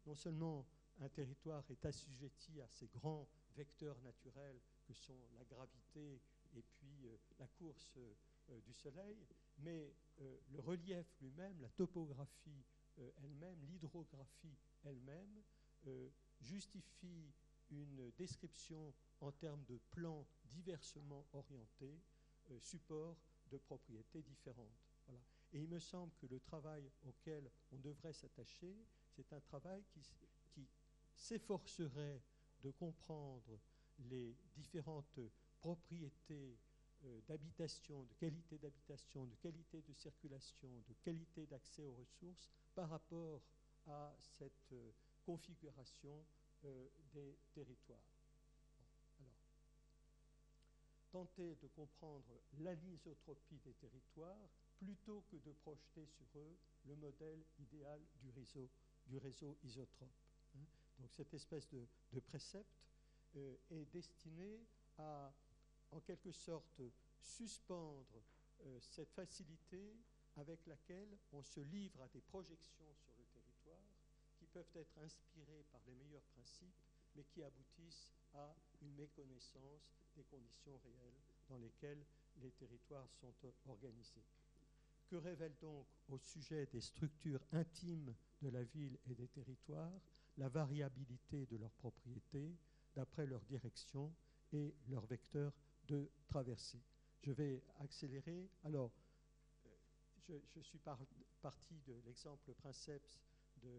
non seulement un territoire est assujetti à ces grands vecteurs naturels que sont la gravité et puis euh, la course euh, du Soleil, mais le relief lui-même, la topographie elle-même, l'hydrographie elle-même justifie une description en termes de plans diversement orientés, support de propriétés différentes. Et il me semble que le travail auquel on devrait s'attacher, c'est un travail qui, qui s'efforcerait de comprendre les différentes propriétés euh, d'habitation, de qualité d'habitation, de qualité de circulation, de qualité d'accès aux ressources par rapport à cette euh, configuration euh, des territoires. alors, tenter de comprendre l'anisotropie des territoires plutôt que de projeter sur eux le modèle idéal du réseau, du réseau isotrope. Hein. Donc cette espèce de, précepte est destiné à en quelque sorte suspendre euh, cette facilité avec laquelle on se livre à des projections sur peuvent être inspirées par les meilleurs principes, mais qui aboutissent à une méconnaissance des conditions réelles dans lesquelles les territoires sont organisés. Que révèle donc au sujet des structures intimes de la ville et des territoires la variabilité de leurs propriétés d'après leur direction et leur vecteur de traversée? Je vais accélérer. Alors, euh, je, suis parti de l'exemple princeps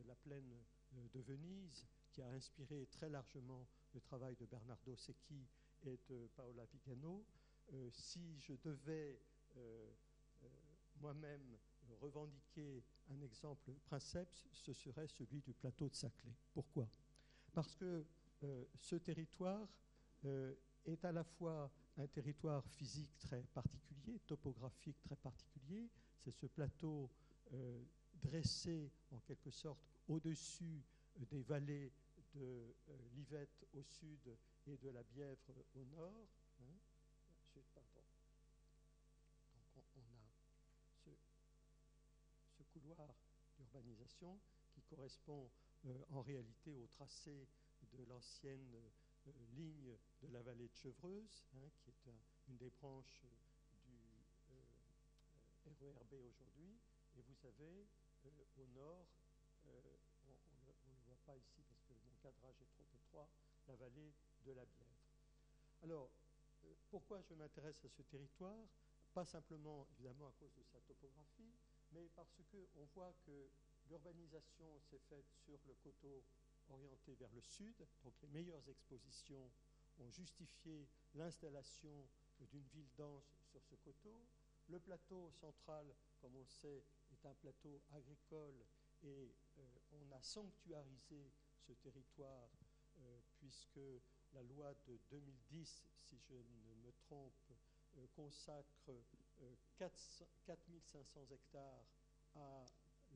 la plaine euh, de Venise, qui a inspiré très largement le travail de Bernardo Secchi et de Paola Vigano. Euh, si je devais moi-même revendiquer un exemple princeps, ce serait celui du plateau de Saclay. Pourquoi? Parce que ce territoire est à la fois un territoire physique très particulier, topographique très particulier. C'est ce plateau euh, dressé en quelque sorte au-dessus euh, des vallées de euh, l'Yvette au sud et de la Bièvre au nord. Hein. Donc on, a ce, couloir d'urbanisation qui correspond en réalité au tracé de l'ancienne euh, ligne de la vallée de Chevreuse, hein, qui est une des branches du RERB aujourd'hui. Et vous avez euh, au nord, euh, on ne le voit pas ici parce que mon cadrage est trop étroit, la vallée de la Bièvre. Alors, pourquoi je m'intéresse à ce territoire? Pas simplement, évidemment, à cause de sa topographie, mais parce qu'on voit que l'urbanisation s'est faite sur le coteau orienté vers le sud. Donc les meilleures expositions ont justifié l'installation d'une ville dense sur ce coteau. Le plateau central, comme on sait, est plateau agricole et euh, on a sanctuarisé ce territoire euh, puisque la loi de 2010, si je ne me trompe, euh, consacre 4500 hectares à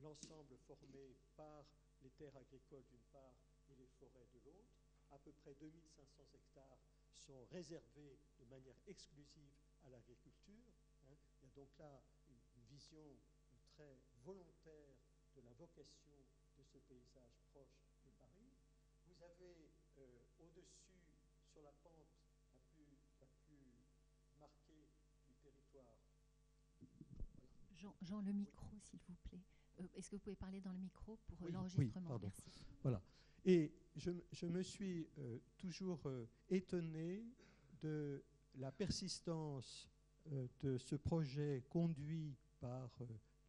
l'ensemble formé par les terres agricoles d'une part et les forêts de l'autre. À peu près 2500 hectares sont réservés de manière exclusive à l'agriculture. Hein. Il y a donc là une, vision très volontaire de la vocation de ce paysage proche de Paris. Vous avez euh, au-dessus, sur la pente la plus, marquée du territoire. Jean, Jean, le micro, s'il vous plaît. Euh, est-ce que vous pouvez parler dans le micro pour l'enregistrement? Merci. Voilà. Et je, me suis euh, toujours étonné de la persistance de ce projet conduit par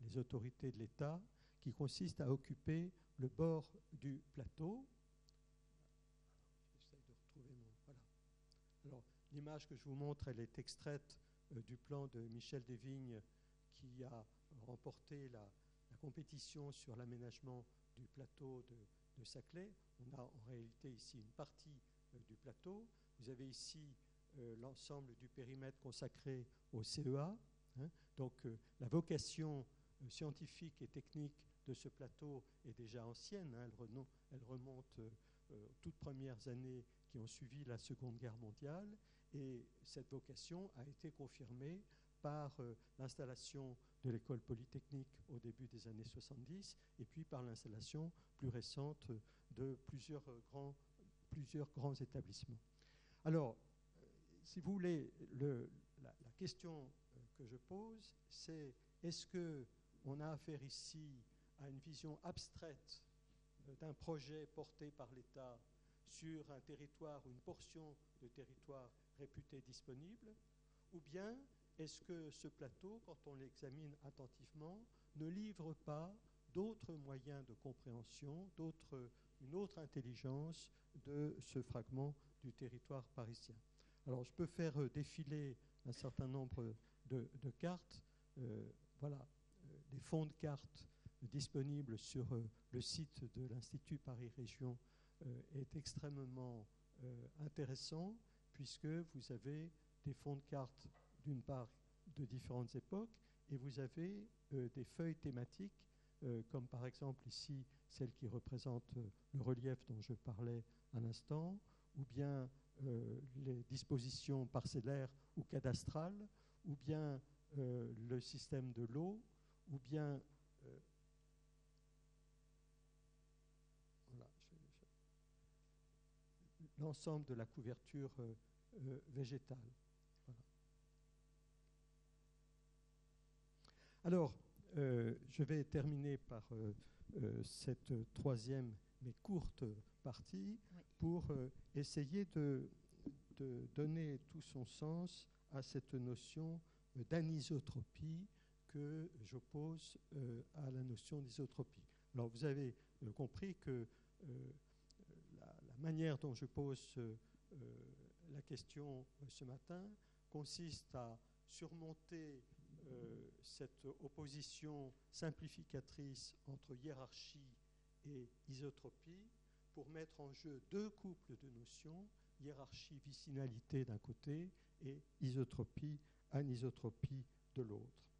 les autorités de l'État qui consiste à occuper le bord du plateau. De. Alors, l'image que je vous montre, elle est extraite du plan de Michel Desvignes qui a remporté la, compétition sur l'aménagement du plateau de, Saclay. On a en réalité ici une partie euh, du plateau. Vous avez ici euh, l'ensemble du périmètre consacré au CEA. Hein. Donc euh, la vocation scientifique et technique de ce plateau est déjà ancienne. Hein. Elle, remonte aux toutes premières années qui ont suivi la Seconde Guerre mondiale. Et cette vocation a été confirmée par l'installation de l'école polytechnique au début des années 70 et puis par l'installation plus récente de plusieurs grands, plusieurs grands établissements. Alors, euh, si vous voulez, le, la, question euh, que je pose, c'est est-ce que on a affaire ici à une vision abstraite euh, d'un projet porté par l'État sur un territoire ou une portion de territoire réputé disponible, ou bien est-ce que ce plateau, quand on l'examine attentivement, ne livre pas d'autres moyens de compréhension, une autre intelligence de ce fragment du territoire parisien? Alors je peux faire euh, défiler un certain nombre de, cartes. Euh, voilà, euh, des fonds de cartes disponibles sur le site de l'Institut Paris Région est extrêmement intéressant puisque vous avez des fonds de cartes d'une part de différentes époques et vous avez des feuilles thématiques comme par exemple ici celle qui représente le relief dont je parlais à l'instant, ou bien euh, les dispositions parcellaires ou cadastrales, ou bien euh, le système de l'eau, ou bien euh, l'ensemble de la couverture végétale. Alors, je vais terminer par cette troisième mais courte partie pour euh, essayer de, donner tout son sens à cette notion euh, d'anisotropie que j'oppose euh, à la notion d'isotropie. Alors vous avez compris que la, manière dont je pose la question ce matin consiste à surmonter cette opposition simplificatrice entre hiérarchie et isotropie pour mettre en jeu deux couples de notions, hiérarchie, vicinalité d'un côté et isotropie, anisotropie de l'autre.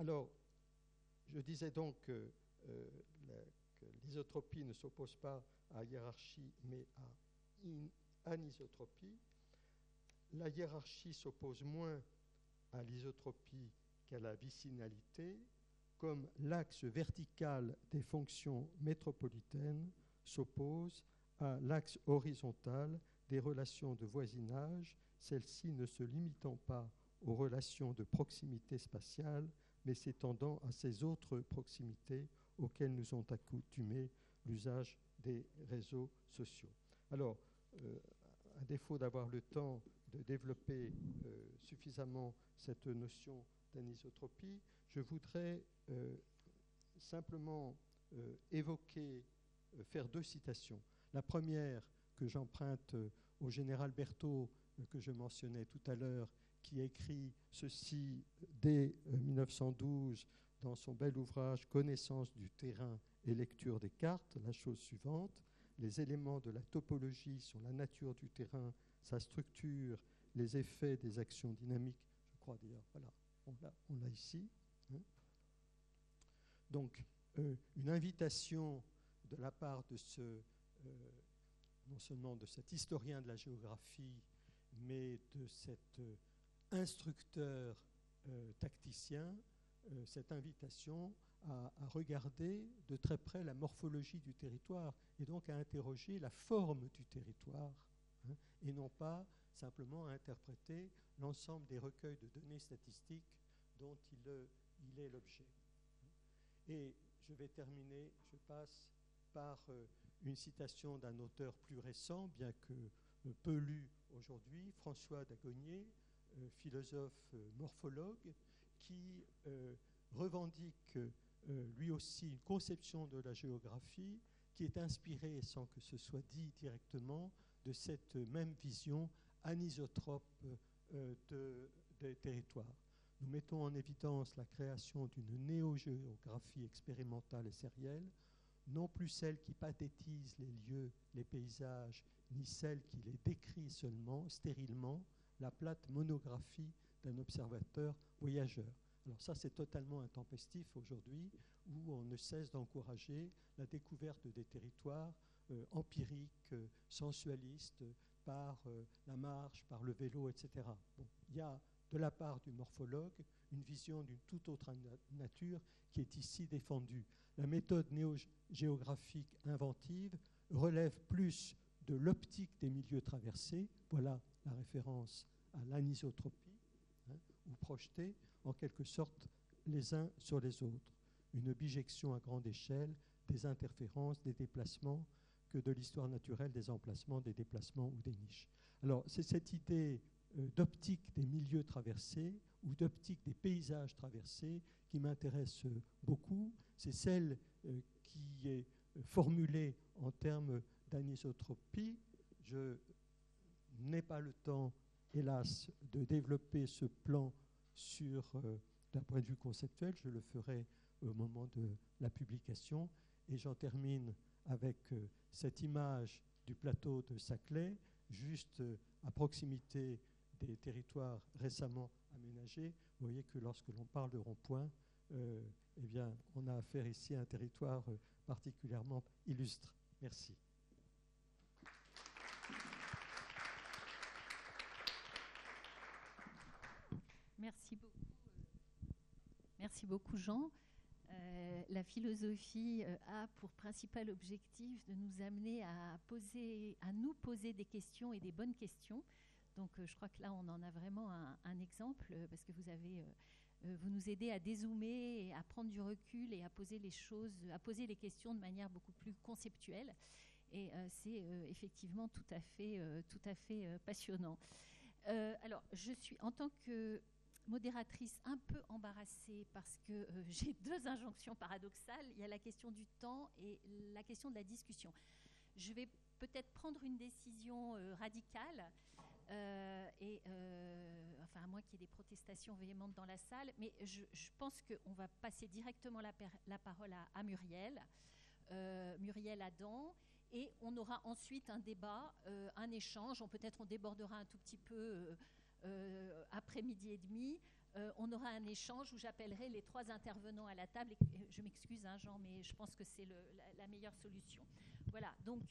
Alors, je disais donc que, euh, l'isotropie ne s'oppose pas à hiérarchie mais à anisotropie. La hiérarchie s'oppose moins à l'isotropie qu'à la vicinalité, comme l'axe vertical des fonctions métropolitaines s'oppose à l'axe horizontal des relations de voisinage, celles-ci ne se limitant pas aux relations de proximité spatiale, mais s'étendant à ces autres proximités auxquelles nous ont accoutumé l'usage des réseaux sociaux. Alors, euh, à défaut d'avoir le temps de développer euh, suffisamment cette notion d'anisotropie, je voudrais euh, simplement évoquer faire deux citations. La première que j'emprunte au général Berthaud, que je mentionnais tout à l'heure, qui écrit ceci dès 1912 dans son bel ouvrage Connaissance du terrain et lecture des cartes, la chose suivante. Les éléments de la topologie sont la nature du terrain, sa structure, les effets des actions dynamiques. Je crois d'ailleurs, voilà, on l'a ici. Hein. Donc, une invitation de la part de ce, euh, non seulement de cet historien de la géographie, mais de cet euh, instructeur euh, tacticien, cette invitation à, regarder de très près la morphologie du territoire et donc à interroger la forme du territoire hein, et non pas simplement à interpréter l'ensemble des recueils de données statistiques dont il, il est l'objet. Et je vais terminer, je passe par euh, une citation d'un auteur plus récent, bien que euh, peu lu aujourd'hui, François Dagonier, euh, philosophe morphologue, qui revendique lui aussi une conception de la géographie qui est inspirée, sans que ce soit dit directement, de cette même vision anisotrope de, des territoires. Nous mettons en évidence la création d'une néo-géographie expérimentale et sérielle non plus celle qui pathétise les lieux, les paysages, ni celle qui les décrit seulement, stérilement, la plate monographie d'un observateur voyageur. Alors ça, c'est totalement intempestif aujourd'hui, où on ne cesse d'encourager la découverte des territoires euh, empiriques, euh, sensualistes, par euh, la marche, par le vélo, etc. il y a de la part du morphologue une vision d'une toute autre nature qui est ici défendue. La méthode néo-géographique inventive relève plus de l'optique des milieux traversés, voilà la référence à l'anisotropie, hein, ou projetés en quelque sorte les uns sur les autres, une bijection à grande échelle des interférences, des déplacements, que de l'histoire naturelle des emplacements, des déplacements ou des niches. Alors c'est cette idée euh, d'optique des milieux traversés ou d'optique des paysages traversés qui m'intéresse beaucoup. C'est celle qui est formulée en termes d'anisotropie. Je n'ai pas le temps, hélas, de développer ce plan sur d'un point de vue conceptuel. Je le ferai au moment de la publication. Et j'en termine avec euh, cette image du plateau de Saclay, juste euh, à proximité des territoires récemment aménagés. Vous voyez que lorsque l'on parle de rond-point, euh, eh bien, on a affaire ici à un territoire particulièrement illustre. Merci. Merci beaucoup. Merci beaucoup, Jean. Euh, la philosophie euh, a pour principal objectif de nous amener à, poser, à nous poser des questions et des bonnes questions. Donc euh, je crois que là, on en a vraiment un, exemple parce que vous avez... vous nous aidez à dézoomer à prendre du recul et à poser les choses, à poser les questions de manière beaucoup plus conceptuelle. Et c'est effectivement tout à fait, tout à fait passionnant. alors, je suis en tant que modératrice un peu embarrassée parce que euh, j'ai deux injonctions paradoxales. Il y a la question du temps et la question de la discussion. Je vais peut-être prendre une décision euh, radicale, euh, et, enfin à moins qu'il y ait des protestations véhémentes dans la salle, mais je, pense qu'on va passer directement la, la parole à, à Muriel, Muriel Adam, et on aura ensuite un débat, un échange. Peut-être on débordera un tout petit peu euh, après-midi et demi, euh, on aura un échange où j'appellerai les trois intervenants à la table. je m'excuse, hein, Jean, mais je pense que c'est la, meilleure solution. Voilà, donc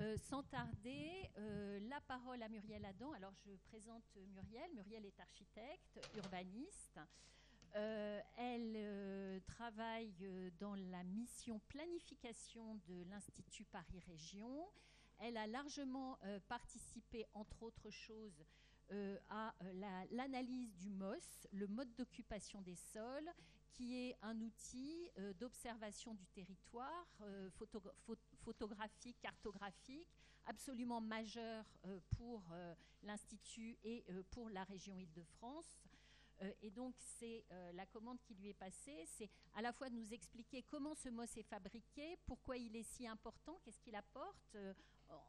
euh, sans tarder, la parole à Muriel Adam. Alors je présente Muriel. Muriel est architecte, urbaniste. elle travaille dans la mission planification de l'Institut Paris Région. Elle a largement participé, entre autres choses, euh, à euh, l'analyse du MOS, le mode d'occupation des sols, qui est un outil euh, d'observation du territoire photographique, cartographique, absolument majeur pour l'Institut et pour la région Île-de-France. et donc, c'est la commande qui lui est passée, c'est à la fois de nous expliquer comment ce MOS est fabriqué, pourquoi il est si important, qu'est-ce qu'il apporte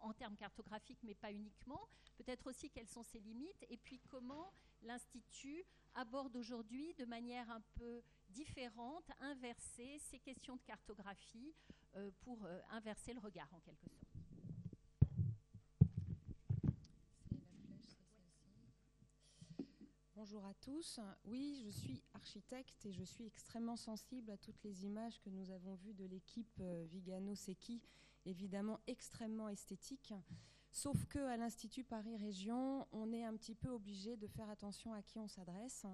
en termes cartographiques, mais pas uniquement. Peut-être aussi quelles sont ses limites, et puis comment l'Institut aborde aujourd'hui de manière un peu différente, inversée, ces questions de cartographie euh, pour euh, inverser le regard en quelque sorte. Bonjour à tous. Oui, je suis architecte et je suis extrêmement sensible à toutes les images que nous avons vues de l'équipe euh, Vigano-Secchi évidemment extrêmement esthétique. Sauf que à l'Institut Paris Région, on est un petit peu obligé de faire attention à qui on s'adresse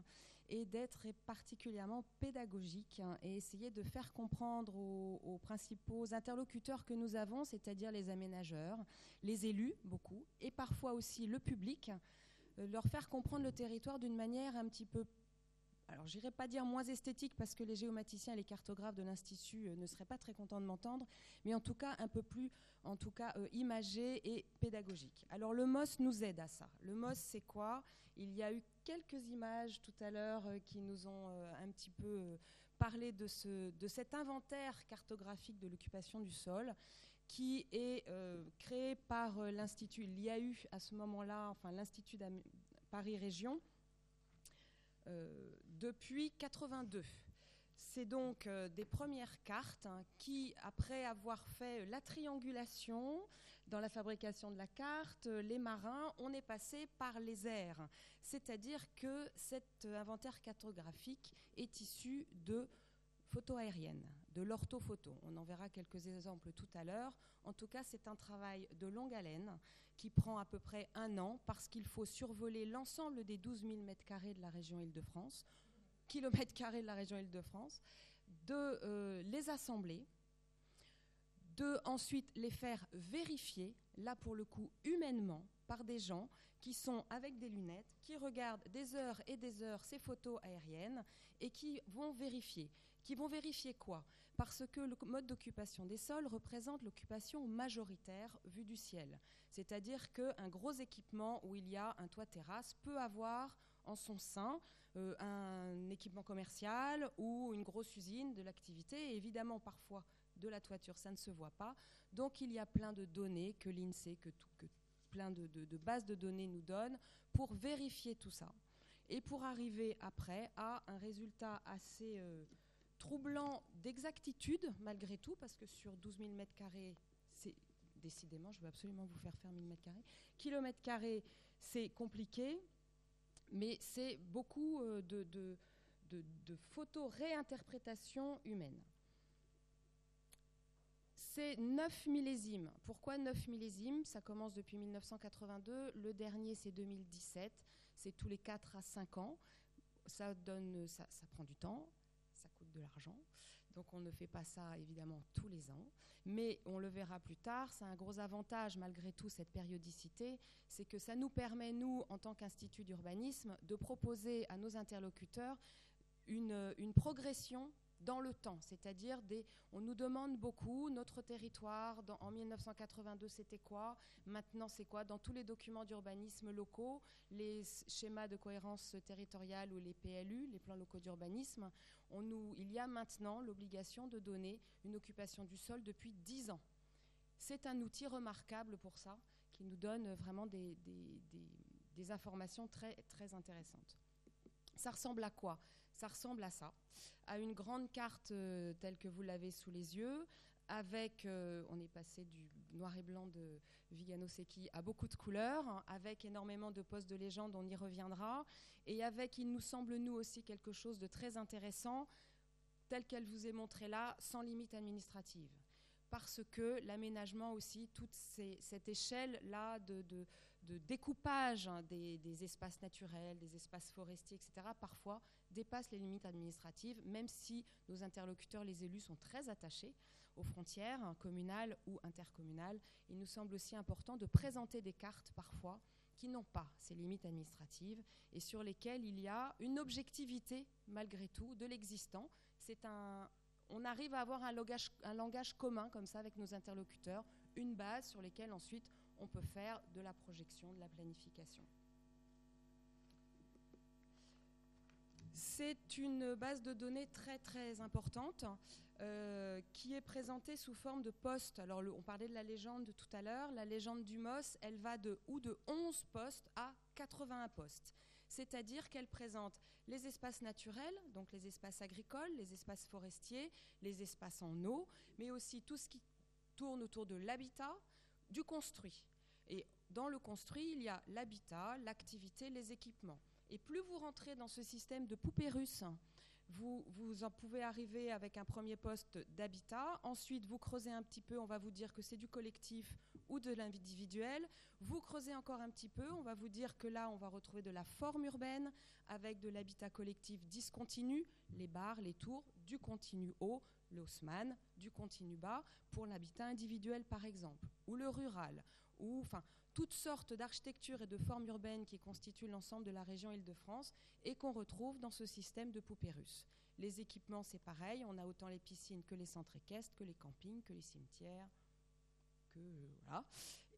et d'être particulièrement pédagogique et essayer de faire comprendre aux, principaux interlocuteurs que nous avons, c'est-à-dire les aménageurs, les élus, beaucoup, et parfois aussi le public, euh, leur faire comprendre le territoire d'une manière un petit peu alors j'irai pas dire moins esthétique parce que les géomaticiens et les cartographes de l'Institut euh, ne seraient pas très contents de m'entendre, mais en tout cas un peu plus, en tout cas euh, imagé et pédagogique. Alors le MOS nous aide à ça. Le MOS c'est quoi? Il y a eu quelques images tout à l'heure euh, qui nous ont un petit peu parlé de, ce, de cet inventaire cartographique de l'occupation du sol qui est créé par l'Institut. Il y a eu à ce moment-là, enfin l'Institut Paris Région, depuis 82. C'est donc euh, des premières cartes hein, qui, après avoir fait la triangulation dans la fabrication de la carte, euh, les marins, on est passé par les airs. C'est-à-dire que cet inventaire cartographique est issu de photos aériennes, de l'orthophoto. On en verra quelques exemples tout à l'heure. En tout cas, c'est un travail de longue haleine qui prend à peu près un an parce qu'il faut survoler l'ensemble des 12 000 mètres carrés de la région Île-de-France kilomètres carrés de la région Île-de-France, de euh, les assembler, de ensuite les faire vérifier, là pour le coup humainement, par des gens qui sont avec des lunettes, qui regardent des heures et des heures ces photos aériennes et qui vont vérifier. Qui vont vérifier quoi? Parce que le mode d'occupation des sols représente l'occupation majoritaire vue du ciel. C'est-à-dire qu'un gros équipement où il y a un toit terrasse peut avoir en son sein euh, un équipement commercial ou une grosse usine de l'activité. Évidemment, parfois, de la toiture, ça ne se voit pas. Donc, il y a plein de données que l'INSEE, que, que plein de, bases de données nous donnent pour vérifier tout ça. Et pour arriver après à un résultat assez euh, troublant d'exactitude, malgré tout, parce que sur 12 000 mètres carrés, c'est décidément, je veux absolument vous faire faire 1000 mètres carrés. Kilomètres c'est compliqué, mais c'est beaucoup euh, de, de, de, photos réinterprétation humaine. C'est 9 millésimes. Pourquoi 9 millésimes? Ça commence depuis 1982. Le dernier, c'est 2017. C'est tous les 4 à 5 ans. Ça, donne, ça, ça prend du temps, de l'argent. Donc on ne fait pas ça évidemment tous les ans, mais on le verra plus tard. C'est un gros avantage malgré tout cette périodicité, c'est que ça nous permet, nous, en tant qu'institut d'urbanisme, de proposer à nos interlocuteurs une, une progression dans le temps, c'est-à-dire des, on nous demande beaucoup notre territoire. en 1982, c'était quoi? Maintenant, c'est quoi? Dans tous les documents d'urbanisme locaux, les schémas de cohérence territoriale ou les PLU, les plans locaux d'urbanisme, il y a maintenant l'obligation de donner une occupation du sol depuis 10 ans. C'est un outil remarquable pour ça, qui nous donne vraiment des, des informations très, très intéressantes. Ça ressemble à quoi? Ça ressemble à ça à une grande carte euh, telle que vous l'avez sous les yeux, avec, euh, on est passé du noir et blanc de Vigano Secchi à beaucoup de couleurs, avec énormément de postes de légende, on y reviendra, et avec, il nous semble, nous aussi, quelque chose de très intéressant, tel qu'elle vous est montrée là, sans limite administrative. Parce que l'aménagement aussi, toute cette échelle-là de, de découpage hein, des, espaces naturels, des espaces forestiers, etc., parfois dépasse les limites administratives, même si nos interlocuteurs, les élus, sont très attachés aux frontières hein, communales ou intercommunales. Il nous semble aussi important de présenter des cartes parfois qui n'ont pas ces limites administratives et sur lesquelles il y a une objectivité malgré tout de l'existant. C'est un, on arrive à avoir un langage, un langage commun comme ça avec nos interlocuteurs, une base sur laquelle ensuite on peut faire de la projection, de la planification. C'est une base de données très très importante euh, qui est présentée sous forme de postes. Alors on parlait de la légende tout à l'heure. La légende du MOS, elle va de ou de 11 postes à 81 postes. C'est-à-dire qu'elle présente les espaces naturels, donc les espaces agricoles, les espaces forestiers, les espaces en eau, mais aussi tout ce qui tourne autour de l'habitat, du construit. Et dans le construit, il y a l'habitat, l'activité, les équipements. Et plus vous rentrez dans ce système de poupées russes, vous, vous en pouvez arriver avec un premier poste d'habitat. Ensuite, vous creusez un petit peu, on va vous dire que c'est du collectif ou de l'individuel. Vous creusez encore un petit peu, on va vous dire que là, on va retrouver de la forme urbaine avec de l'habitat collectif discontinu, les bars, les tours, du continu haut, l'Haussmann, du continu bas, pour l'habitat individuel par exemple, ou le rural, ou enfin toutes sortes d'architectures et de formes urbaines qui constituent l'ensemble de la région Île-de-France et qu'on retrouve dans ce système de poupées russes. Les équipements, c'est pareil, on a autant les piscines que les centres équestres, que les campings, que les cimetières, que voilà.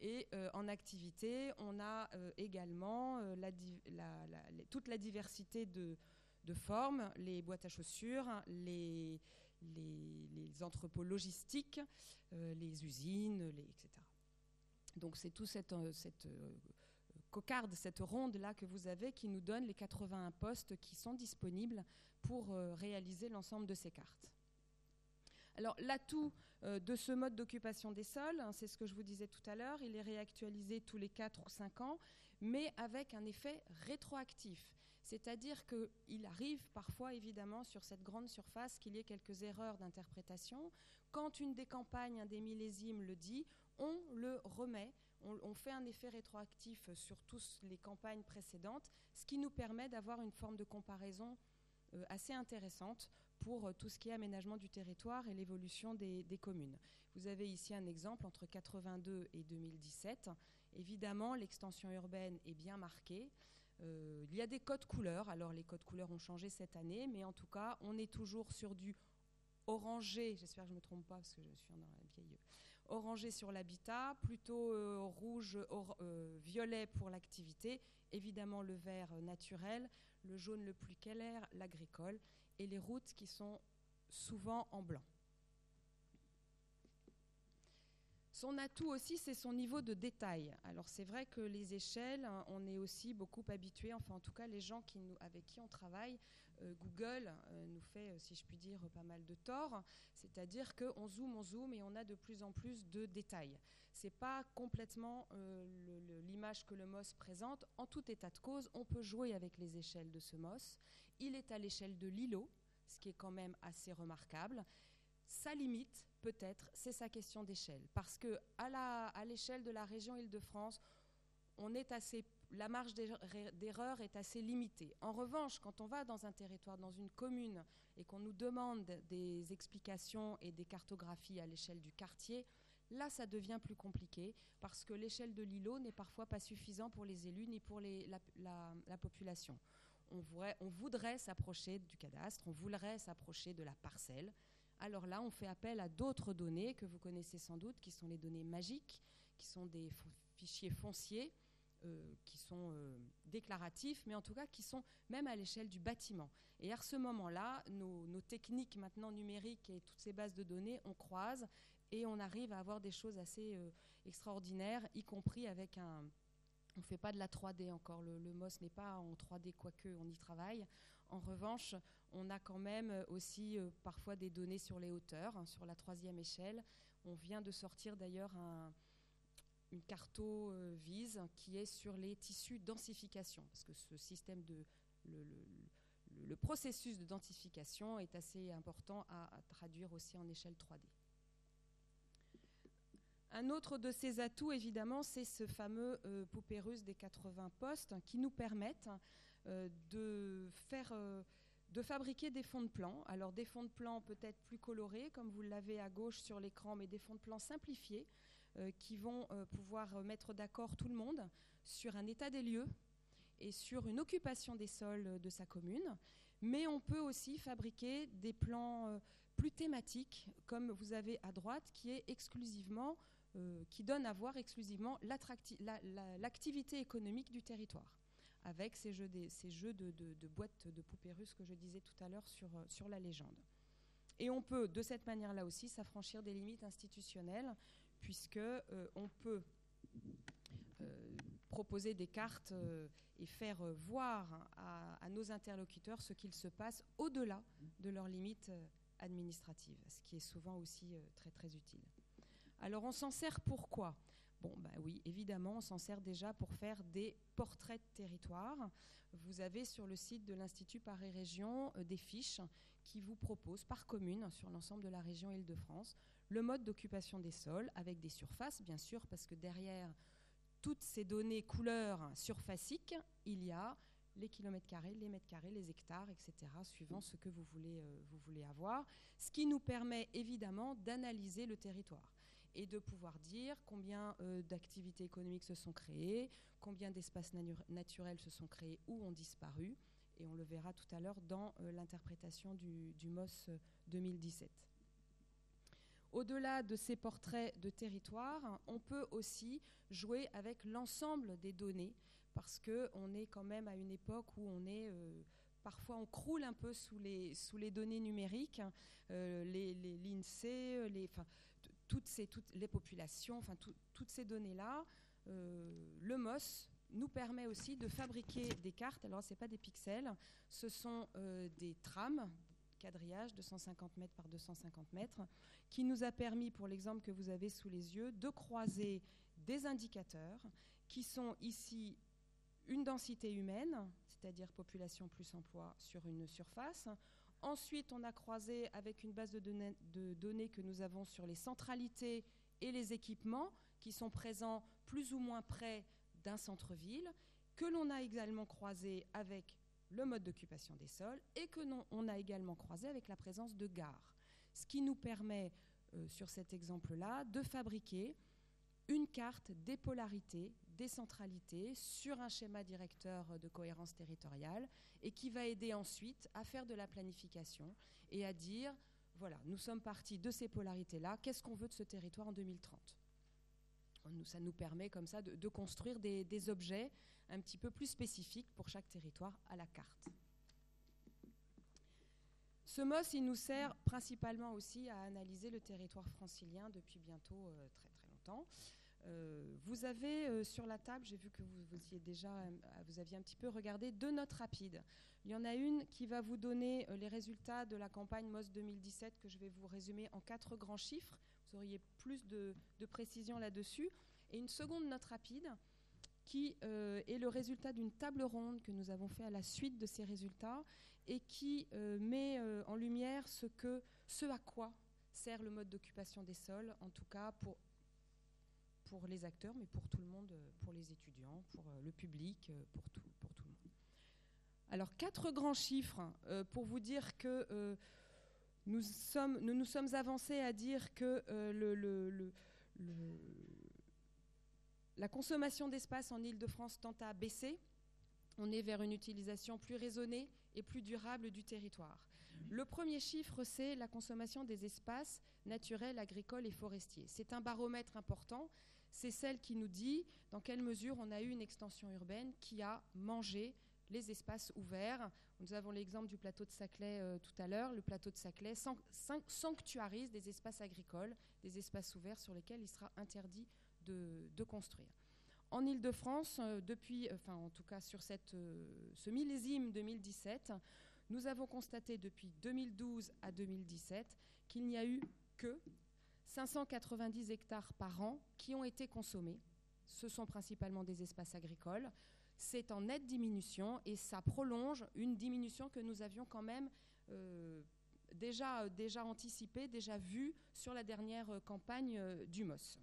Et euh, en activité, on a euh, également euh, toute la diversité de, formes, les boîtes à chaussures, les, entrepôts logistiques, les usines, etc. Donc c'est tout cette, euh, euh, cocarde, cette ronde-là que vous avez qui nous donne les 81 postes qui sont disponibles pour euh, réaliser l'ensemble de ces cartes. Alors l'atout de ce mode d'occupation des sols, hein, c'est ce que je vous disais tout à l'heure, il est réactualisé tous les 4 ou 5 ans, mais avec un effet rétroactif. C'est-à-dire qu'il arrive parfois, évidemment, sur cette grande surface, qu'il y ait quelques erreurs d'interprétation. Quand une des campagnes, un des millésimes le dit, on le remet, on, fait un effet rétroactif sur toutes les campagnes précédentes, ce qui nous permet d'avoir une forme de comparaison euh, assez intéressante pour euh, tout ce qui est aménagement du territoire et l'évolution des, communes. Vous avez ici un exemple entre 82 et 2017. Évidemment, l'extension urbaine est bien marquée. Euh, il y a des codes couleurs, alors les codes couleurs ont changé cette année, mais en tout cas, on est toujours sur du orangé, j'espère que je ne me trompe pas parce que je suis dans la vieille orangé sur l'habitat, plutôt euh, rouge, euh, violet pour l'activité, évidemment le vert naturel, le jaune le plus clair, l'agricole, et les routes qui sont souvent en blanc. Son atout aussi, c'est son niveau de détail. Alors c'est vrai que les échelles, hein, on est aussi beaucoup habitué, enfin en tout cas les gens avec qui on travaille, Google euh, nous fait, euh, si je puis dire, pas mal de tort. C'est-à-dire qu'on zoome, on zoome et on a de plus en plus de détails. C'est pas complètement l'image que le MOS présente. En tout état de cause, on peut jouer avec les échelles de ce MOS. Il est à l'échelle de l'îlot, ce qui est quand même assez remarquable. Sa limite, peut-être, c'est sa question d'échelle. Parce que à l'échelle de la région Île-de-France, on est assez, la marge d'erreur est assez limitée. En revanche, quand on va dans un territoire, dans une commune, et qu'on nous demande des explications et des cartographies à l'échelle du quartier, là, ça devient plus compliqué parce que l'échelle de l'îlot n'est parfois pas suffisante pour les élus ni pour la, population. On on voudrait s'approcher du cadastre, on voudrait s'approcher de la parcelle alors là, on fait appel à d'autres données que vous connaissez sans doute, qui sont les données magiques, qui sont des fichiers fonciers, euh, qui sont euh, déclaratifs, mais en tout cas qui sont même à l'échelle du bâtiment. Et à ce moment-là, nos, techniques maintenant numériques et toutes ces bases de données, on croise et on arrive à avoir des choses assez euh, extraordinaires, y compris avec un... On ne fait pas de la 3D encore, le, le MOS n'est pas en 3D, quoique on y travaille. En revanche, on a quand même aussi parfois des données sur les hauteurs, hein, sur la troisième échelle. On vient de sortir d'ailleurs une carto euh, vise qui est sur les tissus densification, parce que ce système de le, processus de densification est assez important à, traduire aussi en échelle 3D. Un autre de ces atouts, évidemment, c'est ce fameux poupée russe des 80 postes qui nous permettent euh, de faire euh, de fabriquer des fonds de plan. Alors des fonds de plan peut-être plus colorés, comme vous l'avez à gauche sur l'écran, mais des fonds de plan simplifiés euh, qui vont pouvoir mettre d'accord tout le monde sur un état des lieux et sur une occupation des sols de sa commune. Mais on peut aussi fabriquer des plans plus thématiques, comme vous avez à droite, qui est exclusivement, qui donne à voir exclusivement l'activité économique du territoire avec ces jeux, de, boîtes de poupées russes que je disais tout à l'heure euh, sur la légende. Et on peut, de cette manière-là aussi, s'affranchir des limites institutionnelles, puisque euh, on peut euh, proposer des cartes et faire voir à, nos interlocuteurs ce qu'il se passe au-delà de leurs limites administratives, ce qui est souvent aussi très utile. Alors on s'en sert pourquoi Bon, bah oui, évidemment, on s'en sert déjà pour faire des portraits de territoire. Vous avez sur le site de l'Institut Paris Région euh, des fiches qui vous proposent par commune sur l'ensemble de la région Île-de-France le mode d'occupation des sols avec des surfaces, bien sûr, parce que derrière toutes ces données couleurs surfaciques, il y a les kilomètres carrés, les mètres carrés, les hectares, etc., suivant ce que vous voulez, euh, vous voulez avoir, ce qui nous permet évidemment d'analyser le territoire et de pouvoir dire combien euh, d'activités économiques se sont créées, combien d'espaces naturels se sont créés ou ont disparu. Et on le verra tout à l'heure dans euh, l'interprétation du, MOS 2017. Euh, Au-delà de ces portraits de territoire, on peut aussi jouer avec l'ensemble des données, parce qu'on est quand même à une époque où on est parfois on croule un peu sous les, les données numériques, les l'INSEE, les, toutes, ces, toutes les populations, enfin toutes ces données-là, euh, le MOS nous permet aussi de fabriquer des cartes. Alors, ce n'est pas des pixels, ce sont euh, des trames, quadrillage de 150 mètres par 250 mètres, qui nous a permis, pour l'exemple que vous avez sous les yeux, de croiser des indicateurs qui sont ici une densité humaine, c'est-à-dire population plus emploi sur une surface, Ensuite, on a croisé avec une base de données, que nous avons sur les centralités et les équipements qui sont présents plus ou moins près d'un centre-ville, que l'on a également croisé avec le mode d'occupation des sols et que l'on a également croisé avec la présence de gares. Ce qui nous permet, euh, sur cet exemple-là, de fabriquer une carte des polarités décentralité sur un schéma directeur de cohérence territoriale et qui va aider ensuite à faire de la planification et à dire voilà, nous sommes partis de ces polarités-là. Qu'est-ce qu'on veut de ce territoire en 2030 Ça nous permet comme ça de, construire des, objets un petit peu plus spécifiques pour chaque territoire à la carte. Ce MOS, il nous sert principalement aussi à analyser le territoire francilien depuis bientôt euh, très très longtemps. Euh, vous avez euh, sur la table, j'ai vu que vous, vous, y déjà, vous aviez un petit peu regardé deux notes rapides. Il y en a une qui va vous donner les résultats de la campagne MOS 2017 que je vais vous résumer en quatre grands chiffres. Auriez plus de, précision là-dessus. Et une seconde note rapide qui est le résultat d'une table ronde que nous avons fait à la suite de ces résultats et qui euh, met euh, en lumière ce, que, ce à quoi sert le mode d'occupation des sols, en tout cas pour, pour les acteurs, mais pour tout le monde, euh, pour les étudiants, pour le public, pour tout, pour tout le monde. Alors, quatre grands chiffres pour vous dire que nous, nous sommes avancés à dire que le, la consommation d'espace en Ile-de-France tend à baisser. On est vers une utilisation plus raisonnée et plus durable du territoire. Le premier chiffre, c'est la consommation des espaces naturels, agricoles et forestiers. C'est un baromètre important. C'est celle qui nous dit dans quelle mesure on a eu une extension urbaine qui a mangé les espaces ouverts. Nous avons l'exemple du plateau de Saclay euh, tout à l'heure. Le plateau de Saclay sanctuarise des espaces agricoles, des espaces ouverts sur lesquels il sera interdit de construire. En Ile-de-France, euh, depuis, enfin en tout cas sur euh, ce millésime 2017, nous avons constaté depuis 2012 à 2017 qu'il n'y a eu que 590 hectares par an qui ont été consommés. Ce sont principalement des espaces agricoles. C'est en nette diminution et ça prolonge une diminution que nous avions quand même euh, déjà, déjà anticipée, déjà vue sur la dernière campagne du MOS.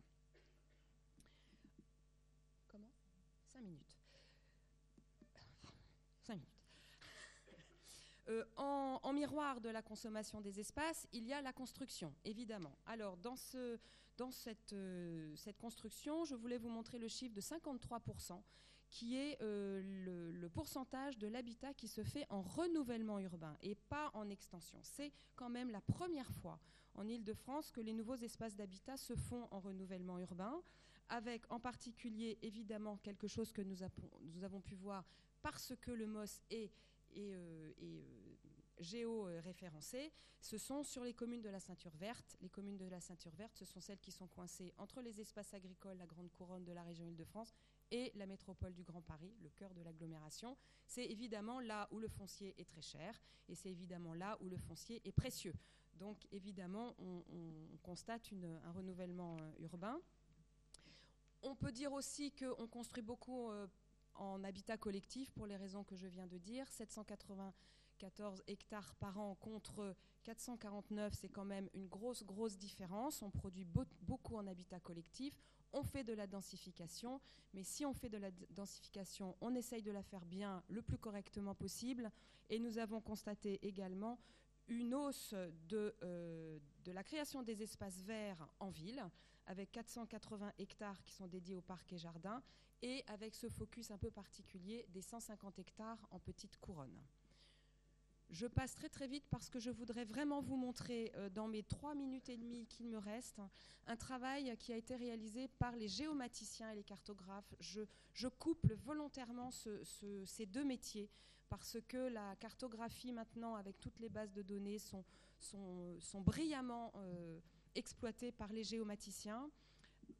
5 minutes. 5 minutes. Euh, en, miroir de la consommation des espaces, il y a la construction, évidemment. Alors, dans, ce, dans cette, euh, cette, construction, je voulais vous montrer le chiffre de 53%, qui est euh, le, pourcentage de l'habitat qui se fait en renouvellement urbain et pas en extension. C'est quand même la première fois en Ile-de-France que les nouveaux espaces d'habitat se font en renouvellement urbain avec en particulier évidemment quelque chose que nous, avons, pu voir parce que le MOS est, euh, euh, géo-référencé, ce sont sur les communes de la ceinture verte. Les communes de la ceinture verte, ce sont celles qui sont coincées entre les espaces agricoles, la grande couronne de la région Île-de-France, et la métropole du Grand Paris, le cœur de l'agglomération. C'est évidemment là où le foncier est très cher, et c'est évidemment là où le foncier est précieux. Donc évidemment, on, constate un renouvellement euh, urbain. On peut dire aussi qu'on construit beaucoup euh, en habitat collectif pour les raisons que je viens de dire. 794 hectares par an contre 449, c'est quand même une grosse, grosse différence. On produit beaucoup en habitat collectif. On fait de la densification, mais si on fait de la densification, on essaye de la faire bien, le plus correctement possible. Et nous avons constaté également une hausse de, euh, la création des espaces verts en ville avec 480 hectares qui sont dédiés aux parcs et jardins, et avec ce focus un peu particulier des 150 hectares en petite couronne. Je passe très très vite parce que je voudrais vraiment vous montrer euh, dans mes trois minutes et demie qu'il me reste un travail qui a été réalisé par les géomaticiens et les cartographes. Je, couple volontairement ces deux métiers parce que la cartographie maintenant avec toutes les bases de données sont, brillamment euh, exploité par les géomaticiens.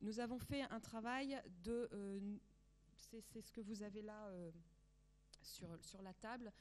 Nous avons fait un travail de... Euh, c'est ce que vous avez là sur, sur la table.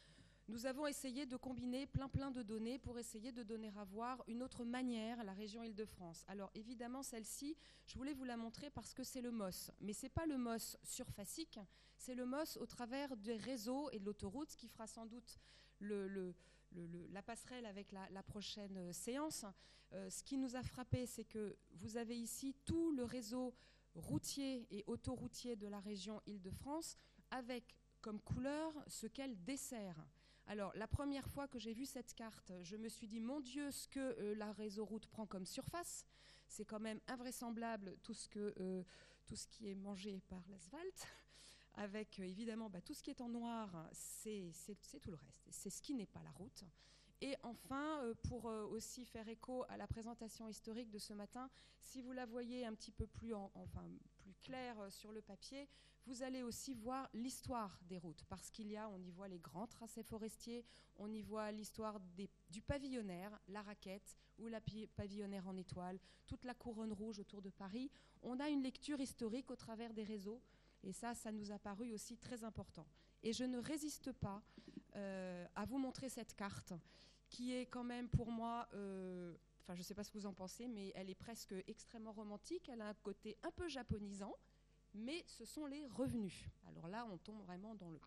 Nous avons essayé de combiner plein plein de données pour essayer de donner à voir une autre manière à la région Île-de-France. Alors évidemment celle-ci, je voulais vous la montrer parce que c'est le MOS, mais c'est pas le MOS surfacique, c'est le MOS au travers des réseaux et de l'autoroute, ce qui fera sans doute la passerelle avec la, prochaine euh, séance. Euh, ce qui nous a frappé, c'est que vous avez ici tout le réseau routier et autoroutier de la région Île-de-France avec comme couleur ce qu'elle dessert. Alors, la première fois que j'ai vu cette carte, je me suis dit, mon Dieu, ce que euh, la réseau route prend comme surface, c'est quand même invraisemblable tout ce, que, tout ce qui est mangé par l'asphalte avec euh, évidemment bah, tout ce qui est en noir, c'est tout le reste. C'est ce qui n'est pas la route. Et enfin, pour aussi faire écho à la présentation historique de ce matin, si vous la voyez un petit peu plus, enfin, plus claire sur le papier, vous allez aussi voir l'histoire des routes, parce qu'il y a, on y voit les grands tracés forestiers, on y voit l'histoire du pavillonnaire, la raquette ou la pavillonnaire en étoile, toute la couronne rouge autour de Paris. On a une lecture historique au travers des réseaux, et ça, ça nous a paru aussi très important. Et je ne résiste pas euh, à vous montrer cette carte, qui est quand même pour moi... Euh, enfin, je ne sais pas ce que vous en pensez, mais elle est presque extrêmement romantique. Elle a un côté un peu japonisant, mais ce sont les revenus. Alors là, on tombe vraiment dans, le,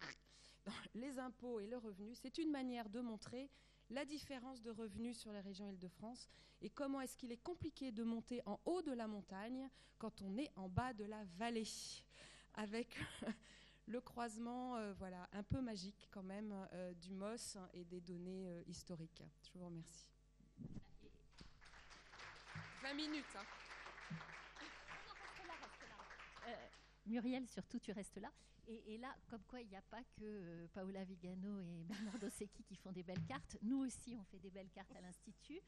les impôts et le revenu. C'est une manière de montrer la différence de revenus sur la région Île-de-France et comment est-ce qu'il est compliqué de monter en haut de la montagne quand on est en bas de la vallée, avec le croisement euh, voilà, un peu magique quand même euh, du MOS et des données euh, historiques. Je vous remercie. 20 minutes. Hein. Muriel, surtout, tu restes là. Et, là, comme quoi il n'y a pas que euh, Paola Vigano et Bernardo Secchi qui font des belles cartes. Nous aussi, on fait des belles cartes à l'Institut.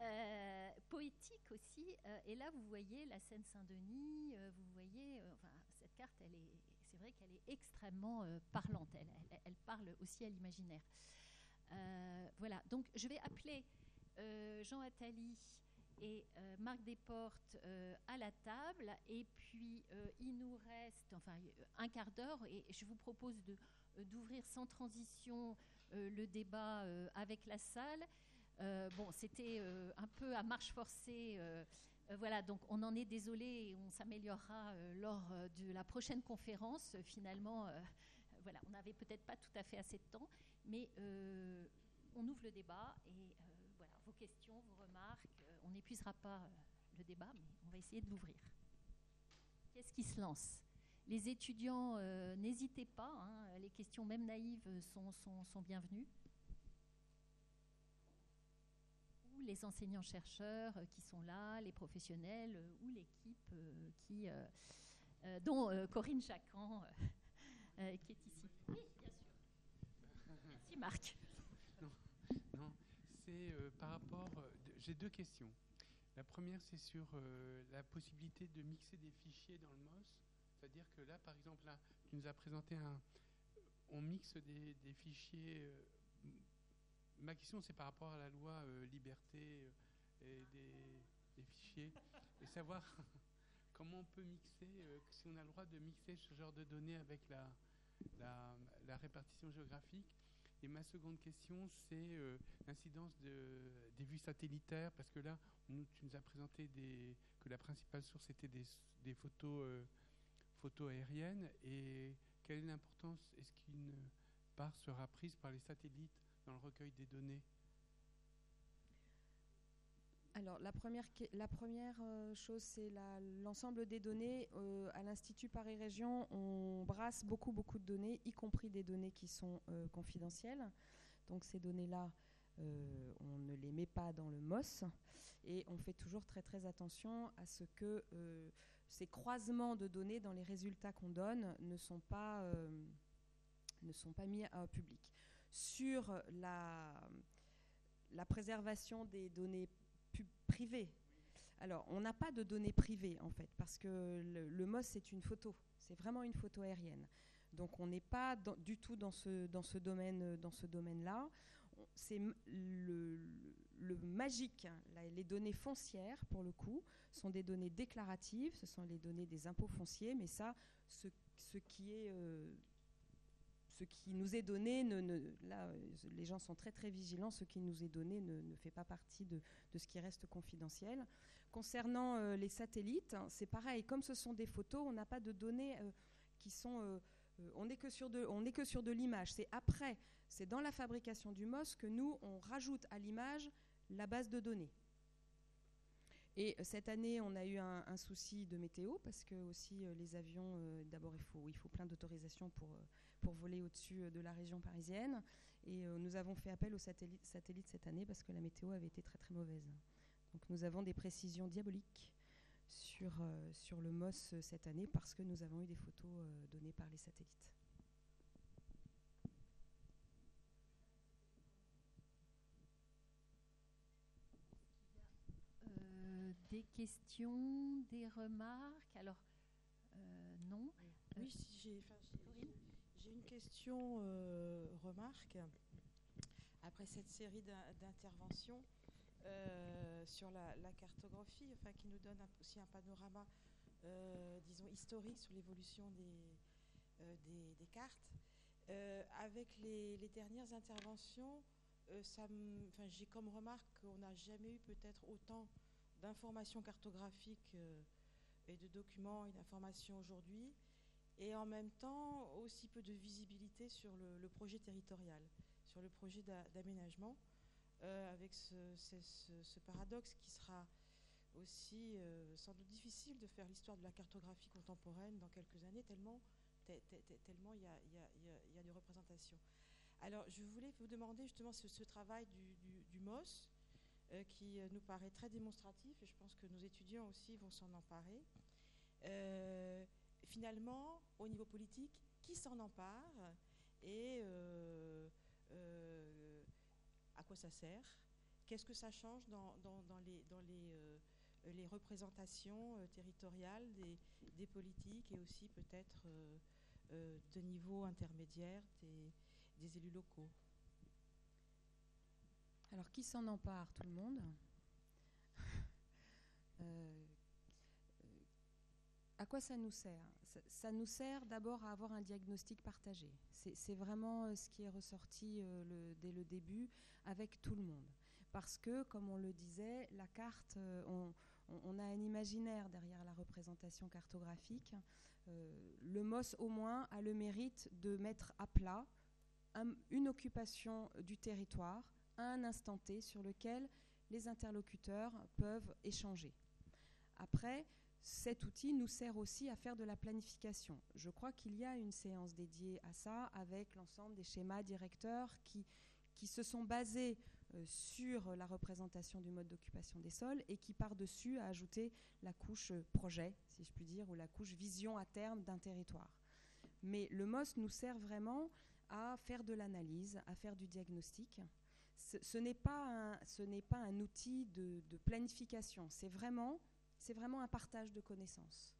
Euh, poétique aussi. Euh, et là, vous voyez la Seine-Saint-Denis. vous voyez, enfin, cette carte, elle est, c'est vrai qu'elle est extrêmement parlante. Elle, elle, parle aussi à l'imaginaire. voilà. Donc, je vais appeler Jean Attali et euh, Marc Desportes euh, à la table. Et puis, euh, il nous reste enfin, un quart d'heure et je vous propose de, d'ouvrir sans transition le débat avec la salle. bon, c'était un peu à marche forcée. voilà, donc on en est désolé et on s'améliorera lors de la prochaine conférence. finalement, voilà, on n'avait peut-être pas tout à fait assez de temps, mais on ouvre le débat et questions, vos remarques on n'épuisera pas euh, le débat, mais on va essayer de l'ouvrir. Qu'est-ce qui se lance? Les étudiants, euh, n'hésitez pas, hein, les questions même naïves sont, bienvenues. Ou les enseignants-chercheurs euh, qui sont là, les professionnels, ou l'équipe qui, dont Corinne Chacan, qui est ici. Oui, bien sûr. Merci Marc. C'est par rapport j'ai deux questions. La première, c'est sur euh, la possibilité de mixer des fichiers dans le MOS. C'est-à-dire que là, par exemple, tu nous as présenté un. On mixe des, fichiers. Euh, ma question, c'est par rapport à la loi euh, liberté et des, fichiers. et savoir comment on peut mixer, si on a le droit de mixer ce genre de données avec la, la répartition géographique. Et ma seconde question, c'est euh, l'incidence des vues satellitaires, parce que là, tu nous as présenté que la principale source était des, photos, euh, photos aériennes. Et quelle est l'importance Est-ce qu'une part sera prise par les satellites dans le recueil des données? Alors, la première, euh, chose, c'est l'ensemble des données. Euh, à l'Institut Paris Région, on brasse beaucoup, beaucoup de données, y compris des données qui sont euh, confidentielles. Donc, ces données-là, on ne les met pas dans le MOS. Et on fait toujours très, très attention à ce que ces croisements de données dans les résultats qu'on donne ne sont pas, ne sont pas mis au public. Sur la, la préservation des données privé. Alors, on n'a pas de données privées, en fait, parce que le, MOS, c'est une photo. C'est vraiment une photo aérienne. Donc, on n'est pas du tout dans ce, dans ce domaine, ce domaine-là. C'est le, magique. Hein, les données foncières, pour le coup, sont des données déclaratives. Ce sont les données des impôts fonciers. Mais ça, ce, ce qui est euh, ce qui nous est donné, là, les gens sont très très vigilants, ce qui nous est donné ne, fait pas partie de, ce qui reste confidentiel. Concernant euh, les satellites, c'est pareil, comme ce sont des photos, on n'a pas de données euh, qui sont... Euh, on n'est que sur de, que sur de l'image. C'est après, c'est dans la fabrication du MOS que nous, on rajoute à l'image la base de données. Et cette année, on a eu un, souci de météo parce que aussi les avions, d'abord il faut, il faut plein d'autorisations pour, voler au-dessus euh, de la région parisienne. Et euh, nous avons fait appel aux satellites, cette année parce que la météo avait été très très mauvaise. Donc nous avons des précisions diaboliques euh, sur le MOS cette année parce que nous avons eu des photos données par les satellites. Des questions, des remarques? Alors, euh, non. Oui, si j'ai une question euh, remarque. Après cette série d'interventions sur la, cartographie, enfin, qui nous donne aussi un panorama, disons, historique sur l'évolution des, des, cartes, avec les, les, dernières interventions, j'ai comme remarque qu'on n'a jamais eu peut-être autant d'informations cartographiques euh, et de documents et d'informations aujourd'hui, et en même temps aussi peu de visibilité sur le, projet territorial, sur le projet d'aménagement, euh, avec ce, paradoxe qui sera aussi euh, sans doute difficile de faire l'histoire de la cartographie contemporaine dans quelques années, tellement tellement il y, a, des représentations. Alors, je voulais vous demander justement ce, travail du MOS, euh, qui euh, nous paraît très démonstratif et je pense que nos étudiants aussi vont s'en emparer. Euh, finalement, au niveau politique, qui s'en empare et à quoi ça sert? Qu'est-ce que ça change dans, les, représentations territoriales des, politiques et aussi peut-être de niveau intermédiaire des élus locaux? Alors, qui s'en empare? Tout le monde. Euh, à quoi ça nous sert? Ça, nous sert d'abord à avoir un diagnostic partagé. C'est vraiment euh, ce qui est ressorti euh, dès le début avec tout le monde. Parce que, comme on le disait, la carte, on, a un imaginaire derrière la représentation cartographique. le MOS, au moins, a le mérite de mettre à plat une occupation du territoire un instant T sur lequel les interlocuteurs peuvent échanger. Après, cet outil nous sert aussi à faire de la planification. Je crois qu'il y a une séance dédiée à ça avec l'ensemble des schémas directeurs qui, qui se sont basés euh, sur la représentation du mode d'occupation des sols et qui par-dessus a ajouté la couche projet, si je puis dire, ou la couche vision à terme d'un territoire. Mais le MOS nous sert vraiment à faire de l'analyse, à faire du diagnostic, ce, n'est pas, un, outil de, planification, c'est vraiment, un partage de connaissances.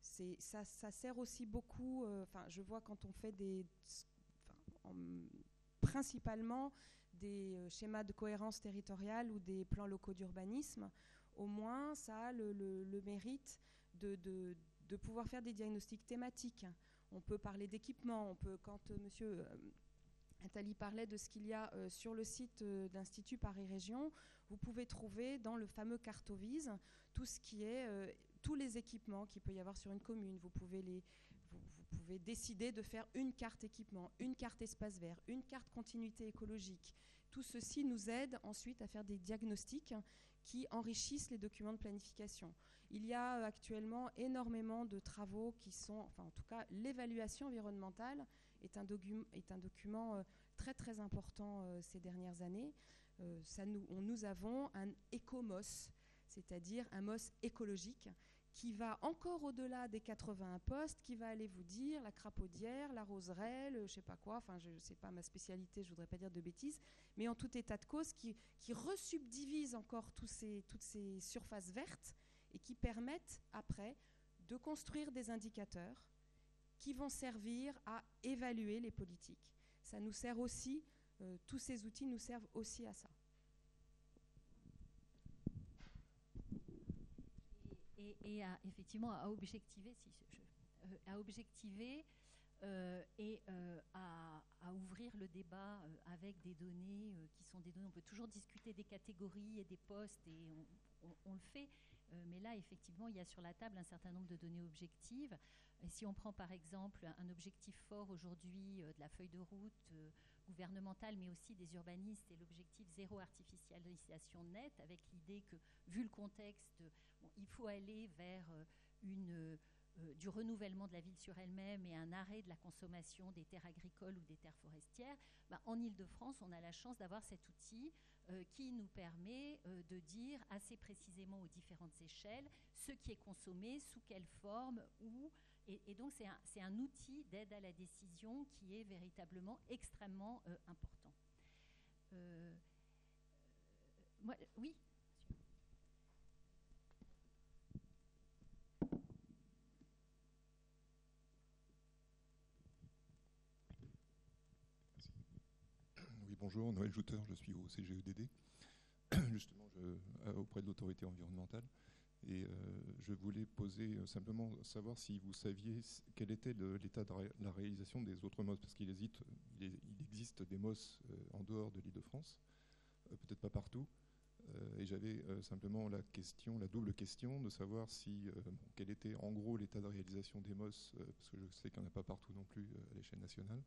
Ça, sert aussi beaucoup, euh, enfin, je vois quand on fait principalement des euh, schémas de cohérence territoriale ou des plans locaux d'urbanisme, au moins ça a le, mérite de, de, pouvoir faire des diagnostics thématiques. On peut parler d'équipement, on peut, quand euh, monsieur Nathalie parlait de ce qu'il y a euh, sur le site euh, d'Institut Paris Région. Vous pouvez trouver dans le fameux cartovise euh, tous les équipements qu'il peut y avoir sur une commune. Vous pouvez vous, pouvez décider de faire une carte équipement, une carte espace vert, une carte continuité écologique. Tout ceci nous aide ensuite à faire des diagnostics qui enrichissent les documents de planification. Il y a actuellement énormément de travaux qui sont, enfin en tout cas l'évaluation environnementale est un, document euh, très très important euh, ces dernières années. Euh, nous, nous avons un écomos, c'est-à-dire un MOS écologique qui va encore au-delà des 81 postes, qui va aller vous dire la crapaudière, la roserelle, je sais pas quoi, enfin je sais pas ma spécialité, je voudrais pas dire de bêtises, mais en tout état de cause qui, qui resubdivise encore toutes ces surfaces vertes et qui permettent après de construire des indicateurs qui vont servir à évaluer les politiques. Ça nous sert aussi, euh, tous ces outils nous servent aussi à ça. Et, effectivement à objectiver, euh, à objectiver euh, et à, ouvrir le débat avec des données qui sont des données. On peut toujours discuter des catégories et des postes et on le fait, mais là effectivement il y a sur la table un certain nombre de données objectives si on prend par exemple un objectif fort aujourd'hui euh, de la feuille de route euh, gouvernementale, mais aussi des urbanistes, et l'objectif zéro artificialisation nette, avec l'idée que, vu le contexte, il faut aller vers euh, du renouvellement de la ville sur elle-même et un arrêt de la consommation des terres agricoles ou des terres forestières, bah, en Ile-de-France, on a la chance d'avoir cet outil qui nous permet de dire assez précisément aux différentes échelles ce qui est consommé, sous quelle forme, où, et, donc c'est un, outil d'aide à la décision qui est véritablement extrêmement euh, important. Euh, moi, oui? Oui, bonjour, Noël Jouteur, je suis au CGEDD, justement euh, auprès de l'autorité environnementale. Et je voulais poser simplement savoir si vous saviez quel était l'état de la réalisation des autres MOS, parce qu'il il, existe des MOS en dehors de l'île de France, peut-être pas partout, euh, et j'avais euh, simplement la question, la double question de savoir euh, quel était en gros l'état de réalisation des MOS, parce que je sais qu'il n'y en a pas partout non plus à l'échelle nationale,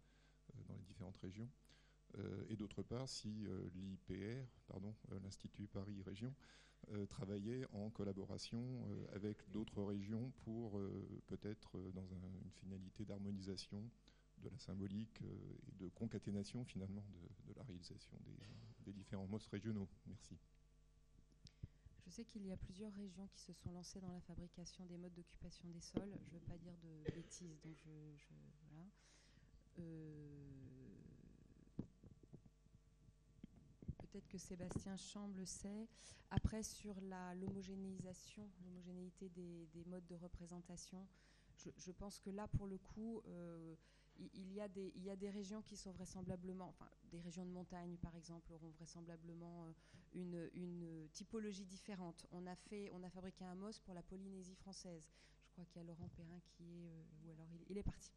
dans les différentes régions. et d'autre part, si l'IPR, pardon, l'Institut Paris Région, travaillait en collaboration avec d'autres régions pour peut-être dans une finalité d'harmonisation de la symbolique et de concaténation finalement de, la réalisation des, différents MOS régionaux. Merci. Je sais qu'il y a plusieurs régions qui se sont lancées dans la fabrication des modes d'occupation des sols. Je ne veux pas dire de bêtises, donc voilà. Euh, peut-être que Sébastien Chambre le sait. Après, sur l'homogénéisation, l'homogénéité des, modes de représentation, je, pense que là, pour le coup, euh, il y, a des, il régions qui sont vraisemblablement, enfin des régions de montagne par exemple, auront vraisemblablement euh, une, typologie différente. On a, fait, on a fabriqué un MOS pour la Polynésie française. Je crois qu'il y a Laurent Perrin qui est, euh, ou alors il, est parti.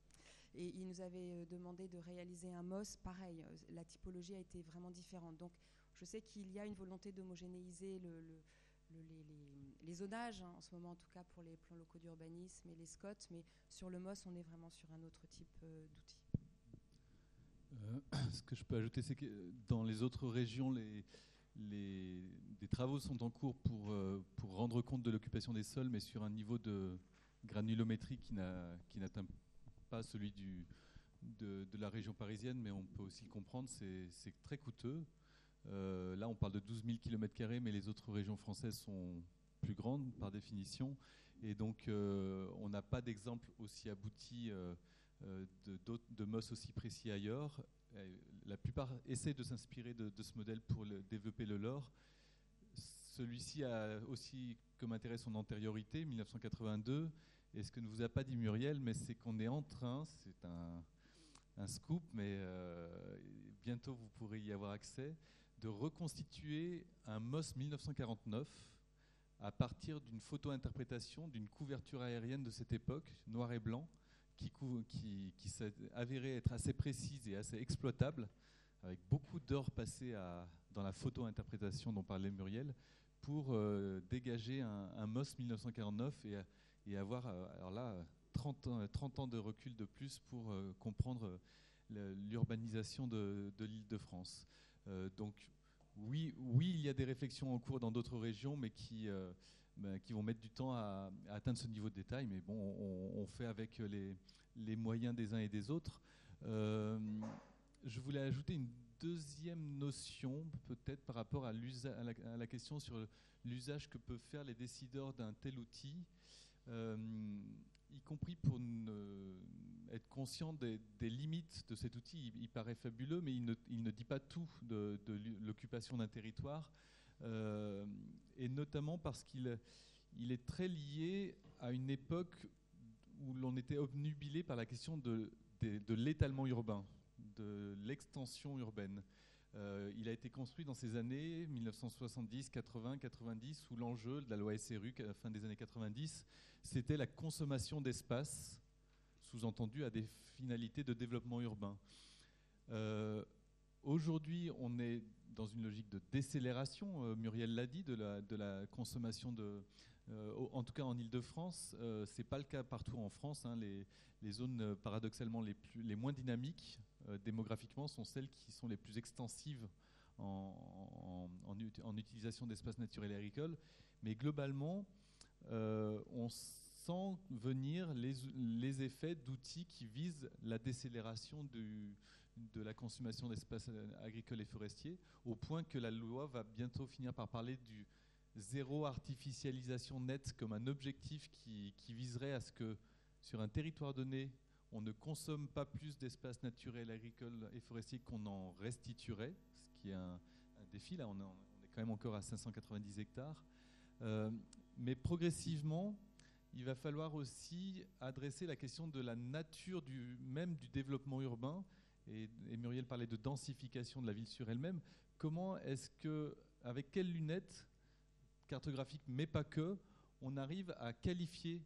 Et il nous avait demandé de réaliser un MOS pareil. La typologie a été vraiment différente. Donc je sais qu'il y a une volonté d'homogénéiser le, les, zonages, hein, en ce moment en tout cas pour les plans locaux d'urbanisme et les SCOT, mais sur le MOS, on est vraiment sur un autre type euh, d'outil. Euh, ce que je peux ajouter, c'est que dans les autres régions, les, des travaux sont en cours pour, euh, rendre compte de l'occupation des sols, mais sur un niveau de granulométrie qui n'atteint pas celui de, de, la région parisienne, mais on peut aussi le comprendre, c'est très coûteux. Euh, là, on parle de 12 000 km, mais les autres régions françaises sont plus grandes par définition. Et donc, euh, on n'a pas d'exemple aussi abouti euh, de, de MOS aussi précis ailleurs. La plupart essaient de s'inspirer de, ce modèle pour développer le leur. Celui-ci a aussi comme intérêt son antériorité, 1982. Et ce que ne vous a pas dit Muriel, mais c'est qu'on est en train, c'est un, scoop, mais bientôt vous pourrez y avoir accès, de reconstituer un MOS 1949 à partir d'une photo-interprétation d'une couverture aérienne de cette époque, noir et blanc, qui, s'est avérée être assez précise et assez exploitable, avec beaucoup d'heures passées dans la photo-interprétation dont parlait Muriel, pour euh, dégager un, MOS 1949 et, avoir, euh, alors là, 30 ans, 30 ans, de recul de plus pour euh, comprendre l'urbanisation de l'île de France. Euh, donc oui, oui, il y a des réflexions en cours dans d'autres régions, mais qui, euh, qui vont mettre du temps à, atteindre ce niveau de détail. Mais bon, on, fait avec les, moyens des uns et des autres. Euh, je voulais ajouter une deuxième notion, peut-être par rapport à, à, la, question sur l'usage que peuvent faire les décideurs d'un tel outil y compris pour être conscient des, limites de cet outil. Il, paraît fabuleux, mais il ne, dit pas tout de, l'occupation d'un territoire, euh, et notamment parce qu'il il est très lié à une époque où l'on était obnubilé par la question de, l'étalement urbain, de l'extension urbaine. Euh, il a été construit dans ces années 1970, 80, 90, où l'enjeu de la loi SRU, fin des années 90, c'était la consommation d'espace, sous-entendu à des finalités de développement urbain. Euh, aujourd'hui, on est dans une logique de décélération, euh, Muriel l'a dit, de la, consommation de... en tout cas en Ile-de-France, ce n'est pas le cas partout en France. Hein. les, zones paradoxalement les, plus, les moins dynamiques euh, démographiquement sont celles qui sont les plus extensives en, utilisation d'espaces naturels et agricoles. Mais globalement, euh, on sent venir les, effets d'outils qui visent la décélération de la consommation d'espaces agricoles et forestiers, au point que la loi va bientôt finir par parler du zéro artificialisation nette comme un objectif qui, qui viserait à ce que sur un territoire donné, on ne consomme pas plus d'espaces naturels, agricoles et forestiers qu'on en restituerait, ce qui est un, défi. Là, on, est quand même encore à 590 hectares. Euh, mais progressivement, il va falloir aussi adresser la question de la nature même du développement urbain et, Muriel parlait de densification de la ville sur elle-même. Comment est-ce que, avec quelles lunettes cartographiques, mais pas que, on arrive à qualifier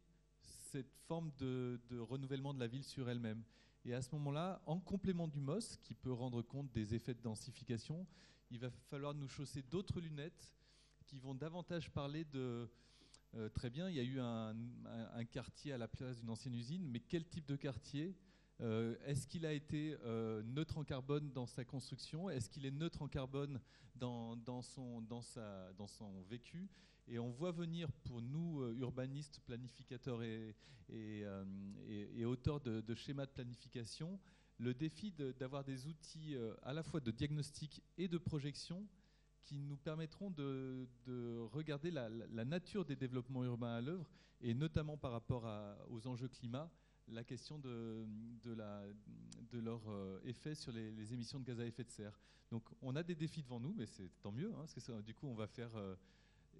cette forme de, renouvellement de la ville sur elle-même? Et à ce moment-là, en complément du MOS, qui peut rendre compte des effets de densification, il va falloir nous chausser d'autres lunettes qui vont davantage parler de, euh, très bien, il y a eu un, quartier à la place d'une ancienne usine, mais quel type de quartier? Euh, Est-ce qu'il a été euh, neutre en carbone dans sa construction? Est-ce qu'il est neutre en carbone dans, son, dans, sa, dans son vécu? Et on voit venir pour nous, urbanistes, planificateurs et, et, auteurs de, de, schémas de planification, le défi d'avoir des outils à la fois de diagnostic et de projection qui nous permettront de, regarder la, nature des développements urbains à l'œuvre, et notamment par rapport aux enjeux climat, la question de, leur euh, effet sur les, émissions de gaz à effet de serre. Donc on a des défis devant nous, mais c'est tant mieux, hein, parce que du coup on va faire euh,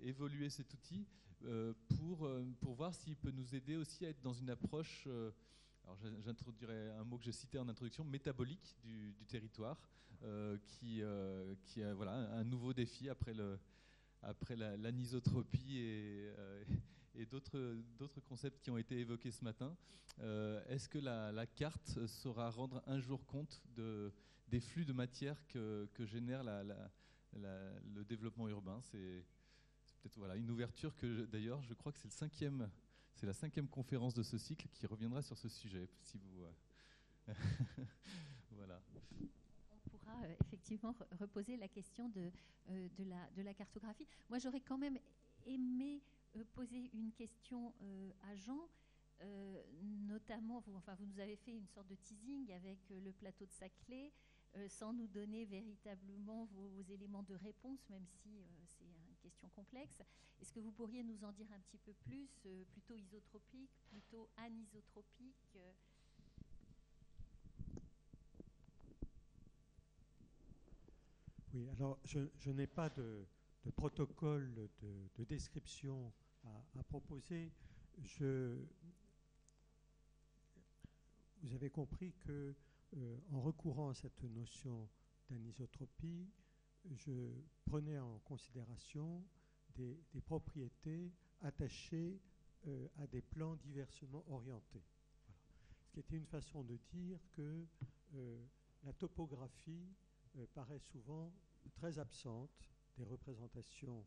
évoluer cet outil euh, pour voir s'il peut nous aider aussi à être dans une approche alors j'introduirais un mot que j'ai cité en introduction, métabolique du, territoire, euh, qui, euh, voilà, un nouveau défi après, le, après l'anisotropie et, euh, d'autres concepts qui ont été évoqués ce matin. Est-ce que la, carte saura rendre un jour compte de, des flux de matière que, génère la, le développement urbain? C'est peut-être voilà, une ouverture que d'ailleurs je crois que c'est le cinquième c'est la cinquième conférence de ce cycle qui reviendra sur ce sujet. Si vous, euh, voilà. On pourra euh, effectivement reposer la question de, euh, de, la, cartographie. Moi, j'aurais quand même aimé poser une question à Jean. notamment, vous, enfin, vous nous avez fait une sorte de teasing avec le plateau de Saclay, sans nous donner véritablement vos, vos, éléments de réponse, même si c'est une question complexe. Est-ce que vous pourriez nous en dire un petit peu plus, euh, plutôt isotropique, plutôt anisotropique euh Oui, alors je, n'ai pas de, protocole de, description à, proposer. Je, vous avez compris que euh, en recourant à cette notion d'anisotropie, je prenais en considération des, propriétés attachées euh, à des plans diversement orientés. Ce qui était une façon de dire que euh, la topographie euh, paraît souvent très absente des représentations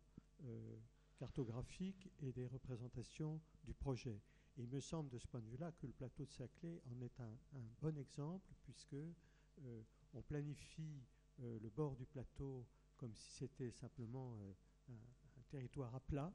cartographiques et des représentations du projet. Et il me semble de ce point de vue-là que le plateau de Saclay en est un, bon exemple, puisque on planifie le bord du plateau comme si c'était simplement un, territoire à plat,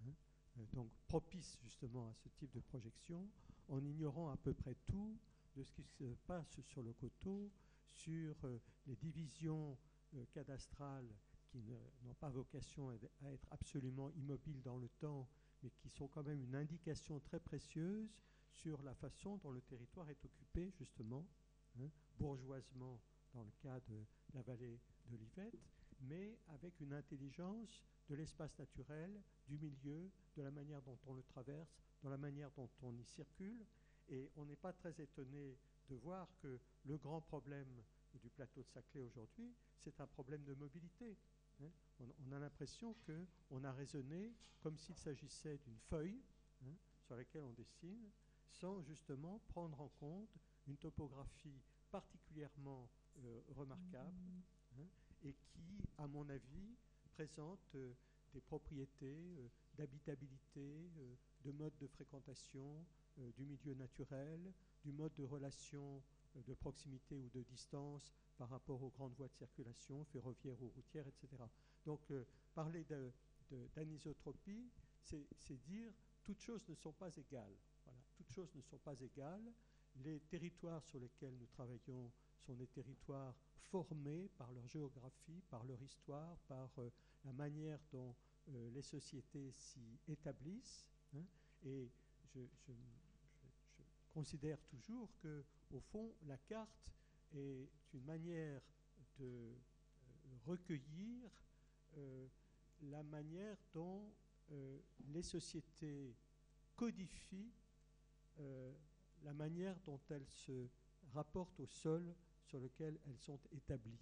hein, euh, donc propice justement à ce type de projection, en ignorant à peu près tout de ce qui se passe sur le coteau, sur euh, les divisions euh, cadastrales qui n'ont pas vocation à être absolument immobiles dans le temps, mais qui sont quand même une indication très précieuse sur la façon dont le territoire est occupé, justement, hein, bourgeoisement dans le cas de la vallée de l'Yvette, mais avec une intelligence de l'espace naturel, du milieu, de la manière dont on le traverse, de la manière dont on y circule. Et on n'est pas très étonné de voir que le grand problème du plateau de Saclay aujourd'hui, c'est un problème de mobilité. Hein. On, a l'impression qu'on a raisonné comme s'il s'agissait d'une feuille hein, sur laquelle on dessine, sans justement prendre en compte une topographie particulièrement euh, remarquable hein, et qui, à mon avis, présente euh, des propriétés euh, d'habitabilité, euh, de mode de fréquentation du milieu naturel, du mode de relation de proximité ou de distance par rapport aux grandes voies de circulation, ferroviaires ou routières, etc. Donc parler d'anisotropie, c'est dire toutes choses ne sont pas égales. Toutes choses ne sont pas égales. Les territoires sur lesquels nous travaillons sont des territoires formés par leur géographie, par leur histoire, par euh, la manière dont euh, les sociétés s'y établissent. Hein. et je, considère toujours que, au fond, la carte est une manière de euh, recueillir la manière dont les sociétés codifient la manière dont elles se rapportent au sol sur lequel elles sont établies.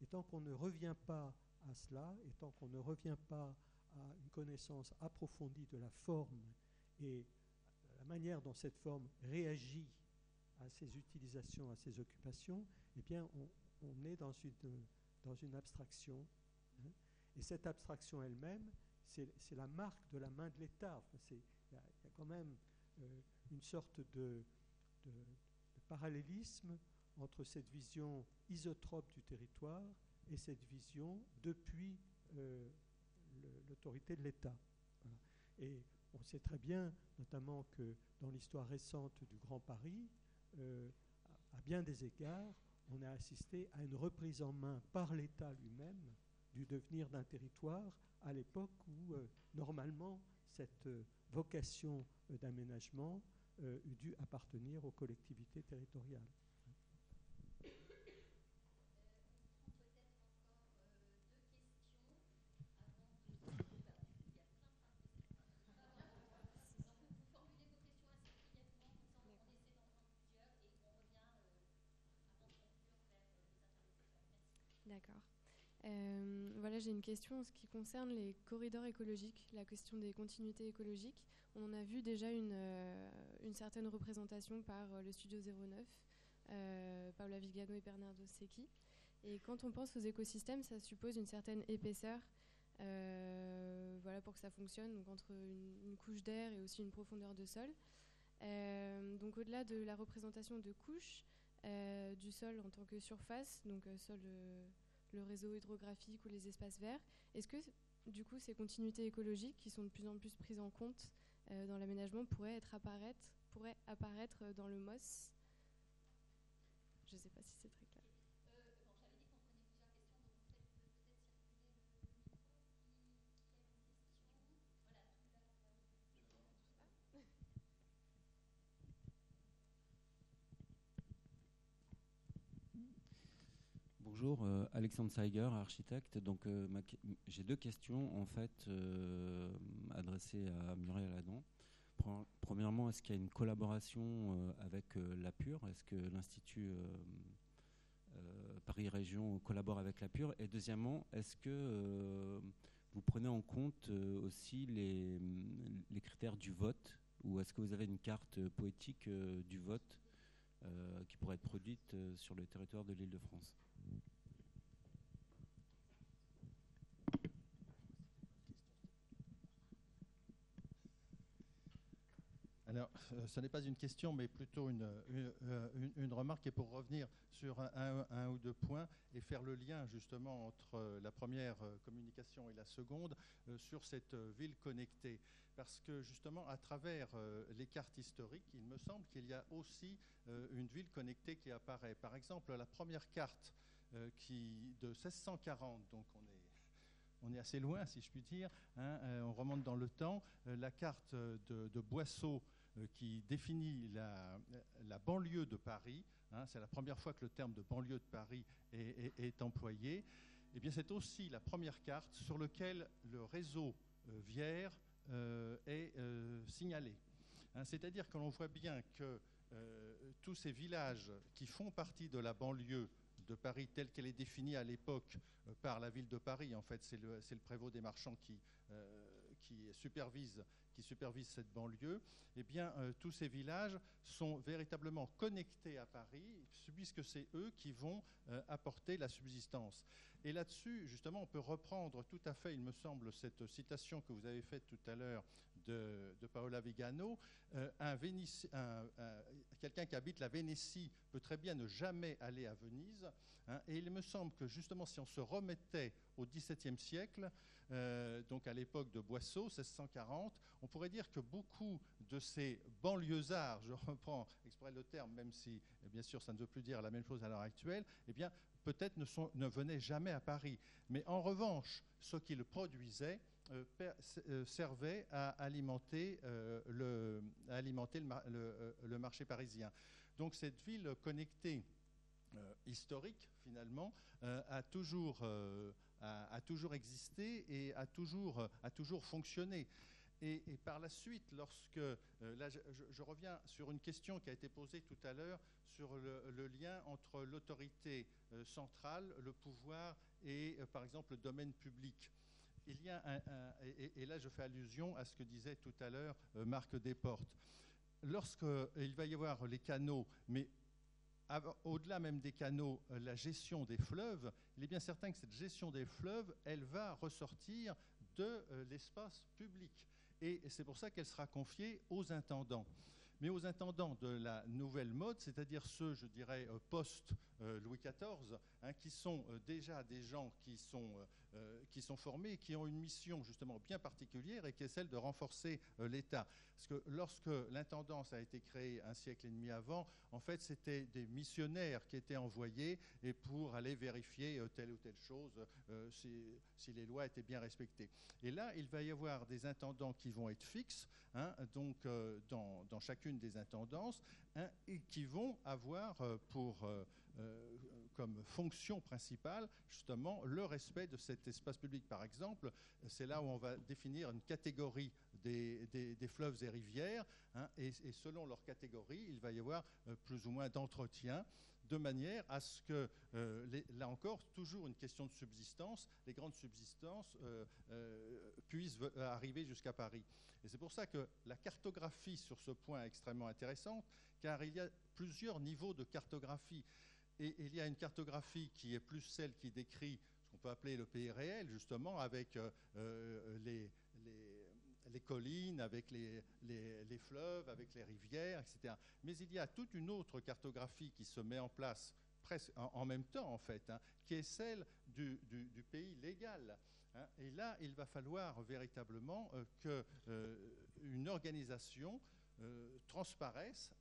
Et tant qu'on ne revient pas à cela, et tant qu'on ne revient pas à une connaissance approfondie de la forme et la manière dont cette forme réagit à ses utilisations, à ses occupations, eh bien, on, est dans une, dans une abstraction. Hein. Et cette abstraction elle-même, c'est la marque de la main de l'État. Il y, a quand même euh, une sorte de, de, parallélisme entre cette vision isotrope du territoire et cette vision depuis euh, l'autorité de l'État. Et on sait très bien, notamment que dans l'histoire récente du Grand Paris, euh, à bien des égards, on a assisté à une reprise en main par l'État lui-même du devenir d'un territoire à l'époque où, euh, normalement, cette vocation d'aménagement eût dû appartenir aux collectivités territoriales. D'accord. Euh, j'ai une question en ce qui concerne les corridors écologiques, la question des continuités écologiques. On en a vu déjà une, euh, une certaine représentation par euh, le Studio 09, Paola Vigano et Bernardo Secchi. Et quand on pense aux écosystèmes, ça suppose une certaine épaisseur voilà, pour que ça fonctionne, donc entre une, couche d'air et aussi une profondeur de sol. donc au-delà de la représentation de couches, du sol en tant que surface, donc sol le réseau hydrographique ou les espaces verts. Est-ce que du coup ces continuités écologiques qui sont de plus en plus prises en compte euh, dans l'aménagement pourraient, apparaître, pourraient apparaître dans le MOS Je ne sais pas si c'est très clair. Bonjour, euh, Alexandre Seiger, architecte. Donc, euh, j'ai deux questions en fait euh, adressées à Muriel Adam. Premièrement, est-ce qu'il y a une collaboration avec la Pure? Est-ce que l'Institut Paris Région collabore avec la Pure? Et deuxièmement, est-ce que vous prenez en compte aussi les, les, critères du vote? Ou est-ce que vous avez une carte poétique du vote qui pourrait être produite sur le territoire de l'île de France alors, euh, ce n'est pas une question, mais plutôt une, une, remarque. Et pour revenir sur un, ou deux points et faire le lien justement entre euh, la première euh, communication et la seconde sur cette ville connectée. Parce que justement, à travers les cartes historiques, il me semble qu'il y a aussi une ville connectée qui apparaît. Par exemple, la première carte euh, qui, de 1640, donc on est, on est assez loin, si je puis dire, hein, euh, on remonte dans le temps, euh, la carte de Boisseau qui définit la, banlieue de Paris, hein, c'est la première fois que le terme de banlieue de Paris est, employé, eh bien c'est aussi la première carte sur laquelle le réseau Vière est signalé. Hein, c'est-à-dire que l'on voit bien que tous ces villages qui font partie de la banlieue de Paris telle qu'elle est définie à l'époque euh, par la ville de Paris. En fait, c'est le, prévôt des marchands qui, euh, qui, supervise, cette banlieue. Eh bien, euh, tous ces villages sont véritablement connectés à Paris, puisque c'est eux qui vont apporter la subsistance. Et là-dessus, justement, on peut reprendre tout à fait, il me semble, cette citation que vous avez faite tout à l'heure de, Paola Vigano. un, quelqu'un qui habite la Vénétie peut très bien ne jamais aller à Venise. Hein, et il me semble que justement, si on se remettait au XVIIe siècle, euh, donc à l'époque de Boisseau, 1640, on pourrait dire que beaucoup de ces banlieusards, je reprends exprès le terme, même si bien sûr ça ne veut plus dire la même chose à l'heure actuelle, eh bien peut-être ne, ne venaient jamais à Paris. Mais en revanche, ce qu'ils produisaient euh, euh, servait à alimenter, le, alimenter le, marché parisien. Donc cette ville connectée historique, finalement, a toujours existé et a toujours, a toujours fonctionné. Et, par la suite, lorsque, là je, reviens sur une question qui a été posée tout à l'heure sur le, lien entre l'autorité centrale, le pouvoir et par exemple le domaine public. Il et, là je fais allusion à ce que disait tout à l'heure Marc Desportes. Lorsqu'il va y avoir les canaux, mais au-delà même des canaux, euh, la gestion des fleuves, il est bien certain que cette gestion des fleuves, elle va ressortir de euh, l'espace public. Et c'est pour ça qu'elle sera confiée aux intendants. Mais aux intendants de la nouvelle mode, c'est-à-dire ceux, je dirais, euh, post-Louis XIV, hein, qui sont déjà des gens qui sont euh, qui sont formés qui ont une mission justement bien particulière et qui est celle de renforcer euh, l'État. Parce que lorsque l'intendance a été créée un siècle et demi avant, en fait, c'était des missionnaires qui étaient envoyés et pour aller vérifier euh, telle ou telle chose, si, les lois étaient bien respectées. Et là, il va y avoir des intendants qui vont être fixes, hein, donc dans, dans, chacune des intendances, hein, et qui vont avoir pour comme fonction principale justement le respect de cet espace public. Par exemple, c'est là où on va définir une catégorie des, fleuves et rivières, hein, et, selon leur catégorie, il va y avoir euh, plus ou moins d'entretien de manière à ce que, euh, là encore, toujours une question de subsistance, les grandes subsistances euh, puissent arriver jusqu'à Paris. Et c'est pour ça que la cartographie sur ce point est extrêmement intéressante, car il y a plusieurs niveaux de cartographie. Et il y a une cartographie qui est plus celle qui décrit ce qu'on peut appeler le pays réel, justement, avec euh, euh, les, collines, avec les, fleuves, avec les rivières, etc. Mais il y a toute une autre cartographie qui se met en place presque en, même temps, en fait, hein, qui est celle du, du, pays légal. Hein. Et là, il va falloir véritablement euh, qu'une organisation transparaisse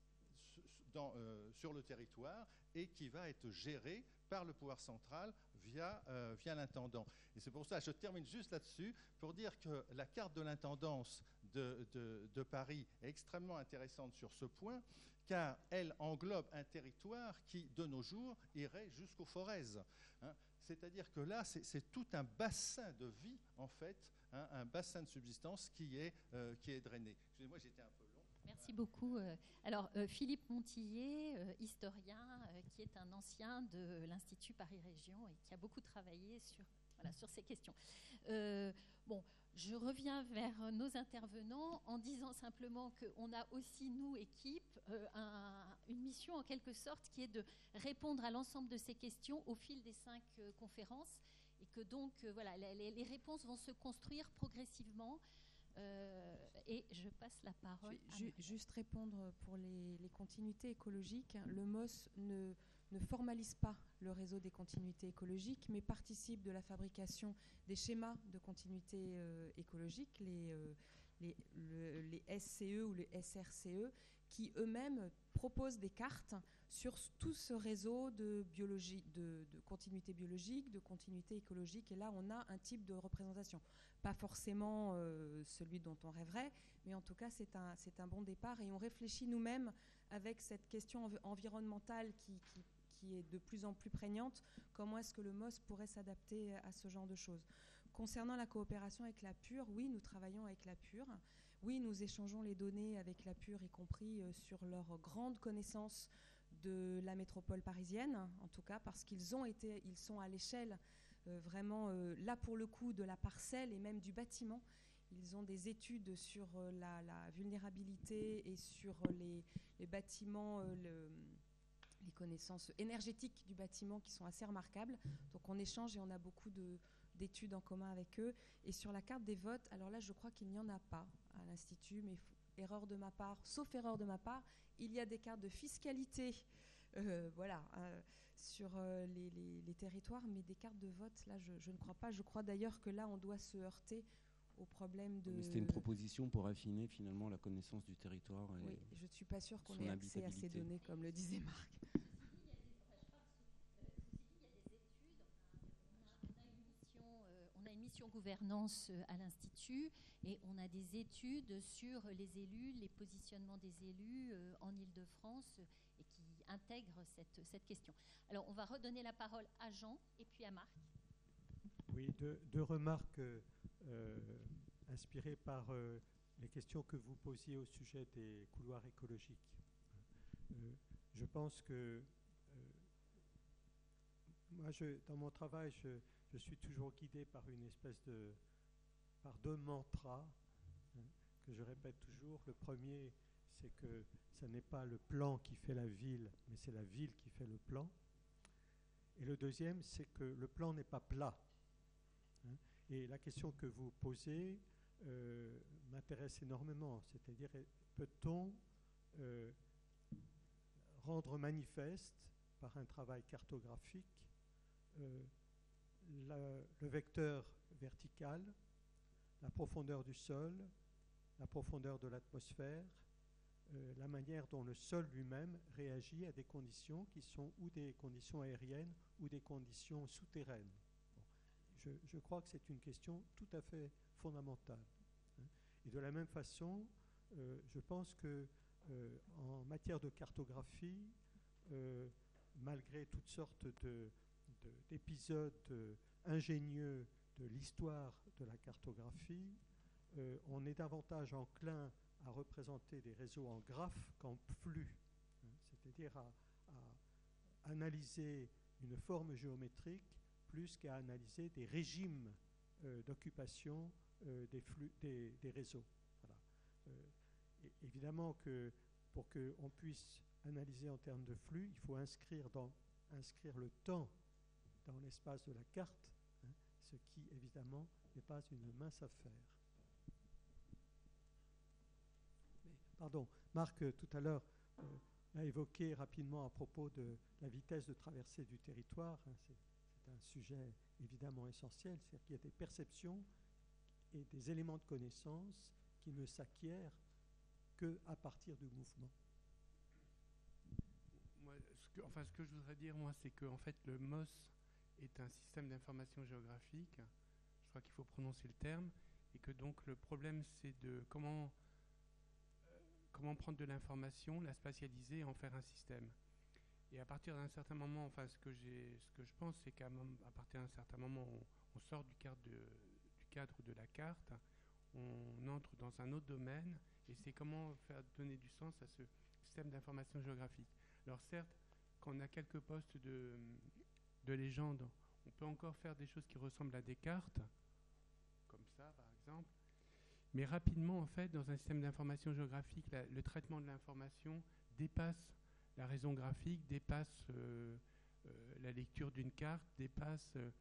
euh, sur le territoire et qui va être géré par le pouvoir central via, euh, via l'intendant. Et c'est pour ça, je termine juste là-dessus, pour dire que la carte de l'intendance de, de, Paris est extrêmement intéressante sur ce point, car elle englobe un territoire qui, de nos jours, irait jusqu'aux forêts. Hein. C'est-à-dire que là, c'est tout un bassin de vie, en fait, hein, un bassin de subsistance qui est, euh, qui est drainé. Excusez-moi, j'étais un peu Merci beaucoup. Euh, alors, euh, Philippe Montillet, euh, historien, qui est un ancien de l'Institut Paris Région et qui a beaucoup travaillé sur, voilà, sur ces questions. bon, je reviens vers nos intervenants en disant simplement qu'on a aussi, nous, équipe, une mission en quelque sorte qui est de répondre à l'ensemble de ces questions au fil des cinq conférences et que donc, voilà, les, réponses vont se construire progressivement euh, et je passe la parole. juste répondre pour les, continuités écologiques. Le MOS ne, ne, formalise pas le réseau des continuités écologiques, mais participe de la fabrication des schémas de continuité euh, écologique, les, euh, les, les, SCE ou les SRCE, qui eux-mêmes proposent des cartes sur tout ce réseau de, biologie, de, continuité biologique, de continuité écologique. Et là, on a un type de représentation. Pas forcément euh, celui dont on rêverait, mais en tout cas, c'est un, un bon départ. Et on réfléchit nous-mêmes avec cette question environnementale qui, qui, est de plus en plus prégnante. Comment est-ce que le MOS pourrait s'adapter à ce genre de choses? Concernant la coopération avec la Pure, oui, nous travaillons avec la Pure. Oui, nous échangeons les données avec la Pure, y compris euh, sur leur grande connaissance de la métropole parisienne, en tout cas parce qu'ils ont été, ils sont à l'échelle euh, vraiment euh, là pour le coup de la parcelle et même du bâtiment. Ils ont des études sur euh, la, vulnérabilité et sur les, bâtiments, les connaissances énergétiques du bâtiment qui sont assez remarquables. Donc on échange et on a beaucoup d'études en commun avec eux. Et sur la carte des votes, alors là je crois qu'il n'y en a pas à l'Institut, mais erreur de ma part, sauf erreur de ma part, il y a des cartes de fiscalité, euh, voilà, euh, sur euh, les, territoires, mais des cartes de vote, là, je, ne crois pas. Je crois d'ailleurs que là, on doit se heurter au problème de. C'était une proposition pour affiner finalement la connaissance du territoire. oui, je ne suis pas sûre qu'on ait accès à ces données, comme le disait Marc. mission gouvernance euh, à l'Institut et on a des études sur les élus, les positionnements des élus euh, en Ile-de-France et qui intègrent cette, question. Alors on va redonner la parole à Jean et puis à Marc. Oui, deux, remarques euh, inspirées par les questions que vous posiez au sujet des couloirs écologiques. Euh, je pense que euh, moi, dans mon travail, je, je, suis toujours guidé par une espèce de par deux mantras hein, que je répète toujours. Le premier, c'est que ce n'est pas le plan qui fait la ville, mais c'est la ville qui fait le plan. Et le deuxième, c'est que le plan n'est pas plat. Hein. Et la question que vous posez euh, m'intéresse énormément, c'est-à-dire peut-on euh, rendre manifeste par un travail cartographique euh, le vecteur vertical, la profondeur du sol, la profondeur de l'atmosphère, euh, la manière dont le sol lui-même réagit à des conditions qui sont ou des conditions aériennes ou des conditions souterraines. Je, crois que c'est une question tout à fait fondamentale. Hein. Et de la même façon, euh, je pense que euh, en matière de cartographie, malgré toutes sortes d'épisodes ingénieux de l'histoire de la cartographie, on est davantage enclin à représenter des réseaux en graphes qu'en flux, hein, c'est-à-dire à, analyser une forme géométrique plus qu'à analyser des régimes euh, d'occupation euh, des, des, réseaux. Euh, évidemment que pour qu'on puisse analyser en termes de flux, il faut inscrire, dans, inscrire le temps dans l'espace de la carte, hein, ce qui évidemment n'est pas une mince affaire. Pardon, Marc, euh, tout à l'heure, euh, a évoqué rapidement à propos de la vitesse de traversée du territoire. Hein, c'est un sujet évidemment essentiel, c'est-à-dire qu'il y a des perceptions et des éléments de connaissance qui ne s'acquièrent qu'à partir du mouvement. ce que, enfin, ce que je voudrais dire, moi, c'est que fait, le MOS est un système d'information géographique. Je crois qu'il faut prononcer le terme. Et que donc, le problème, c'est de comment comment prendre de l'information, la spatialiser et en faire un système. Et à partir d'un certain moment, enfin, ce que, ce que je pense, c'est qu'à partir d'un certain moment, on, sort du cadre, de, du cadre de la carte, on entre dans un autre domaine, et c'est comment faire donner du sens à ce système d'information géographique. Alors certes, quand on a quelques postes de, de légende, on peut encore faire des choses qui ressemblent à des cartes, comme ça par exemple, mais rapidement, en fait, dans un système d'information géographique, le traitement de l'information dépasse la raison graphique, dépasse euh, euh, la lecture d'une carte, dépasse euh,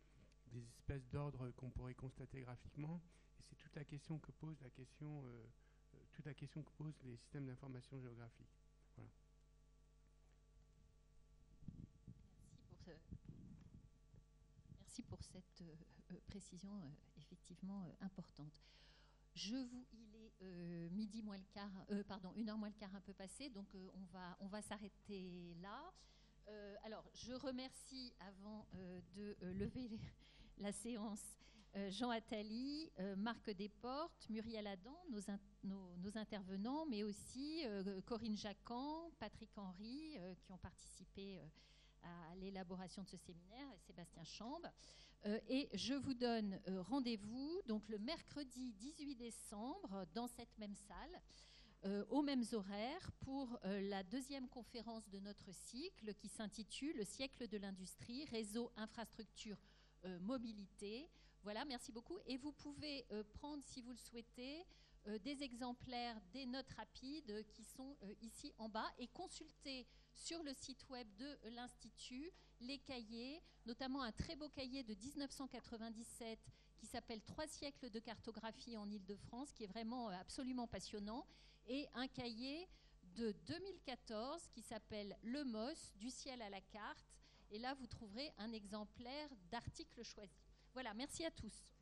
des espèces d'ordres qu'on pourrait constater graphiquement. Et c'est toute la question que pose la question, toute la question que posent les systèmes d'information géographique. Voilà. Pour, cette précision effectivement importante. Il est euh, midi moins le quart, euh, pardon, une heure moins le quart un peu passé, donc euh, on va, on va s'arrêter là. alors, je remercie avant de lever la séance Jean Attali, Marc Desportes, Muriel Adam, nos, intervenants, mais aussi Corinne Jacquan, Patrick Henry, qui ont participé à l'élaboration de ce séminaire, Sébastien Chambre. Euh, et je vous donne euh, rendez-vous donc le mercredi 18 décembre dans cette même salle. Euh, aux mêmes horaires pour la deuxième conférence de notre cycle qui s'intitule Le siècle de l'industrie, réseau, infrastructure, mobilité. Voilà, merci beaucoup. Et vous pouvez prendre, si vous le souhaitez, des exemplaires des notes rapides qui sont ici en bas et consulter sur le site web de l'Institut les cahiers, notamment un très beau cahier de 1997 qui s'appelle Trois siècles de cartographie en Ile-de-France, qui est vraiment euh, absolument passionnant, et un cahier de 2014 qui s'appelle Le MOS, du ciel à la carte. Et là, vous trouverez un exemplaire d'articles choisis. Voilà, merci à tous.